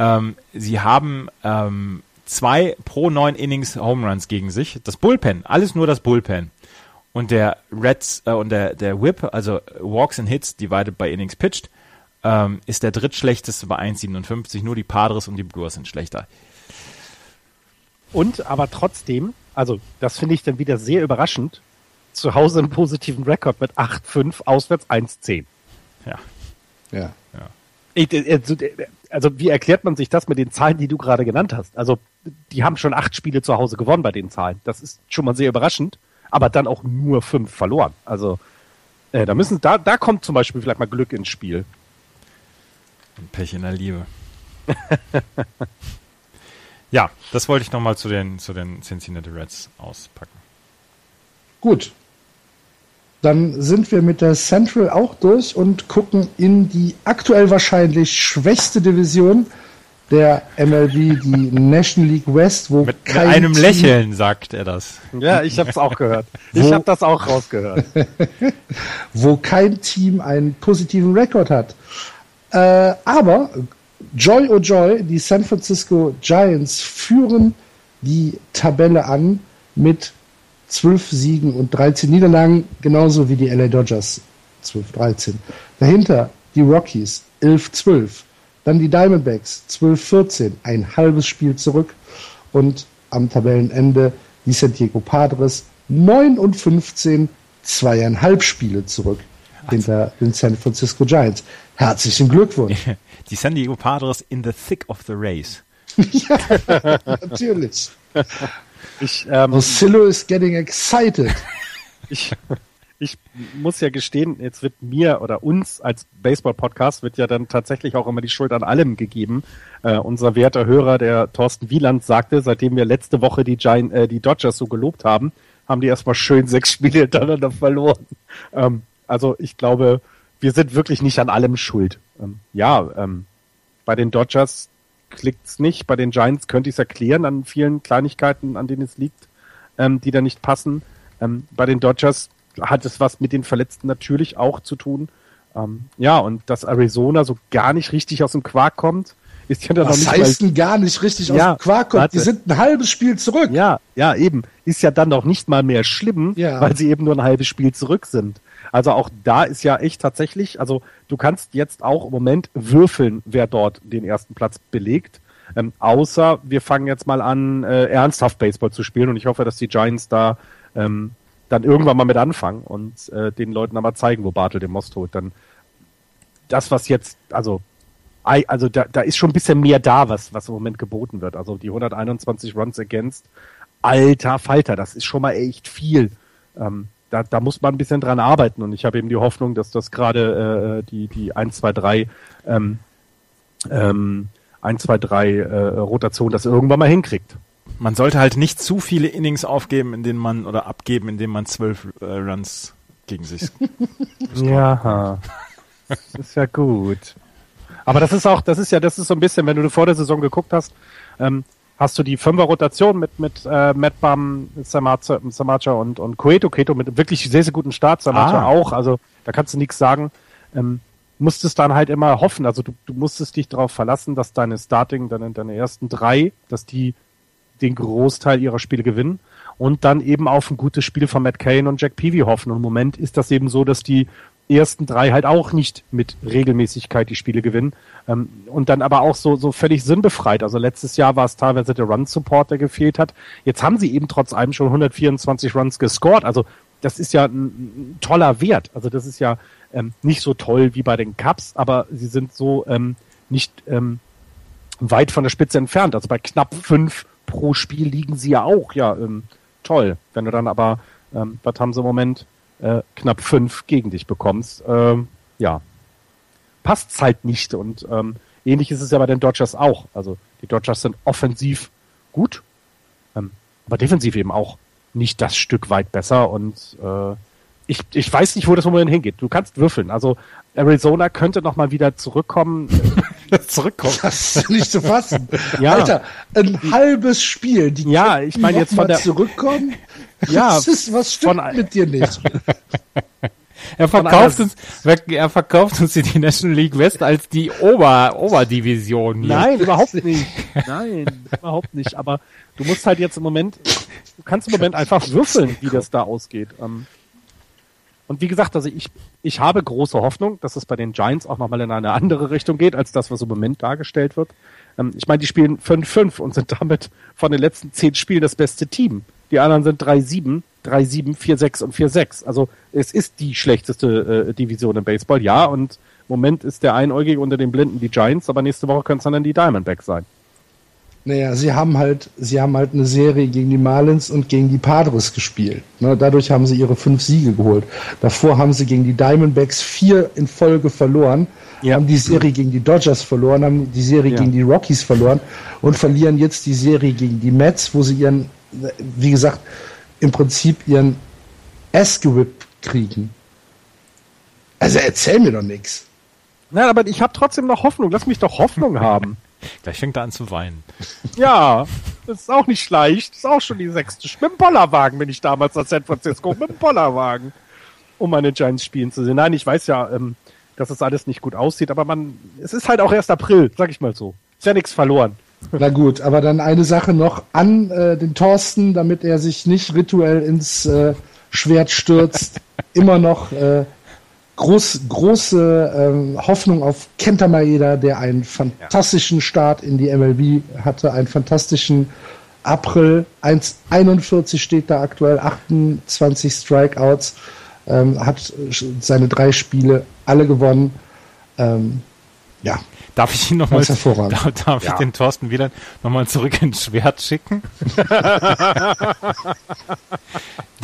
Speaker 3: ähm, sie haben ähm, zwei pro 9 Innings Home Runs gegen sich. Das Bullpen, alles nur das Bullpen. Und der Reds äh, und der, der Whip, also Walks and Hits divided by Innings pitched, ähm, ist der drittschlechteste bei 1,57. Nur die Padres und die Brewers sind schlechter.
Speaker 4: Und aber trotzdem, also das finde ich dann wieder sehr überraschend, zu Hause einen positiven Rekord mit 8-5, auswärts 1-10.
Speaker 3: Ja.
Speaker 2: Ja.
Speaker 4: Äh, also, äh, also wie erklärt man sich das mit den Zahlen, die du gerade genannt hast? Also die haben schon acht Spiele zu Hause gewonnen bei den Zahlen. Das ist schon mal sehr überraschend, aber dann auch nur fünf verloren. Also äh, da müssen, da, da kommt zum Beispiel vielleicht mal Glück ins Spiel.
Speaker 3: Und Pech in der Liebe. ja, das wollte ich nochmal zu den, zu den Cincinnati Reds auspacken.
Speaker 2: Gut. Dann sind wir mit der Central auch durch und gucken in die aktuell wahrscheinlich schwächste Division der MLB, die National League West, wo
Speaker 3: Mit, mit
Speaker 2: kein
Speaker 3: einem
Speaker 2: Team,
Speaker 3: Lächeln sagt er das.
Speaker 4: Ja, ich habe es auch gehört. Ich habe das auch rausgehört.
Speaker 2: wo kein Team einen positiven Rekord hat. Äh, aber Joy oh Joy, die San Francisco Giants führen die Tabelle an mit 12 Siegen und 13 Niederlagen, genauso wie die LA Dodgers 12-13. Dahinter die Rockies 11-12, dann die Diamondbacks 12-14, ein halbes Spiel zurück und am Tabellenende die San Diego Padres 9 und 15, zweieinhalb Spiele zurück hinter den San Francisco Giants. Herzlichen Glückwunsch.
Speaker 3: Die San Diego Padres in the thick of the race.
Speaker 2: Natürlich.
Speaker 4: Ich, ähm,
Speaker 2: Rosillo is getting excited.
Speaker 4: ich, ich muss ja gestehen, jetzt wird mir oder uns als Baseball-Podcast wird ja dann tatsächlich auch immer die Schuld an allem gegeben. Äh, unser werter Hörer, der Thorsten Wieland, sagte, seitdem wir letzte Woche die, Giant, äh, die Dodgers so gelobt haben, haben die erstmal schön sechs Spiele hintereinander verloren. Ähm, also ich glaube, wir sind wirklich nicht an allem schuld. Ähm, ja, ähm, Bei den Dodgers klickt's nicht. Bei den Giants könnte ich es erklären an vielen Kleinigkeiten, an denen es liegt, ähm, die da nicht passen. Ähm, bei den Dodgers hat es was mit den Verletzten natürlich auch zu tun. Ähm, ja, und dass Arizona so gar nicht richtig aus dem Quark kommt, ist ja dann
Speaker 2: Was
Speaker 4: noch nicht
Speaker 2: heißt denn gar nicht richtig
Speaker 4: Ja,
Speaker 2: aus dem Quark kommt? Die sind ein halbes Spiel zurück.
Speaker 4: Ja, ja, eben. Ist ja dann noch nicht mal mehr schlimm,
Speaker 2: Ja.
Speaker 4: weil sie eben nur ein halbes Spiel zurück sind. Also auch da ist ja echt tatsächlich, also du kannst jetzt auch im Moment würfeln, wer dort den ersten Platz belegt. Ähm, außer wir fangen jetzt mal an, äh, ernsthaft Baseball zu spielen und ich hoffe, dass die Giants da ähm, dann irgendwann mal mit anfangen und äh, den Leuten aber zeigen, wo Bartel den Most holt. Dann das, was jetzt, also also da, da ist schon ein bisschen mehr da, was, was im Moment geboten wird. Also die 121 Runs against, alter Falter, das ist schon mal echt viel. Ähm, da, da muss man ein bisschen dran arbeiten und ich habe eben die Hoffnung, dass das gerade äh, die, die 1, 2, 3 ähm, ähm, 1, 2, 3 äh, Rotation das irgendwann mal hinkriegt.
Speaker 3: Man sollte halt nicht zu viele Innings aufgeben, in denen man oder abgeben, indem man zwölf äh, Runs gegen sich.
Speaker 4: Ja, das ist ja gut. Aber das ist auch, das ist ja, das ist so ein bisschen, wenn du vor der Saison geguckt hast, ähm, hast du die Fünfer-Rotation mit, mit äh, Matt Bum, Samacha, Samacha und, und Cueto, Cueto mit wirklich sehr, sehr guten Start, Samacha
Speaker 3: Ah.
Speaker 4: auch, also da kannst du nichts sagen. Ähm, musstest dann halt immer hoffen, also du, du musstest dich darauf verlassen, dass deine Starting, deine, deine ersten drei, dass die den Großteil ihrer Spiele gewinnen und dann eben auf ein gutes Spiel von Matt Cain und Jack Peavy hoffen. Und im Moment ist das eben so, dass die ersten drei halt auch nicht mit Regelmäßigkeit die Spiele gewinnen ähm, und dann aber auch so, so völlig sinnbefreit. Also letztes Jahr war es teilweise der Run-Support, der gefehlt hat. Jetzt haben sie eben trotz allem schon 124 Runs gescored. Also das ist ja ein, ein toller Wert. Also das ist ja ähm, nicht so toll wie bei den Cups, aber sie sind so ähm, nicht ähm, weit von der Spitze entfernt. Also bei knapp fünf pro Spiel liegen sie ja auch. Ja, ähm, toll. Wenn du dann aber, ähm, was haben sie im Moment, äh, knapp fünf gegen dich bekommst, ähm, ja, passt's halt nicht. Und ähm, ähnlich ist es ja bei den Dodgers auch. Also die Dodgers sind offensiv gut, ähm, aber defensiv eben auch nicht das Stück weit besser. Und äh, ich, ich weiß nicht, wo das im Moment hingeht. Du kannst würfeln. Also Arizona könnte noch mal wieder zurückkommen.
Speaker 3: Zurückkommen.
Speaker 2: Das ist nicht zu fassen.
Speaker 4: Ja.
Speaker 2: Alter, ein halbes Spiel. Die
Speaker 4: Ja, ich meine jetzt von
Speaker 2: mal
Speaker 4: der-
Speaker 2: zurückkommen.
Speaker 4: Ja,
Speaker 2: das ist, was stimmt
Speaker 4: von-
Speaker 2: mit dir nicht?
Speaker 3: Er verkauft uns, er verkauft uns die National League West als die Ober, Oberdivision. hier.
Speaker 4: Nein, überhaupt nicht. Nein, überhaupt nicht. Aber du musst halt jetzt im Moment, du kannst im Moment einfach würfeln, wie das da ausgeht. Ähm, Und wie gesagt, also ich, ich habe große Hoffnung, dass es bei den Giants auch nochmal in eine andere Richtung geht, als das, was im Moment dargestellt wird. Ähm, Ich meine, die spielen 5-5 und sind damit von den letzten zehn Spielen das beste Team. Die anderen sind 3-7, 3-7, 4-6 und 4-6. Also es ist die schlechteste äh, Division im Baseball, ja. Und im Moment ist der Einäugige unter den Blinden die Giants, aber nächste Woche können es dann die Diamondbacks sein.
Speaker 2: Naja, sie haben halt, sie haben halt eine Serie gegen die Marlins und gegen die Padres gespielt. Ne, dadurch haben sie ihre fünf Siege geholt. Davor haben sie gegen die Diamondbacks vier in Folge verloren,
Speaker 4: Ja.
Speaker 2: haben die Serie gegen die Dodgers verloren, haben die Serie
Speaker 4: Ja.
Speaker 2: gegen die Rockies verloren und verlieren jetzt die Serie gegen die Mets, wo sie ihren, wie gesagt, im Prinzip ihren Ass-Gewip kriegen. Also erzähl mir doch nichts.
Speaker 4: Nein, aber ich habe trotzdem noch Hoffnung. Lass mich doch Hoffnung haben.
Speaker 3: Gleich fängt er an zu weinen.
Speaker 4: Ja, das ist auch nicht leicht. Das ist auch schon die sechste. Mit dem Bollerwagen bin ich damals nach San Francisco. Mit dem Bollerwagen. Um meine Giants spielen zu sehen. Nein, ich weiß ja, ähm, dass das alles nicht gut aussieht, aber man, es ist halt auch erst April, sag ich mal so. Ist ja nichts verloren.
Speaker 2: Na gut, aber dann eine Sache noch an äh, den Thorsten, damit er sich nicht rituell ins äh, Schwert stürzt. Immer noch äh, groß, große ähm, Hoffnung auf Kenta Maeda, der einen fantastischen Start in die MLB hatte, einen fantastischen April. 1,41 steht da aktuell, 28 Strikeouts, ähm, hat seine drei Spiele alle gewonnen. Ähm, ja,
Speaker 3: Darf ich ihn nochmal, darf, darf ich den Thorsten wieder nochmal zurück ins Schwert schicken?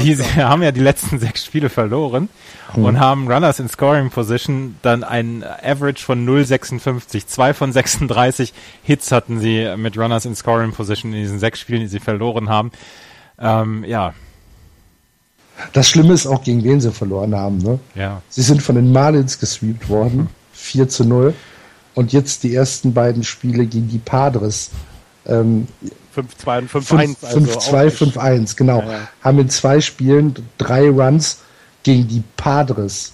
Speaker 3: die haben ja die letzten sechs Spiele verloren und haben Runners in Scoring Position dann ein Average von 0,56. Zwei von 36 Hits hatten sie mit Runners in Scoring Position in diesen sechs Spielen, die sie verloren haben. Ähm, ja,
Speaker 2: das Schlimme ist auch, gegen wen sie verloren haben. Ne?
Speaker 3: ja.
Speaker 2: Sie sind von den Marlins gesweept worden. 4 zu 0. und jetzt die ersten beiden Spiele gegen die Padres. Ähm,
Speaker 4: 5-2 und 5-1.
Speaker 2: 5-2, also 5-1, genau. Ja, ja. Haben in zwei Spielen drei Runs gegen die Padres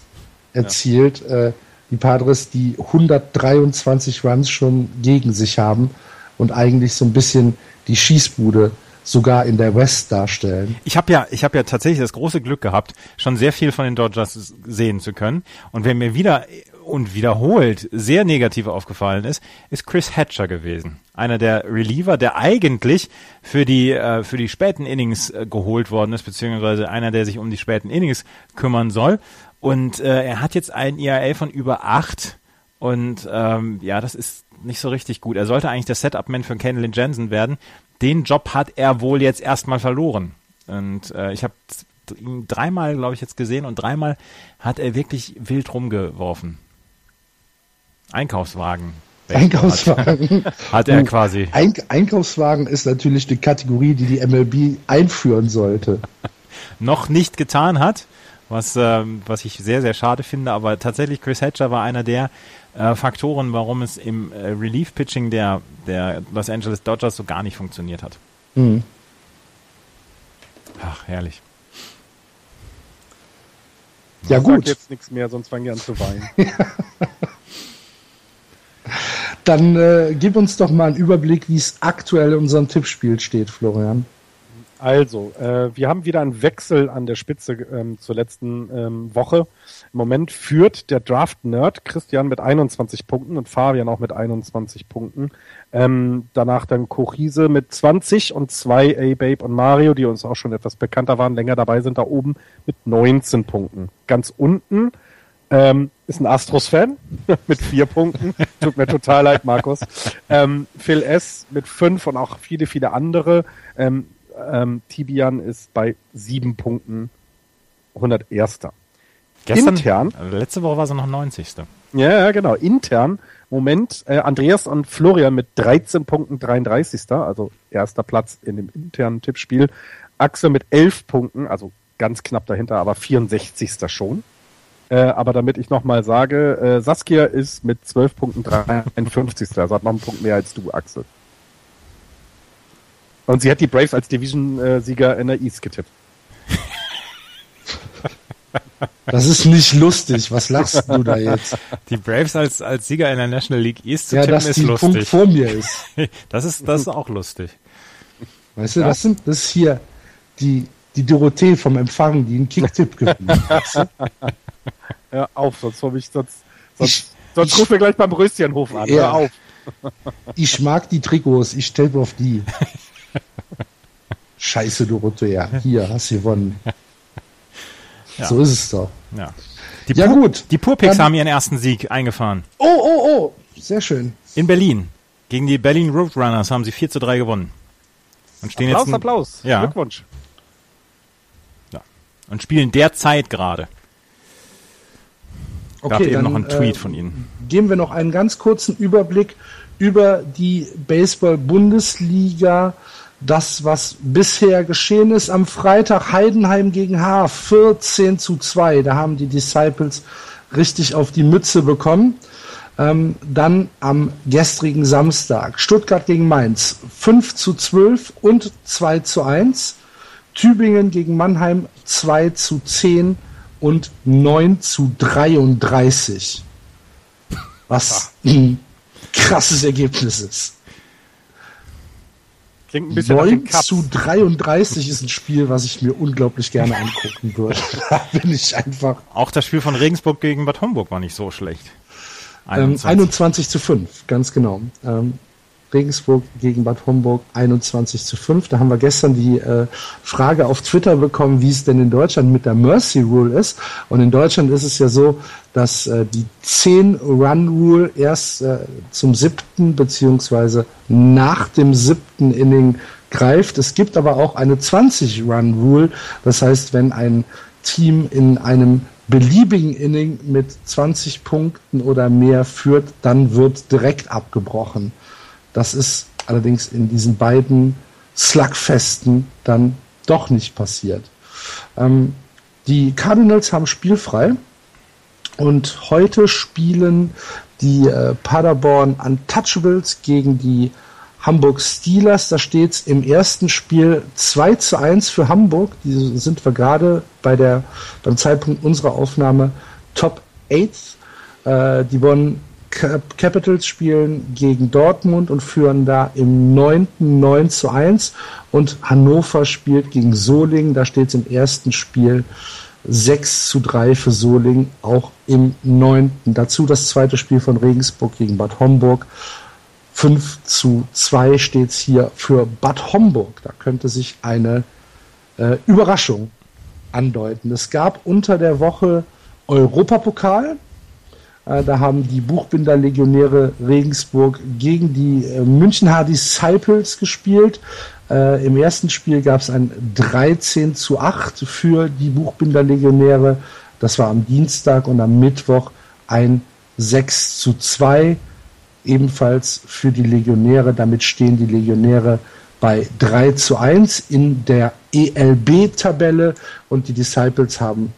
Speaker 2: erzielt. Ja. Äh, die Padres, die 123 Runs schon gegen sich haben und eigentlich so ein bisschen die Schießbude sogar in der West darstellen.
Speaker 3: Ich habe ja, ich habe ja tatsächlich das große Glück gehabt, schon sehr viel von den Dodgers sehen zu können. Und wer mir wieder und wiederholt sehr negativ aufgefallen ist, ist Chris Hatcher gewesen. Einer der Reliever, der eigentlich für die, äh, für die späten Innings äh, geholt worden ist, beziehungsweise einer, der sich um die späten Innings kümmern soll. Und äh, er hat jetzt ein ERA von über acht. Und ähm, ja, das ist nicht so richtig gut. Er sollte eigentlich der Setup-Man für Kenlin Jensen werden. Den Job hat er wohl jetzt erstmal verloren. Und äh, ich habe ihn dreimal, glaube ich, jetzt gesehen und dreimal hat er wirklich wild rumgeworfen. Einkaufswagen.
Speaker 2: Einkaufswagen.
Speaker 3: Hat, er quasi.
Speaker 2: Ein Einkaufswagen ist natürlich die Kategorie, die die MLB einführen sollte.
Speaker 3: Noch nicht getan hat, was, ähm, was ich sehr, sehr schade finde, aber tatsächlich Chris Hatcher war einer der äh, Faktoren, warum es im äh, Relief-Pitching der, der Los Angeles Dodgers so gar nicht funktioniert hat. Mhm. Ach, herrlich.
Speaker 4: Ja, ich gut. jetzt nichts mehr, sonst fangen wir an zu weinen.
Speaker 2: Dann äh, gib uns doch mal einen Überblick, wie es aktuell in unserem Tippspiel steht, Florian.
Speaker 4: Also, äh, wir haben wieder einen Wechsel an der Spitze ähm, zur letzten ähm, Woche. Im Moment führt der Draft-Nerd Christian mit 21 Punkten und Fabian auch mit 21 Punkten. Ähm, danach dann Kochise mit 20 und zwei A-Babe und Mario, die uns auch schon etwas bekannter waren, länger dabei sind, da oben mit 19 Punkten. Ganz unten ähm, ist ein Astros-Fan mit vier Punkten. Tut mir total leid, Markus. Ähm, Phil S. mit fünf und auch viele, viele andere. Ähm, ähm, Tibian ist bei sieben Punkten 101.
Speaker 3: Gestern, intern. Also letzte Woche war sie noch 90.
Speaker 4: Ja, ja, genau. Intern. Moment, äh, Andreas und Florian mit 13 Punkten 33. Also erster Platz in dem internen Tippspiel. Axel mit 11 Punkten, also ganz knapp dahinter, aber 64. schon. Äh, aber damit ich nochmal sage, äh, Saskia ist mit 12 Punkten 53. Also hat noch einen Punkt mehr als du, Axel. Und sie hat die Braves als Division-Sieger in der East getippt.
Speaker 2: Das ist nicht lustig. Was lachst du da jetzt?
Speaker 3: Die Braves als, als Sieger in der National League East
Speaker 2: zu ja, tippen ist lustig. Punkt vor mir ist.
Speaker 3: Das ist, das ist auch lustig.
Speaker 2: Weißt du, ja? das sind, das ist hier die, die Dorothee vom Empfang, die einen Kicktipp gewinnt. weißt du?
Speaker 4: Ja, auf, sonst hab ich, sonst, sonst, ich, sonst ich, ruf mir gleich beim Röstchenhof an. Ja, auf.
Speaker 2: Ich mag die Trikots, ich stelle auf die. Scheiße, Dorothea. Hier, hast du gewonnen. Ja. So ist es doch.
Speaker 3: Ja, die ja gut. Die Purpicks haben ihren ersten Sieg eingefahren.
Speaker 2: Oh, oh, oh. Sehr schön.
Speaker 3: In Berlin. Gegen die Berlin Roadrunners haben sie 4 zu 3 gewonnen.
Speaker 4: Und stehen Applaus, jetzt Applaus.
Speaker 3: Ja. Glückwunsch. Ja. Und spielen derzeit gerade.
Speaker 2: Okay, Gab eben noch einen Tweet äh, von Ihnen. Geben wir noch einen ganz kurzen Überblick über die Baseball-Bundesliga. Das, was bisher geschehen ist, am Freitag Heidenheim gegen H 14 zu 2. Da haben die Disciples richtig auf die Mütze bekommen. Ähm, dann am gestrigen Samstag Stuttgart gegen Mainz 5 zu 12 und 2 zu 1. Tübingen gegen Mannheim 2 zu 10 und 9 zu 33. Was ein krasses Ergebnis ist. Klingt ein bisschen 9 zu 33 ist ein Spiel, was ich mir unglaublich gerne angucken würde. da bin ich einfach.
Speaker 3: Auch das Spiel von Regensburg gegen Bad Homburg war nicht so schlecht.
Speaker 2: 21, ähm, 21 zu 5, ganz genau. Ähm, Regensburg gegen Bad Homburg 21 zu 5. Da haben wir gestern die äh, Frage auf Twitter bekommen, wie es denn in Deutschland mit der Mercy Rule ist. Und in Deutschland ist es ja so, dass äh, die 10-Run-Rule erst äh, zum siebten beziehungsweise nach dem siebten Inning greift. Es gibt aber auch eine 20-Run-Rule. Das heißt, wenn ein Team in einem beliebigen Inning mit 20 Punkten oder mehr führt, dann wird direkt abgebrochen. Das ist allerdings in diesen beiden Slugfesten dann doch nicht passiert. Ähm, die Cardinals haben spielfrei. Und heute spielen die äh, Paderborn Untouchables gegen die Hamburg Steelers. Da steht es im ersten Spiel 2 zu 1 für Hamburg. Die sind wir gerade bei beim Zeitpunkt unserer Aufnahme Top 8. Äh, die Cap Capitals spielen gegen Dortmund und führen da im 9. 9 zu 1 und Hannover spielt gegen Solingen, da steht es im ersten Spiel 6 zu 3 für Solingen, auch im 9. Dazu das zweite Spiel von Regensburg gegen Bad Homburg. 5 zu 2 steht es hier für Bad Homburg. Da könnte sich eine äh, Überraschung andeuten. Es gab unter der Woche Europapokal. Äh, da haben die Buchbinder-Legionäre Regensburg gegen die äh, München Disciples gespielt. Äh, Im ersten Spiel gab es ein 13 zu 8 für die Buchbinder-Legionäre. Das war am Dienstag und am Mittwoch ein 6 zu 2 ebenfalls für die Legionäre. Damit stehen die Legionäre bei 3 zu 1 in der ELB-Tabelle und die Disciples haben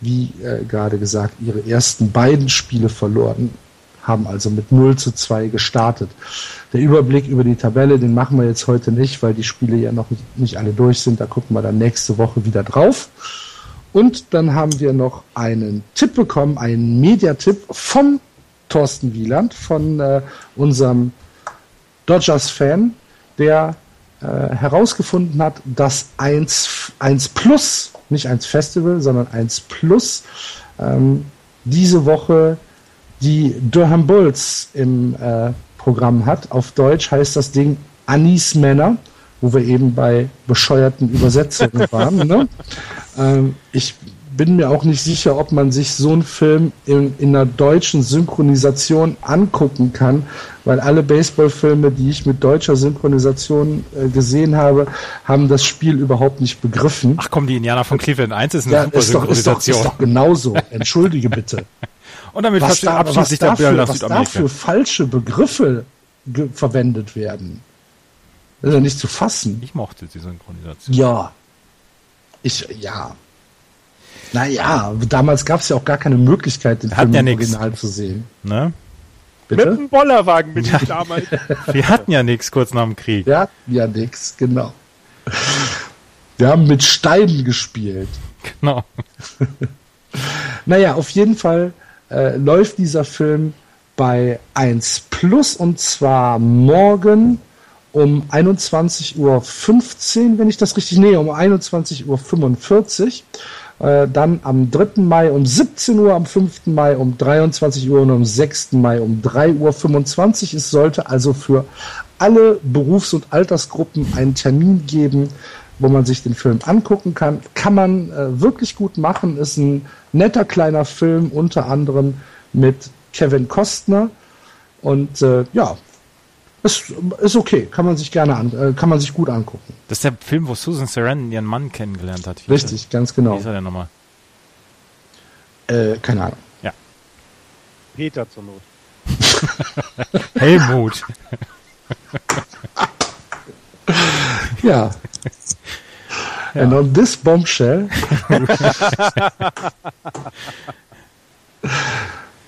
Speaker 2: wie äh, gerade gesagt, ihre ersten beiden Spiele verloren, haben also mit 0 zu 2 gestartet. Der Überblick über die Tabelle, den machen wir jetzt heute nicht, weil die Spiele ja noch nicht, alle durch sind. Da gucken wir dann nächste Woche wieder drauf. Und dann haben wir noch einen Tipp bekommen, einen Mediatipp von Thorsten Wieland, von äh, unserem Dodgers-Fan, der äh, herausgefunden hat, dass 1, 1 Plus, nicht 1 Festival, sondern 1 Plus, ähm, diese Woche die Durham Bulls im äh, Programm hat. Auf Deutsch heißt das Ding Anis Männer, wo wir eben bei bescheuerten Übersetzungen waren. Ne? Ähm, ich bin mir auch nicht sicher, ob man sich so einen Film in, in einer deutschen Synchronisation angucken kann, weil alle Baseballfilme, die ich mit deutscher Synchronisation äh, gesehen habe, haben das Spiel überhaupt nicht begriffen.
Speaker 3: Ach komm, die Indianer von Cleveland 1 ist eine
Speaker 2: ja,
Speaker 3: super
Speaker 2: ist doch, ist, doch, ist doch genauso. Entschuldige bitte.
Speaker 3: Und damit
Speaker 2: was, da, was,
Speaker 3: sich der
Speaker 2: dafür,
Speaker 3: nach
Speaker 2: was dafür falsche Begriffe verwendet werden. Das ist ja nicht zu fassen.
Speaker 3: Ich mochte die Synchronisation.
Speaker 2: Ja. Ich, ja. Naja, damals gab es ja auch gar keine Möglichkeit, den
Speaker 3: Film
Speaker 2: ja
Speaker 3: im
Speaker 2: Original zu sehen.
Speaker 3: Ne?
Speaker 4: Mit
Speaker 2: Bitte?
Speaker 4: dem Bollerwagen bin ich damals.
Speaker 3: Wir hatten ja nichts kurz nach dem Krieg.
Speaker 2: Wir hatten ja nix, genau. Wir haben mit Steinen gespielt.
Speaker 3: Genau.
Speaker 2: Naja, auf jeden Fall äh, läuft dieser Film bei 1 Plus und zwar morgen um 21.15 Uhr, wenn ich das richtig nähe, um 21.45 Uhr. Äh, dann am 3. Mai um 17 Uhr, am 5. Mai um 23 Uhr und am 6. Mai um 3.25 Uhr. Es sollte also für alle Berufs- und Altersgruppen einen Termin geben, wo man sich den Film angucken kann. Kann man äh, wirklich gut machen. Ist ein netter kleiner Film, unter anderem mit Kevin Costner. Und äh, ja, ist, ist okay, kann man sich gerne an, äh, kann man sich gut angucken.
Speaker 3: Das ist der Film, wo Susan Sarandon ihren Mann kennengelernt hat. Wie
Speaker 2: Richtig, ganz genau.
Speaker 3: wie ist er denn nochmal?
Speaker 2: Äh, keine Ahnung.
Speaker 4: Peter zur Not.
Speaker 3: Helmut.
Speaker 2: Ja. And on this bombshell.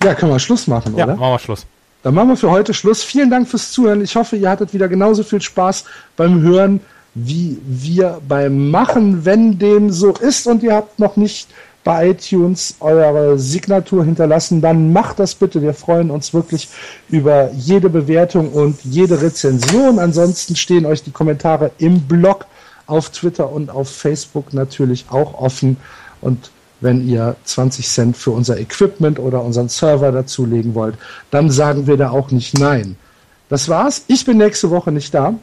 Speaker 2: ja, können wir Schluss machen,
Speaker 3: Ja,
Speaker 2: oder?
Speaker 3: machen wir Schluss.
Speaker 2: Dann machen wir für heute Schluss. Vielen Dank fürs Zuhören. Ich hoffe, ihr hattet wieder genauso viel Spaß beim Hören wie wir beim Machen. Wenn dem so ist und ihr habt noch nicht bei iTunes eure Signatur hinterlassen, dann macht das bitte. Wir freuen uns wirklich über jede Bewertung und jede Rezension. Ansonsten stehen euch die Kommentare im Blog, auf Twitter und auf Facebook natürlich auch offen. Und wenn ihr 20 Cent für unser Equipment oder unseren Server dazulegen wollt, dann sagen wir da auch nicht nein. Das war's. Ich bin nächste Woche nicht da.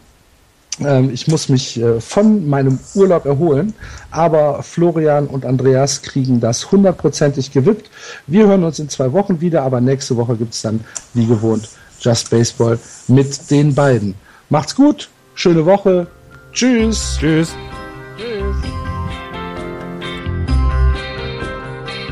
Speaker 2: Ähm, ich muss mich äh, von meinem Urlaub erholen, aber Florian und Andreas kriegen das hundertprozentig gewippt. Wir hören uns in zwei Wochen wieder, aber nächste Woche gibt's dann wie gewohnt Just Baseball mit den beiden. Macht's gut, schöne Woche, tschüss.
Speaker 3: Tschüss.